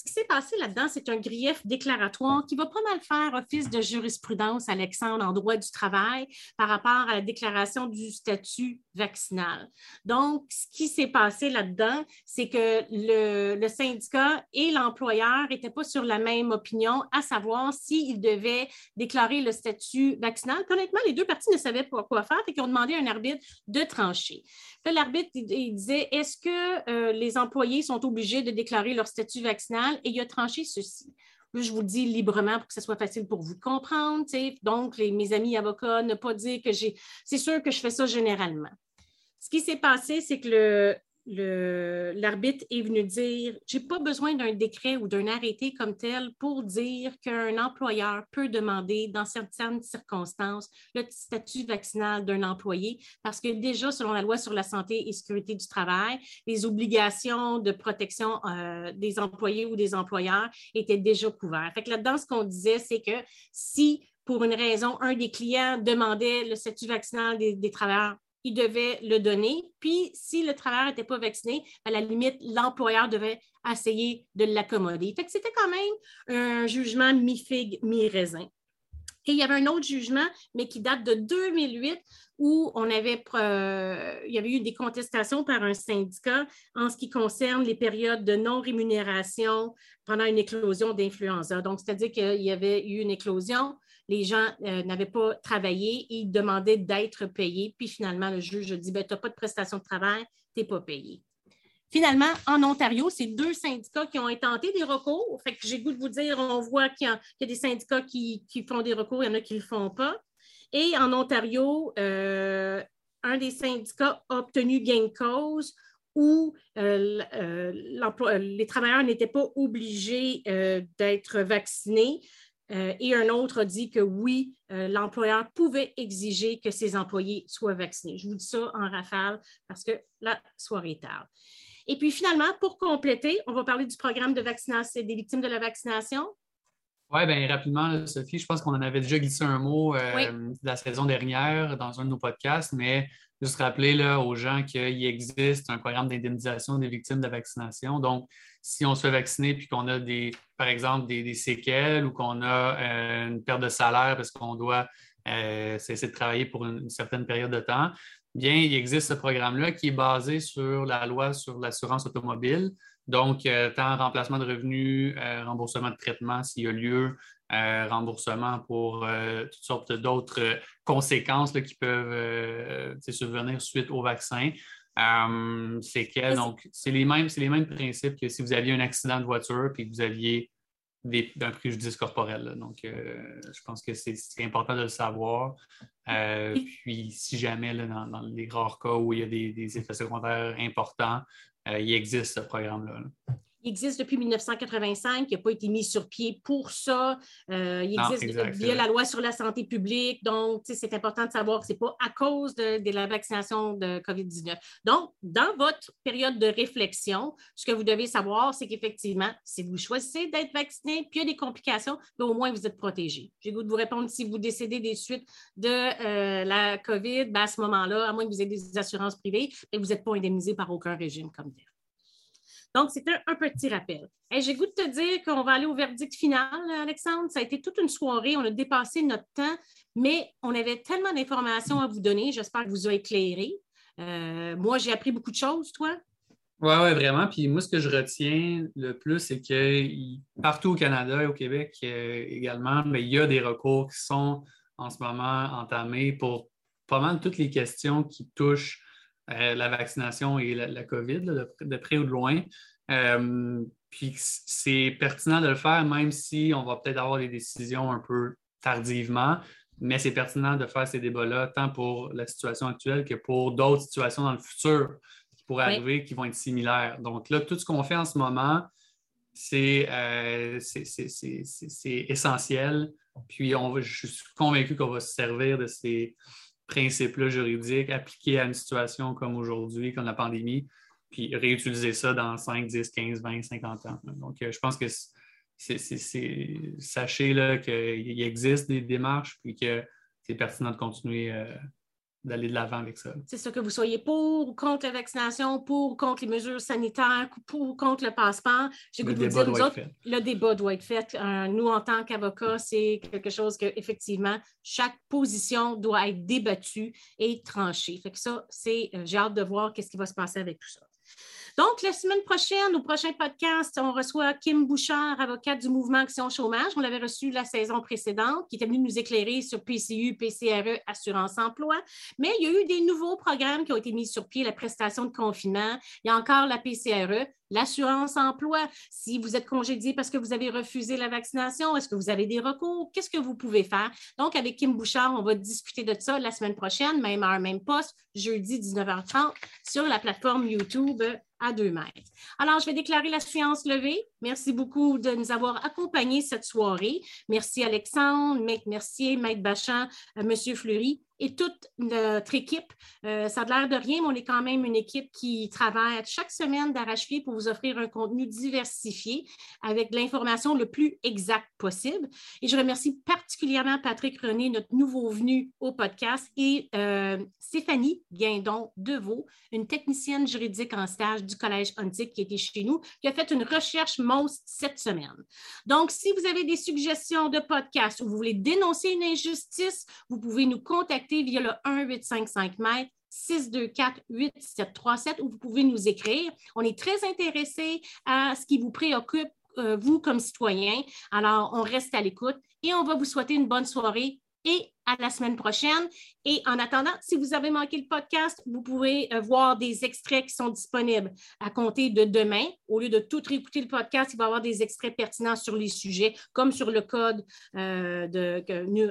Ce qui s'est passé là-dedans, c'est un grief déclaratoire qui va pas mal faire office de jurisprudence, Alexandre, en droit du travail par rapport à la déclaration du statut vaccinal. Donc, ce qui s'est passé là-dedans, c'est que le, syndicat et l'employeur n'étaient pas sur la même opinion, à savoir s'ils devaient déclarer le statut vaccinal. honnêtement, les deux parties ne savaient pas quoi faire et qu'ils ont demandé à un arbitre de trancher. L'arbitre disait, est-ce que euh, les employés sont obligés de déclarer leur statut vaccinal? Et il a tranché ceci. je vous le dis librement pour que ce soit facile pour vous comprendre. Donc, mes amis avocats, ne pas dire que j'ai. C'est sûr que je fais ça généralement. Ce qui s'est passé, c'est que le, l'arbitre est venu dire Je n'ai pas besoin d'un décret ou d'un arrêté comme tel pour dire qu'un employeur peut demander, dans certaines circonstances, le statut vaccinal d'un employé, parce que déjà, selon la loi sur la santé et sécurité du travail, les obligations de protection euh, des employés ou des employeurs étaient déjà couvertes. Fait que là-dedans, ce qu'on disait, c'est que si pour une raison, un des clients demandait le statut vaccinal des travailleurs il devait le donner. Puis, si le travailleur n'était pas vacciné, à la limite, l'employeur devait essayer de l'accommoder. C'était quand même un jugement mi-figue, mi-raisin. Et il y avait un autre jugement, mais qui date de 2008, où on avait, euh, il y avait eu des contestations par un syndicat en ce qui concerne les périodes de non-rémunération pendant une éclosion d'influenza. Donc, c'est-à-dire qu'il y avait eu une éclosion, les gens euh, n'avaient pas travaillé ils demandaient d'être payés. Puis finalement, le juge dit ben, Tu n'as pas de prestation de travail, tu n'es pas payé. Finalement, en Ontario, c'est deux syndicats qui ont intenté des recours. Fait que j'ai goût de vous dire, on voit qu'il y, a des syndicats qui, font des recours, il y en a qui ne le font pas. Et en Ontario, euh, un des syndicats a obtenu gain de cause où euh, les travailleurs n'étaient pas obligés d'être vaccinés. Euh, et un autre a dit que oui, euh, l'employeur pouvait exiger que ses employés soient vaccinés. Je vous dis ça en rafale parce que la soirée est tard. Et puis finalement, pour compléter, on va parler du programme de vaccination des victimes de la vaccination. Oui, bien rapidement, Sophie, je pense qu'on en avait déjà glissé un mot euh, la saison dernière dans un de nos podcasts, mais juste rappeler là, aux gens qu'il existe un programme d'indemnisation des victimes de la vaccination. Donc, si on se fait vacciner puis qu'on a des, par exemple, des, séquelles ou qu'on a euh, une perte de salaire parce qu'on doit euh, cesser de travailler pour une, certaine période de temps, bien, il existe ce programme-là qui est basé sur la loi sur l'assurance automobile. Donc, euh, tant remplacement de revenus, remboursement de traitement s'il y a lieu, remboursement pour toutes sortes d'autres conséquences qui peuvent survenir suite au vaccin. Euh, c'est que, donc, c'est les, mêmes, les mêmes principes que si vous aviez un accident de voiture et que vous aviez d'un préjudice corporel. Donc, euh, je pense que c'est important de le savoir. Euh, puis, si jamais, dans, les rares cas où il y a des, effets secondaires importants, euh, il existe ce programme-là. là il existe depuis 1985, il n'a pas été mis sur pied pour ça. Euh, il existe via la loi sur la santé publique. Donc, c'est important de savoir que ce n'est pas à cause de, la vaccination de COVID-19. Donc, dans votre période de réflexion, ce que vous devez savoir, c'est qu'effectivement, si vous choisissez d'être vacciné, puis il y a des complications, mais au moins vous êtes protégé. J'ai goût de vous répondre si vous décédez des suites de euh, la COVID, ben, à ce moment-là, à moins que vous ayez des assurances privées, vous n'êtes pas indemnisé par aucun régime comme tel. Donc, c'était un, petit rappel. J'ai goût de te dire qu'on va aller au verdict final, Alexandre. Ça a été toute une soirée. On a dépassé notre temps, mais on avait tellement d'informations à vous donner. J'espère que vous a éclairé. Euh, moi, j'ai appris beaucoup de choses, toi. Oui, ouais, vraiment. Puis moi, ce que je retiens le plus, c'est que partout au Canada et au Québec euh, également, mais il y a des recours qui sont en ce moment entamés pour pas mal toutes les questions qui touchent euh, la vaccination et la, COVID, de, près ou de loin. Euh, puis c'est pertinent de le faire, même si on va peut-être avoir des décisions un peu tardivement, mais c'est pertinent de faire ces débats-là, tant pour la situation actuelle que pour d'autres situations dans le futur qui pourraient arriver, qui vont être similaires. Donc là, tout ce qu'on fait en ce moment, c'est euh, essentiel. Puis on je suis convaincu qu'on va se servir de ces, principes-là juridiques appliqués à une situation comme aujourd'hui, comme la pandémie, puis réutiliser ça dans 5, 10, 15, 20, 50 ans. Donc, euh, je pense que c'est, sachez qu'il existe des démarches, puis que c'est pertinent de continuer euh, d'aller de l'avant avec ça. C'est ça, que vous soyez pour ou contre la vaccination, pour ou contre les mesures sanitaires, pour ou contre le passeport. J'ai le, débat doit être fait. le débat doit être fait. Euh, nous, en tant qu'avocats, c'est quelque chose que, effectivement, chaque position doit être débattue et tranchée. Fait que ça, c'est, euh, j'ai hâte de voir qu'est-ce qui va se passer avec tout ça. Donc, la semaine prochaine, au prochain podcast, on reçoit Kim Bouchard, avocate du mouvement Action Chômage. On l'avait reçu la saison précédente, qui était venue nous éclairer sur PCU, PCRE, Assurance Emploi. Mais il y a eu des nouveaux programmes qui ont été mis sur pied, la prestation de confinement. Il y a encore la PCRE, l'assurance emploi. Si vous êtes congédié parce que vous avez refusé la vaccination, est-ce que vous avez des recours? Qu'est-ce que vous pouvez faire? Donc, avec Kim Bouchard, on va discuter de ça la semaine prochaine, même heure, même poste, jeudi 19h30 sur la plateforme YouTube Alors, je vais déclarer la séance levée. Merci beaucoup de nous avoir accompagnés cette soirée. Merci Alexandre, Maître Mercier, Maître Bachand, euh, Monsieur Fleury et toute notre équipe. Euh, ça a l'air de rien, mais on est quand même une équipe qui travaille chaque semaine d'arrache-pied pour vous offrir un contenu diversifié avec l'information le plus exacte possible. Et je remercie particulièrement Patrick René, notre nouveau venu au podcast, et euh, Stéphanie Guindon Deveau, une technicienne juridique en stage du Collège Antique qui était chez nous, qui a fait une recherche monstre cette semaine. Donc, si vous avez des suggestions de podcast ou vous voulez dénoncer une injustice, vous pouvez nous contacter via le 1-855 mètres 624-8737 où vous pouvez nous écrire. On est très intéressé à ce qui vous préoccupe, euh, vous comme citoyen. Alors, on reste à l'écoute et on va vous souhaiter une bonne soirée et à la semaine prochaine. Et en attendant, si vous avez manqué le podcast, vous pouvez euh, voir des extraits qui sont disponibles à compter de demain. Au lieu de tout réécouter le podcast, il va y avoir des extraits pertinents sur les sujets, comme sur le code euh, de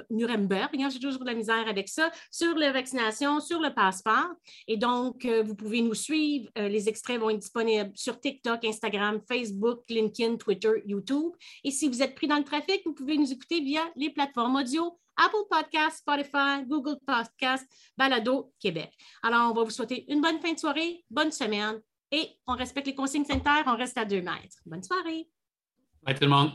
Nuremberg. Hein, j'ai toujours de la misère avec ça, sur la vaccination, sur le passeport. Et donc, euh, vous pouvez nous suivre. les extraits vont être disponibles sur TikTok, Instagram, Facebook, LinkedIn, Twitter, YouTube. Et si vous êtes pris dans le trafic, vous pouvez nous écouter via les plateformes audio Apple Spotify, Google Podcast, Balado Québec. Alors, on va vous souhaiter une bonne fin de soirée, bonne semaine et on respecte les consignes sanitaires, on reste à deux mètres. Bonne soirée. Bye tout le monde.